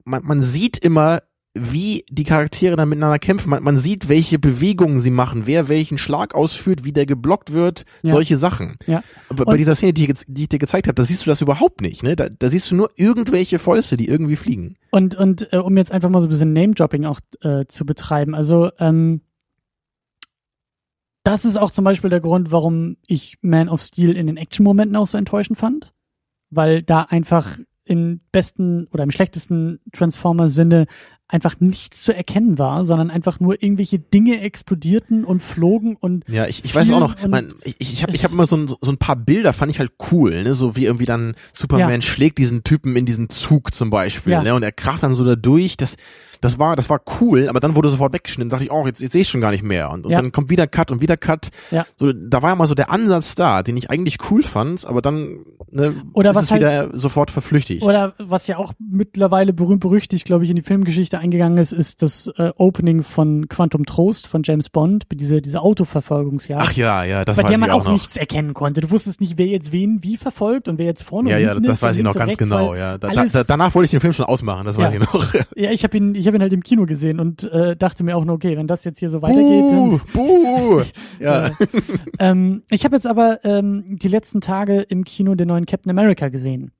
man, man sieht immer, wie die Charaktere dann miteinander kämpfen. Man, man sieht, welche Bewegungen sie machen, wer welchen Schlag ausführt, wie der geblockt wird, Ja. solche Sachen. Ja. Aber bei Und- dieser Szene, die die ich dir gezeigt habe, da siehst du das überhaupt nicht. Ne? Da, da siehst du nur irgendwelche Fäuste, die irgendwie fliegen. Und, und äh, um jetzt einfach mal so ein bisschen Name-Dropping auch äh, zu betreiben, also ähm, das ist auch zum Beispiel der Grund, warum ich Man of Steel in den Action-Momenten auch so enttäuschend fand, weil da einfach im besten oder im schlechtesten Transformer-Sinne einfach nichts zu erkennen war, sondern einfach nur irgendwelche Dinge explodierten und flogen und Ja, ich, ich weiß auch noch, man, ich, ich habe ich hab immer so ein, so ein paar Bilder, fand ich halt cool, ne? so wie irgendwie dann Superman Ja. schlägt diesen Typen in diesen Zug zum Beispiel, Ja. ne? und er kracht dann so da durch, das, das war, das war cool, aber dann wurde sofort weggeschnitten, dachte ich, oh, jetzt, jetzt sehe ich schon gar nicht mehr und, und Ja. dann kommt wieder Cut und wieder Cut, Ja. so, da war ja mal so der Ansatz da, den ich eigentlich cool fand, aber dann ne, Oder ist was es halt- wieder sofort verflüchtigt. Oder was ja auch mittlerweile berühmt berüchtigt, glaube ich, in die Filmgeschichte eingegangen ist, ist das äh, Opening von Quantum Trost von James Bond, diese, diese Autoverfolgungsjagd. Ach ja, ja, das bei weiß der man ich auch noch. nichts erkennen konnte. Du wusstest nicht, wer jetzt wen wie verfolgt und wer jetzt vorne ja, und ja, hinten das ist und weiß ich noch ganz rechts, genau, ja. Da, da, danach wollte ich den Film schon ausmachen, das weiß Ja. ich noch. Ja, ich habe ihn, ich habe ihn halt im Kino gesehen und äh, dachte mir auch nur, okay, wenn das jetzt hier so weitergeht, Buh, buh. Ja. Äh, ähm, ich habe jetzt aber ähm, die letzten Tage im Kino den neuen Captain America gesehen.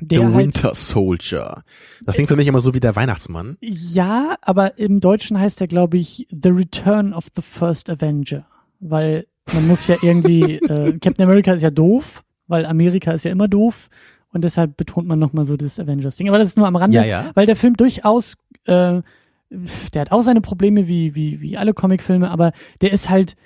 Der The halt, Winter Soldier. Das klingt für mich immer so wie der Weihnachtsmann. Ja, aber im Deutschen heißt er, glaube ich, The Return of the First Avenger. Weil man muss ja irgendwie, äh, Captain America ist ja doof, weil Amerika ist ja immer doof. Und deshalb betont man nochmal so das Avengers-Ding. Aber das ist nur am Rande, Ja, ja. weil der Film durchaus, äh, der hat auch seine Probleme wie, wie, wie alle Comicfilme, aber der ist halt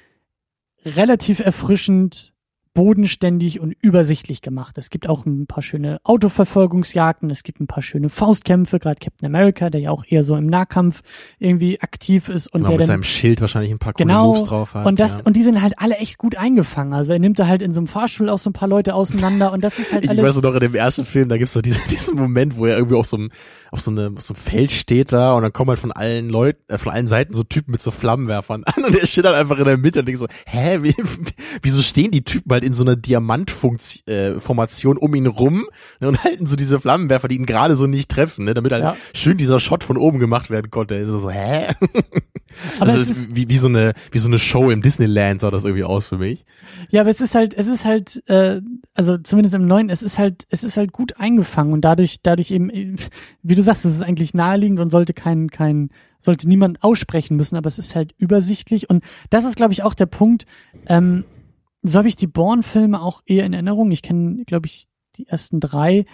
relativ erfrischend, bodenständig und übersichtlich gemacht. Es gibt auch ein paar schöne Autoverfolgungsjagden, es gibt ein paar schöne Faustkämpfe, gerade Captain America, der ja auch eher so im Nahkampf irgendwie aktiv ist und Genau, der mit dann seinem Schild wahrscheinlich ein paar coole Genau. Moves drauf hat. und das ja. und die sind halt alle echt gut eingefangen. Also er nimmt da halt in so einem Fahrstuhl auch so ein paar Leute auseinander und das ist halt ich alles weiß noch in dem ersten Film, da gibt's so diesen, diesen Moment, wo er irgendwie auf so einem, auf so, einem, auf so einem Feld steht da und dann kommen halt von allen Leuten, äh, von allen Seiten so Typen mit so Flammenwerfern an und der steht dann einfach in der Mitte und denkt so, hä, wie, wieso stehen die Typen halt in so einer Diamantformation äh, um ihn rum ne, und halten so diese Flammenwerfer, die ihn gerade so nicht treffen, ne, damit halt Ja. schön dieser Shot von oben gemacht werden konnte. Ist so, hä? Aber also es es ist wie, wie so eine wie so eine Show im Disneyland sah das irgendwie aus für mich. Ja, aber es ist halt, es ist halt, äh, also zumindest im neuen, es ist halt, es ist halt gut eingefangen und dadurch, dadurch eben, wie du sagst, es ist eigentlich naheliegend und sollte kein, kein, sollte niemand aussprechen müssen, aber es ist halt übersichtlich und das ist, glaube ich, auch der Punkt. Ähm, so habe ich die Bourne-Filme auch eher in Erinnerung. Ich kenne, glaube ich, die ersten drei.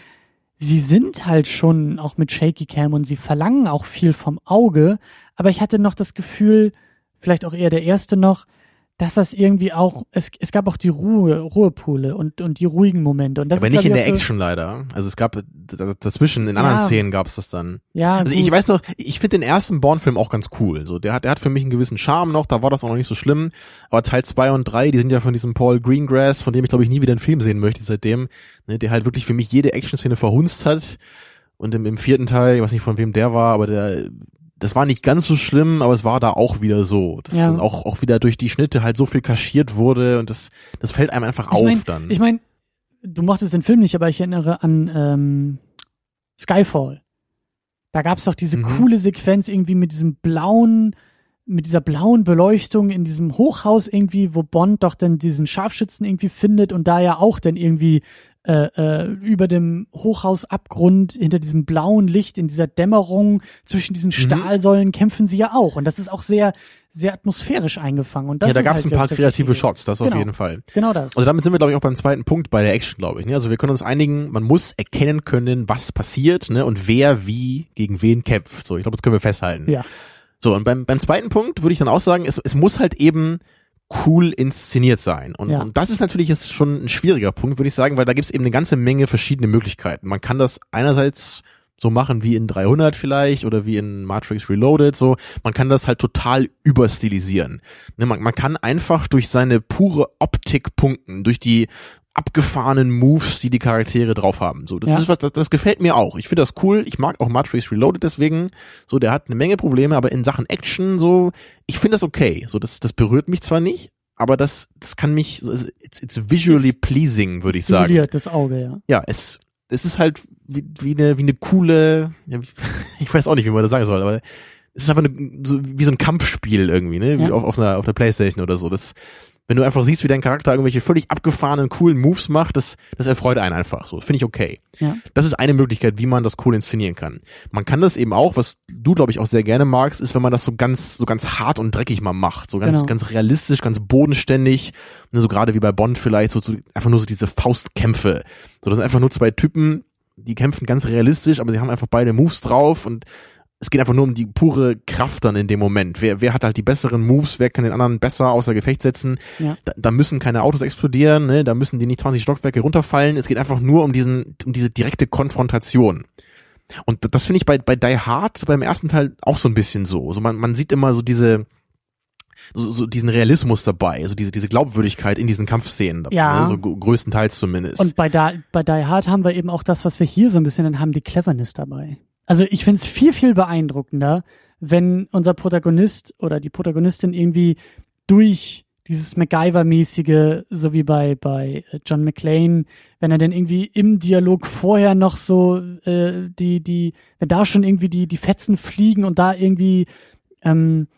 Sie sind halt schon auch mit Shaky Cam und sie verlangen auch viel vom Auge, aber ich hatte noch das Gefühl, vielleicht auch eher der erste noch, dass das irgendwie auch, es, es gab auch die Ruhe, Ruhepole und, und die ruhigen Momente. Und das Aber ist, nicht in der so- Action leider. Also es gab dazwischen in anderen Ja. Szenen gab es das dann. Ja, Also gut. ich weiß noch, ich finde den ersten Bourne-Film auch ganz cool. So, der hat, der hat für mich einen gewissen Charme noch, da war das auch noch nicht so schlimm. Aber Teil zwei und drei, die sind ja von diesem Paul Greengrass, von dem ich glaube ich nie wieder einen Film sehen möchte seitdem, ne, der halt wirklich für mich jede Action-Szene verhunzt hat. Und im, im vierten Teil, ich weiß nicht von wem der war, aber der, das war nicht ganz so schlimm, aber es war da auch wieder so. Das Ja. dann auch, auch wieder durch die Schnitte halt so viel kaschiert wurde und das, das fällt einem einfach ich auf mein, dann. Ich meine, du mochtest den Film nicht, aber ich erinnere an ähm, Skyfall. Da gab's doch diese Mhm. coole Sequenz irgendwie mit diesem blauen, mit dieser blauen Beleuchtung in diesem Hochhaus irgendwie, wo Bond doch dann diesen Scharfschützen irgendwie findet und da ja auch dann irgendwie äh, äh, über dem Hochhausabgrund hinter diesem blauen Licht in dieser Dämmerung zwischen diesen Stahlsäulen kämpfen sie ja auch und das ist auch sehr sehr atmosphärisch eingefangen und das ja, da gab es halt, ein paar kreative. Shots, das auf Genau. jeden Fall. Genau das. Also damit sind wir, glaube ich, auch beim zweiten Punkt bei der Action, glaube ich. Ne? Also wir können uns einigen, man muss erkennen können, was passiert ne? und wer wie gegen wen kämpft. So, ich glaube, das können wir festhalten. ja. So, und beim, beim zweiten Punkt würde ich dann auch sagen, es, es muss halt eben cool inszeniert sein. Und, Ja. und das ist natürlich jetzt schon ein schwieriger Punkt, würde ich sagen, weil da gibt es eben eine ganze Menge verschiedene Möglichkeiten. Man kann das einerseits so machen wie in 300 vielleicht oder wie in Matrix Reloaded, so. Man kann das halt total überstilisieren. Ne, man, man kann einfach durch seine pure Optik punkten, durch die abgefahrenen Moves, die die Charaktere drauf haben. So, das Ja. ist was, das, das gefällt mir auch. Ich finde das cool. Ich mag auch Matrix Reloaded deswegen. So, der hat eine Menge Probleme, aber in Sachen Action so, ich finde das okay. So, das, das berührt mich zwar nicht, aber das, das kann mich, it's, it's visually Es pleasing, würde ich sagen. Das Auge, ja. Ja, es, es ist halt wie, wie eine, wie eine coole, ich weiß auch nicht, wie man das sagen soll, aber es ist einfach eine, so, wie so ein Kampfspiel irgendwie, ne, wie Ja. auf, auf einer, auf der Playstation oder so. Das, wenn du einfach siehst, wie dein Charakter irgendwelche völlig abgefahrenen, coolen Moves macht, das, das erfreut einen einfach. So, finde ich okay. Ja. Das ist eine Möglichkeit, wie man das cool inszenieren kann. Man kann das eben auch, was du, glaube ich, auch sehr gerne magst, ist, wenn man das so ganz, so ganz hart und dreckig mal macht. So ganz, Genau. ganz realistisch, ganz bodenständig. Ne, so gerade wie bei Bond vielleicht, so, so einfach nur so diese Faustkämpfe. So, das sind einfach nur zwei Typen, die kämpfen ganz realistisch, aber sie haben einfach beide Moves drauf und es geht einfach nur um die pure Kraft dann in dem Moment. Wer, wer hat halt die besseren Moves, wer kann den anderen besser außer Gefecht setzen? Ja. Da, da müssen keine Autos explodieren, ne? da müssen die nicht 20 Stockwerke runterfallen. Es geht einfach nur um diesen, um diese direkte Konfrontation. Und das finde ich bei, bei Die Hard beim ersten Teil auch so ein bisschen so. Also man, man sieht immer so diese, so, so diesen Realismus dabei, also diese, diese Glaubwürdigkeit in diesen Kampfszenen, Ja. ne? so gr- größtenteils zumindest. Und bei, da, bei Die Hard haben wir eben auch das, was wir hier so ein bisschen dann haben, die Cleverness dabei. Also ich finde es viel, viel beeindruckender, wenn unser Protagonist oder die Protagonistin irgendwie durch dieses MacGyver-mäßige, so wie bei, bei äh, John McClane, wenn er dann irgendwie im Dialog vorher noch so äh, die, die, wenn da schon irgendwie die, die Fetzen fliegen und da irgendwie ähm,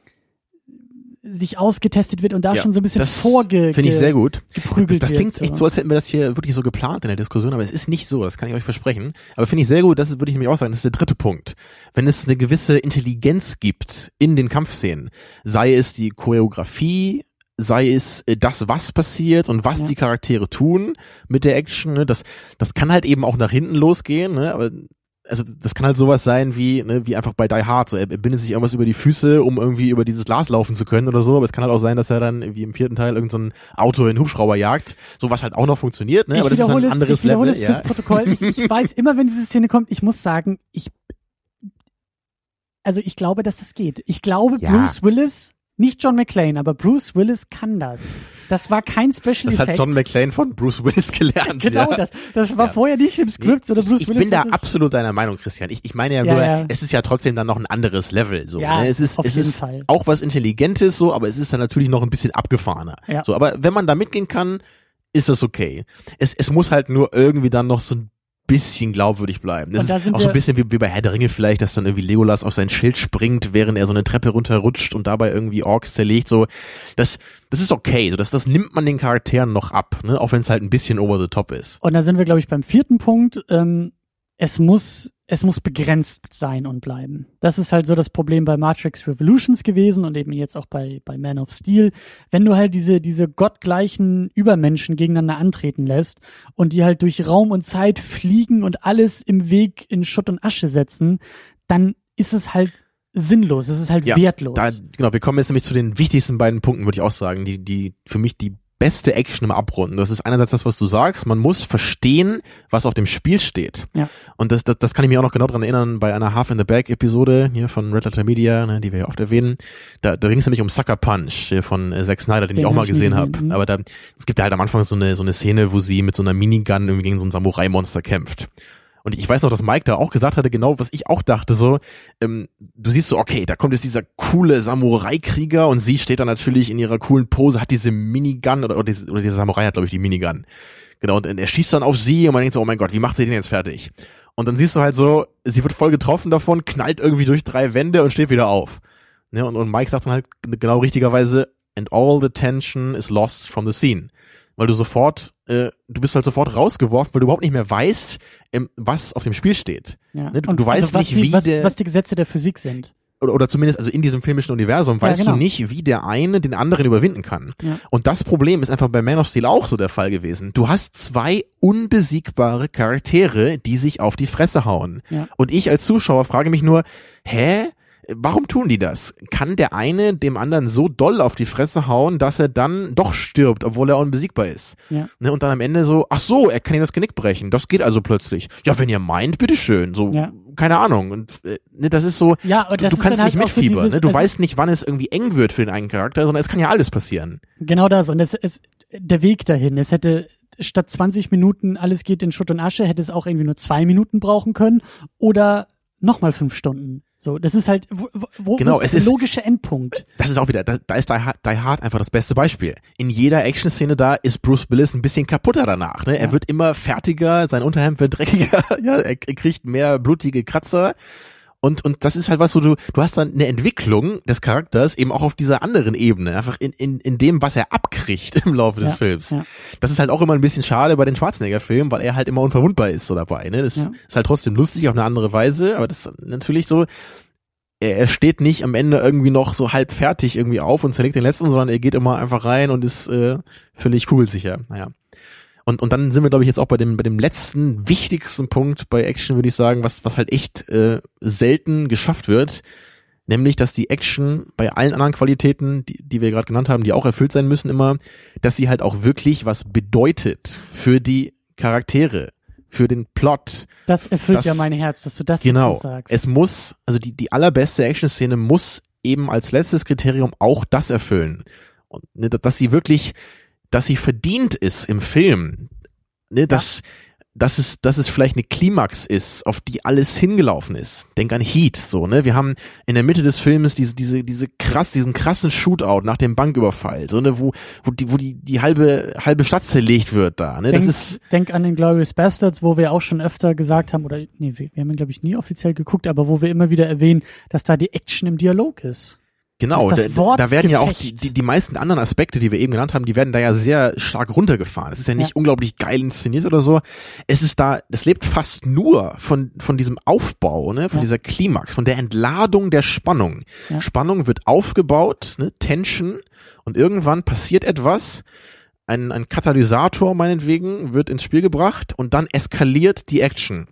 sich ausgetestet wird und da Ja, schon so ein bisschen vorge Finde ich sehr gut. Das, das klingt echt so, als hätten wir das hier wirklich so geplant in der Diskussion, aber es ist nicht so, das kann ich euch versprechen. Aber finde ich sehr gut, das würde ich nämlich auch sagen, das ist der dritte Punkt. Wenn es eine gewisse Intelligenz gibt in den Kampfszenen, sei es die Choreografie, sei es äh, das, was passiert und was Ja. die Charaktere tun mit der Action, ne, das, das kann halt eben auch nach hinten losgehen, ne, aber also das kann halt sowas sein wie, ne, wie einfach bei Die Hard, so er er bindet sich irgendwas über die Füße, um irgendwie über dieses Glas laufen zu können oder so, aber es kann halt auch sein, dass er dann wie im vierten Teil irgend so Auto in einen Hubschrauber jagt, so was halt auch noch funktioniert, ne, ich aber das ist ein anderes es, ich Level, es ja. fürs Protokoll. Ich, ich weiß immer, wenn diese Szene kommt, ich muss sagen, ich, also ich glaube, dass das geht. Ich glaube, Ja. Bruce Willis, nicht John McClane, aber Bruce Willis kann das. Das war kein Special Das hat Effect. John McClane von Bruce Willis gelernt, genau ja. das. Das war Ja. vorher nicht im Skript, sondern Bruce ich, ich Willis. bin da absolut deiner Meinung, Christian. Ich, ich meine ja, Ja, nur, es ist ja trotzdem dann noch ein anderes Level. So, Ja, ne? Es ist, auf es jeden ist Fall. auch was Intelligentes so, aber es ist dann natürlich noch ein bisschen abgefahrener. Ja. So, aber wenn man da mitgehen kann, ist das okay. Es, es muss halt nur irgendwie dann noch so ein bisschen glaubwürdig bleiben. Das da ist auch so ein bisschen wie, wie bei Herr der Ringe vielleicht, dass dann irgendwie Legolas auf sein Schild springt, während er so eine Treppe runterrutscht und dabei irgendwie Orks zerlegt. So, das, das ist okay. So, das, das nimmt man den Charakteren noch ab, ne? auch wenn es halt ein bisschen over the top ist. Und da sind wir, glaube ich, beim vierten Punkt. Ähm, es muss, es muss begrenzt sein und bleiben. Das ist halt so das Problem bei Matrix Revolutions gewesen und eben jetzt auch bei, bei Man of Steel. Wenn du halt diese, diese gottgleichen Übermenschen gegeneinander antreten lässt und die halt durch Raum und Zeit fliegen und alles im Weg in Schutt und Asche setzen, dann ist es halt sinnlos. Es ist halt wertlos. Da, genau, wir kommen jetzt nämlich zu den wichtigsten beiden Punkten, würde ich auch sagen, die, die für mich die beste Action im Abrunden. Das ist einerseits das, was du sagst. Man muss verstehen, was auf dem Spiel steht. Ja. Und das, das, das kann ich mich auch noch genau dran erinnern bei einer Half in the Bag Episode hier von Red Letter Media, ne, die wir ja oft erwähnen. Da, da ging es nämlich um Sucker Punch hier von äh, Zack Snyder, den, Den ich auch mal gesehen, habe. mhm. Aber da, es gibt ja halt am Anfang so eine, so eine Szene, wo sie mit so einer Minigun irgendwie gegen so ein Samurai-Monster kämpft. Und ich weiß noch, dass Mike da auch gesagt hatte, genau was ich auch dachte, so, ähm, du siehst so, okay, da kommt jetzt dieser coole Samurai-Krieger und sie steht da natürlich in ihrer coolen Pose, hat diese Minigun oder, oder, diese, oder dieser Samurai hat, glaube ich, die Minigun. Genau, und er schießt dann auf sie und man denkt so, oh mein Gott, wie macht sie den jetzt fertig? Und dann siehst du halt so, sie wird voll getroffen davon, knallt irgendwie durch drei Wände und steht wieder auf. Ne, und, und Mike sagt dann halt genau richtigerweise, and all the tension is lost from the scene. Weil du sofort, äh, du bist halt sofort rausgeworfen, weil du überhaupt nicht mehr weißt, ähm, was auf dem Spiel steht. ja. ne, du- Und du weißt was nicht, die, wie was, der- was die Gesetze der Physik sind. Oder, oder zumindest, also in diesem filmischen Universum, weißt genau. du nicht, wie der eine den anderen überwinden kann. Ja. Und das Problem ist einfach bei Man of Steel auch so der Fall gewesen. Du hast zwei unbesiegbare Charaktere, die sich auf die Fresse hauen. Ja. Und ich als Zuschauer frage mich nur, hä? Warum tun die das? Kann der eine dem anderen so doll auf die Fresse hauen, dass er dann doch stirbt, obwohl er unbesiegbar ist? Ja. Ne, und dann am Ende so, ach so, er kann ihm das Genick brechen. Das geht also plötzlich. Ja, wenn ihr meint, bitteschön. So, Ja. keine Ahnung. Und äh, ne, das ist so, Ja, und du, das du ist kannst dann halt nicht auch so mitfiebern. dieses- ne? Du weißt nicht, wann es irgendwie eng wird für den einen Charakter, sondern es kann ja alles passieren. Genau das. Und es ist der Weg dahin. Es hätte statt 20 Minuten alles geht in Schutt und Asche, hätte es auch irgendwie nur zwei Minuten brauchen können oder nochmal fünf Stunden. So, das ist halt, wo, wo Genau, ist der logische Endpunkt? Das ist auch wieder, da, da ist Die Hard, Die Hard einfach das beste Beispiel. In jeder Action-Szene da ist Bruce Willis ein bisschen kaputter danach. Ne? Er Ja. wird immer fertiger, sein Unterhemd wird dreckiger, ja, er, er kriegt mehr blutige Kratzer. Und, und das ist halt was, wo du, du hast dann eine Entwicklung des Charakters eben auch auf dieser anderen Ebene, einfach in, in, in dem, was er abkriegt im Laufe des Ja, Films. ja. Das ist halt auch immer ein bisschen schade bei den Schwarzenegger-Filmen, weil er halt immer unverwundbar ist so dabei. Ne? Das Ja. ist halt trotzdem lustig auf eine andere Weise, aber das ist natürlich so, er, er steht nicht am Ende irgendwie noch so halb fertig irgendwie auf und zerlegt den letzten, sondern er geht immer einfach rein und ist äh, völlig cool sicher. Naja. Und, und dann sind wir, glaube ich, jetzt auch bei dem, bei dem letzten, wichtigsten Punkt bei Action, würde ich sagen, was, was halt echt äh, selten geschafft wird. Nämlich, dass die Action bei allen anderen Qualitäten, die, die wir gerade genannt haben, die auch erfüllt sein müssen immer, dass sie halt auch wirklich was bedeutet für die Charaktere, für den Plot, Das erfüllt Das- ja mein Herz, dass du das Genau. sagst. Es muss, also die, die allerbeste Action-Szene muss eben als letztes Kriterium auch das erfüllen. Und, ne, dass sie wirklich, dass sie verdient ist im Film. Ne, dass, dass es, dass es vielleicht eine Klimax ist, auf die alles hingelaufen ist. Denk an Heat, so, ne? Wir haben in der Mitte des Filmes diese, diese, diese krass, diesen krassen Shootout nach dem Banküberfall, so, ne, wo, wo die, wo die, die halbe, halbe Stadt zerlegt wird da, ne? Das denk, ist, denk an den Glorious Bastards, wo wir auch schon öfter gesagt haben, oder nee, wir, wir haben ihn, glaube ich, nie offiziell geguckt, aber wo wir immer wieder erwähnen, dass da die Action im Dialog ist. Genau, da, da werden ja auch die, die, die meisten anderen Aspekte, die wir eben genannt haben, die werden da ja sehr stark runtergefahren. Es ist ja nicht Ja. unglaublich geil inszeniert oder so. Es ist da, das lebt fast nur von, von diesem Aufbau, ne, von Ja. dieser Klimax, von der Entladung der Spannung. Ja. Spannung wird aufgebaut, ne, Tension, und irgendwann passiert etwas, ein, ein Katalysator meinetwegen wird ins Spiel gebracht und dann eskaliert die Action.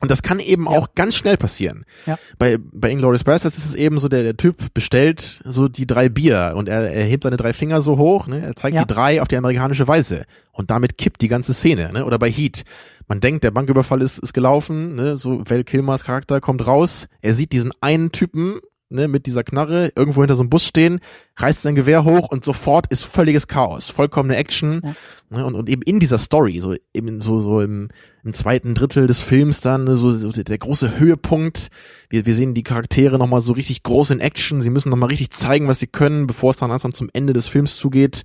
Und das kann eben Ja. auch ganz schnell passieren. Ja. Bei, bei Inglourious Basterds ist es eben so, der, der Typ bestellt so die drei Bier und er, er hebt seine drei Finger so hoch, ne? er zeigt Ja. die drei auf die amerikanische Weise und damit kippt die ganze Szene. Ne? Oder bei Heat. Man denkt, der Banküberfall ist, ist gelaufen, ne? so Val Kilmers Charakter kommt raus, er sieht diesen einen Typen ne, mit dieser Knarre irgendwo hinter so einem Bus stehen, reißt sein Gewehr hoch und sofort ist völliges Chaos, vollkommene Action. Ja. Ne, und, und eben in dieser Story, so eben so, so im, im zweiten Drittel des Films dann, ne, so, so der große Höhepunkt. Wir, wir sehen die Charaktere nochmal so richtig groß in Action. Sie müssen nochmal richtig zeigen, was sie können, bevor es dann langsam zum Ende des Films zugeht.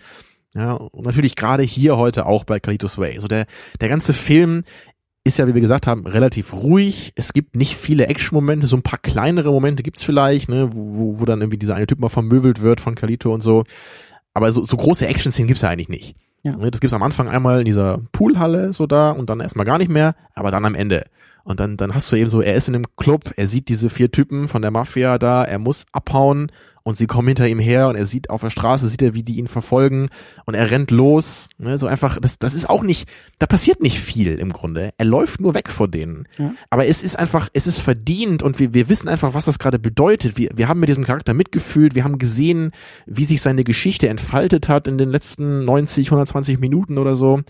Ja, und natürlich gerade hier heute auch bei Kalitos Way. Also der, der ganze Film ist ja, wie wir gesagt haben, relativ ruhig. Es gibt nicht viele Action-Momente, so ein paar kleinere Momente gibt's vielleicht, ne, wo, wo dann irgendwie dieser eine Typ mal vermöbelt wird von Kalito und so. Aber so, so große Action-Szenen gibt's ja eigentlich nicht. Ja. Ne, das gibt's am Anfang einmal in dieser Poolhalle so da und dann erstmal gar nicht mehr, aber dann am Ende. Und dann, dann hast du eben so, er ist in einem Club, er sieht diese vier Typen von der Mafia da, er muss abhauen und sie kommen hinter ihm her und er sieht auf der Straße, sieht er, wie die ihn verfolgen und er rennt los. Ne, so einfach, das, das ist auch nicht, da passiert nicht viel im Grunde. Er läuft nur weg vor denen. Ja. Aber es ist einfach, es ist verdient und wir, wir wissen einfach, was das gerade bedeutet. Wir, wir haben mit diesem Charakter mitgefühlt, wir haben gesehen, wie sich seine Geschichte entfaltet hat in den letzten 90, 120 Minuten oder so.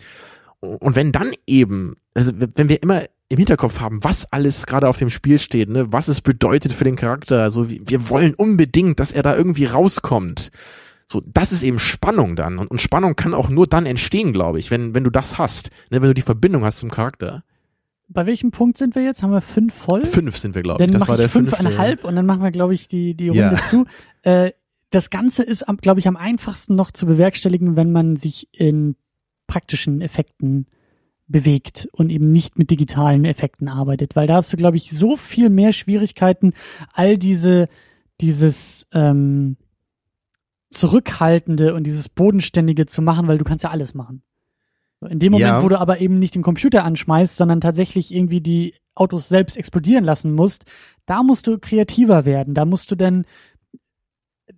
Und wenn dann eben, also wenn wir immer im Hinterkopf haben, was alles gerade auf dem Spiel steht, ne, was es bedeutet für den Charakter. Also wir wollen unbedingt, dass er da irgendwie rauskommt. So, das ist eben Spannung dann. Und, und Spannung kann auch nur dann entstehen, glaube ich, wenn, wenn du das hast, ne, wenn du die Verbindung hast zum Charakter. Bei welchem Punkt sind wir jetzt? Haben wir fünf voll? Fünf sind wir, glaube ich. Dann das war ich der fünfeinhalb und dann machen wir, glaube ich, die, die Runde ja. zu. Äh, das Ganze ist, glaube ich, am einfachsten noch zu bewerkstelligen, wenn man sich in praktischen Effekten bewegt und eben nicht mit digitalen Effekten arbeitet, weil da hast du, glaube ich, so viel mehr Schwierigkeiten, all diese, dieses ähm, Zurückhaltende und dieses Bodenständige zu machen, weil du kannst ja alles machen. In dem Moment, ja. wo du aber eben nicht den Computer anschmeißt, sondern tatsächlich irgendwie die Autos selbst explodieren lassen musst, da musst du kreativer werden. Da musst du dann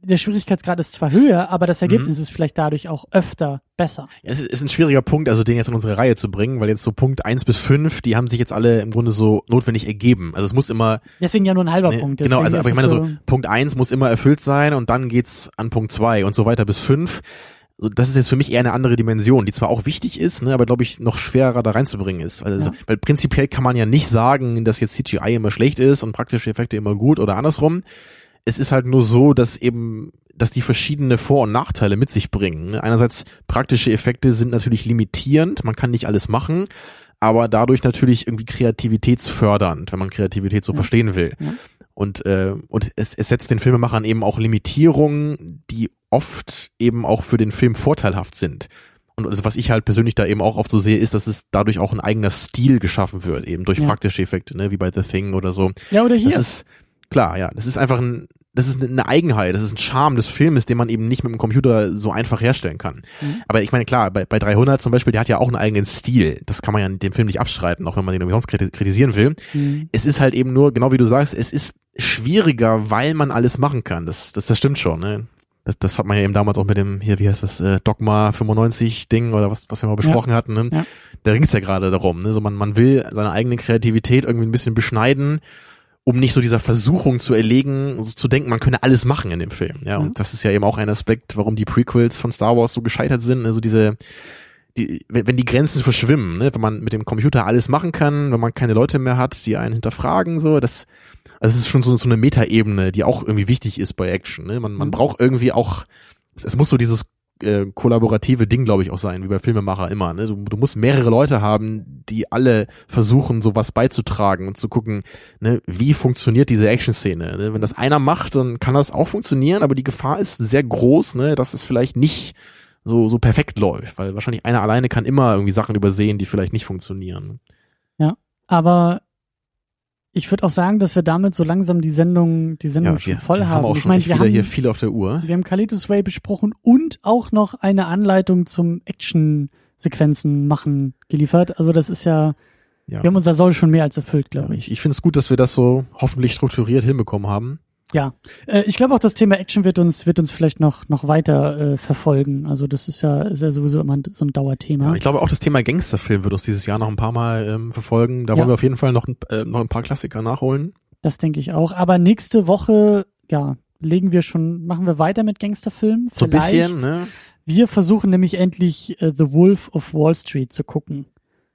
der Schwierigkeitsgrad ist zwar höher, aber das Ergebnis mhm. ist vielleicht dadurch auch öfter besser. Ja, es ist ein schwieriger Punkt, also den jetzt in unsere Reihe zu bringen, weil jetzt so Punkt eins bis fünf, die haben sich jetzt alle im Grunde so notwendig ergeben. Also es muss immer. Deswegen ja nur ein halber ne, Punkt. Genau, also aber ich meine so, so, Punkt eins muss immer erfüllt sein und dann geht's an Punkt zwei und so weiter bis fünf. So, das ist jetzt für mich eher eine andere Dimension, die zwar auch wichtig ist, ne, aber glaube ich noch schwerer da reinzubringen ist. Also, ja. Weil prinzipiell kann man ja nicht sagen, dass jetzt CGI immer schlecht ist und praktische Effekte immer gut oder andersrum. Es ist halt nur so, dass eben dass die verschiedene Vor- und Nachteile mit sich bringen. Einerseits praktische Effekte sind natürlich limitierend, man kann nicht alles machen, aber dadurch natürlich irgendwie kreativitätsfördernd, wenn man Kreativität so ja. verstehen will. Ja. Und, äh, und es, es setzt den Filmemachern eben auch Limitierungen, die oft eben auch für den Film vorteilhaft sind. Und also was ich halt persönlich da eben auch oft so sehe, ist, dass es dadurch auch ein eigener Stil geschaffen wird, eben durch ja. praktische Effekte, ne, wie bei The Thing oder so. Ja, oder hier. Das ist, klar, ja, das ist einfach ein, das ist eine Eigenheit, das ist ein Charme des Filmes, den man eben nicht mit dem Computer so einfach herstellen kann. Mhm. Aber ich meine, klar, bei, bei 300 zum Beispiel, der hat ja auch einen eigenen Stil. Das kann man ja dem Film nicht abstreiten, auch wenn man den irgendwie sonst kritisieren will. Mhm. Es ist halt eben nur, genau wie du sagst, es ist schwieriger, weil man alles machen kann. Das, das, das stimmt schon, ne? Das, das hat man ja eben damals auch mit dem, hier, wie heißt das, äh, Dogma 95 Ding oder was, was wir mal besprochen ja. hatten, ne? Ja. Da ging es ja gerade darum, ne? So man, man will seine eigene Kreativität irgendwie ein bisschen beschneiden um nicht so dieser Versuchung zu erlegen, so zu denken, man könne alles machen in dem Film. Ja, und das ist ja eben auch ein Aspekt, warum die Prequels von Star Wars so gescheitert sind. Also diese, die, wenn die Grenzen verschwimmen, ne? wenn man mit dem Computer alles machen kann, wenn man keine Leute mehr hat, die einen hinterfragen, so, das, also es ist schon so, so eine Metaebene, die auch irgendwie wichtig ist bei Action. Ne? Man, man mhm. braucht irgendwie auch, es muss so dieses äh, kollaborative Ding, glaube ich, auch sein, wie bei Filmemacher immer. Ne? Du, du, musst mehrere Leute haben, die alle versuchen, sowas beizutragen und zu gucken, ne, wie funktioniert diese Action-Szene. Ne? Wenn das einer macht, dann kann das auch funktionieren, aber die Gefahr ist sehr groß, ne, dass es vielleicht nicht so, so perfekt läuft, weil wahrscheinlich einer alleine kann immer irgendwie Sachen übersehen, die vielleicht nicht funktionieren. Ja, aber ich würde auch sagen, dass wir damit so langsam die Sendung, die Sendung ja, schon voll wir haben. Auch ich meine, wir haben hier viel auf der Uhr. Wir haben Kalitos Way besprochen und auch noch eine Anleitung zum Action-Sequenzen machen geliefert. Also das ist ja, ja. wir haben unser Soll schon mehr als erfüllt, glaube ich. Ich finde es gut, dass wir das so hoffentlich strukturiert hinbekommen haben. Ja, äh, ich glaube auch, das Thema Action wird uns wird uns vielleicht noch noch weiter äh, verfolgen. Also das ist ja ist ja sowieso immer so ein Dauerthema. Ja, ich glaube auch das Thema Gangsterfilm wird uns dieses Jahr noch ein paar Mal ähm, verfolgen. Da ja. wollen wir auf jeden Fall noch äh, noch ein paar Klassiker nachholen. Das denke ich auch. Aber nächste Woche, ja, legen wir schon, machen wir weiter mit Gangsterfilmen. So ein bisschen, ne? Wir versuchen nämlich endlich äh, The Wolf of Wall Street zu gucken.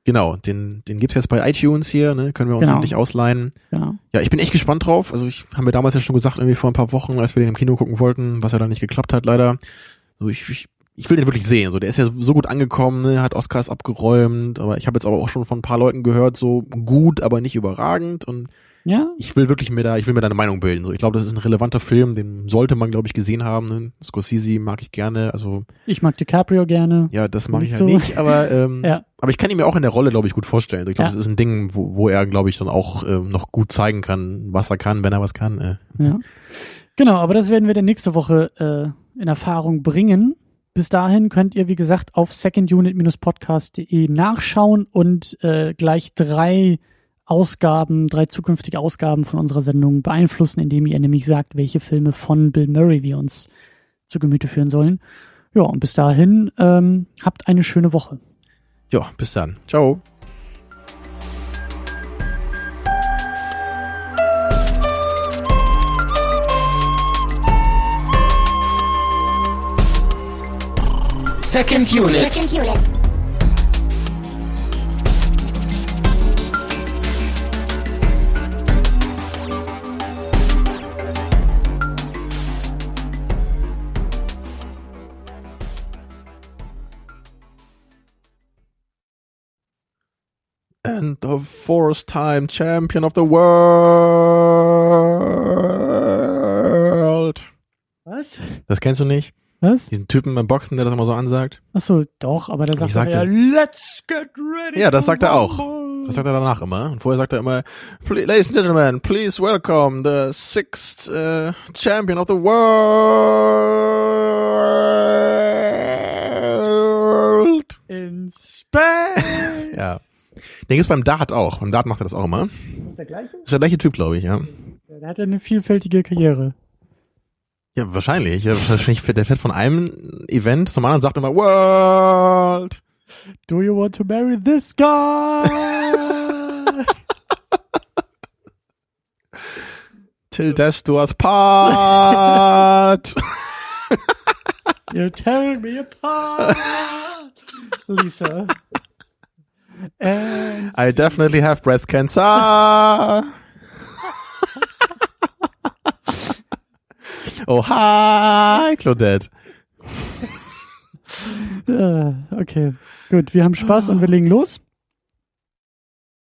Genau, den, den gibt's jetzt bei iTunes hier, ne? Können wir uns genau. endlich ausleihen. Genau. Ja, ich bin echt gespannt drauf. Also ich haben wir damals ja schon gesagt, irgendwie vor ein paar Wochen, als wir den im Kino gucken wollten, was ja dann nicht geklappt hat, leider. Also ich, ich, ich will den wirklich sehen. So, der ist ja so gut angekommen, ne? hat Oscars abgeräumt, aber ich habe jetzt aber auch schon von ein paar Leuten gehört, so gut, aber nicht überragend. Und Ja? Ich will wirklich mir da, ich will mir da eine Meinung bilden. So, ich glaube, das ist ein relevanter Film, den sollte man, glaube ich, gesehen haben. Ne? Scorsese mag ich gerne, also Ich mag DiCaprio gerne. ja, das mag ich halt so. nicht, aber ähm, Ja. aber ich kann ihn mir auch in der Rolle, glaube ich, gut vorstellen. Ich glaube, Ja. das ist ein Ding, wo, wo er, glaube ich, dann auch ähm, noch gut zeigen kann, was er kann, wenn er was kann. Äh. Ja. Genau, aber das werden wir dann nächste Woche äh, in Erfahrung bringen. Bis dahin könnt ihr, wie gesagt, auf secondunit-podcast.de nachschauen und äh, gleich drei Ausgaben, drei zukünftige Ausgaben von unserer Sendung beeinflussen, indem ihr nämlich sagt, welche Filme von Bill Murray wir uns zu Gemüte führen sollen. Ja, und bis dahin ähm, habt eine schöne Woche. Ja, bis dann. Ciao. Second Unit. Second unit. And the fourth time champion of the world. Was? Das kennst du nicht? Was? Diesen Typen beim Boxen, der das immer so ansagt? Achso, doch, aber der sagt sagte- eher, let's get ready. Ja, das sagt er auch. rumble." Das sagt er danach immer. Und vorher sagt er immer, "Pl- Ladies and Gentlemen, please welcome the sixth uh, champion of the world. In Spain. Ja. Den gibt's beim Dart auch. Beim Dart macht er das auch immer. Ist der gleiche? Ist der gleiche Typ, glaube ich, ja. Ja, der hat ja eine vielfältige Karriere. Ja, wahrscheinlich. Ja, wahrscheinlich fährt- der fährt von einem Event zum anderen und sagt immer World. Do you want to marry this guy? Till death do us part. You're tearing me apart, Lisa. And I definitely have breast cancer. oh, hi, Claudette. äh, okay, gut, wir haben Spaß und wir legen los.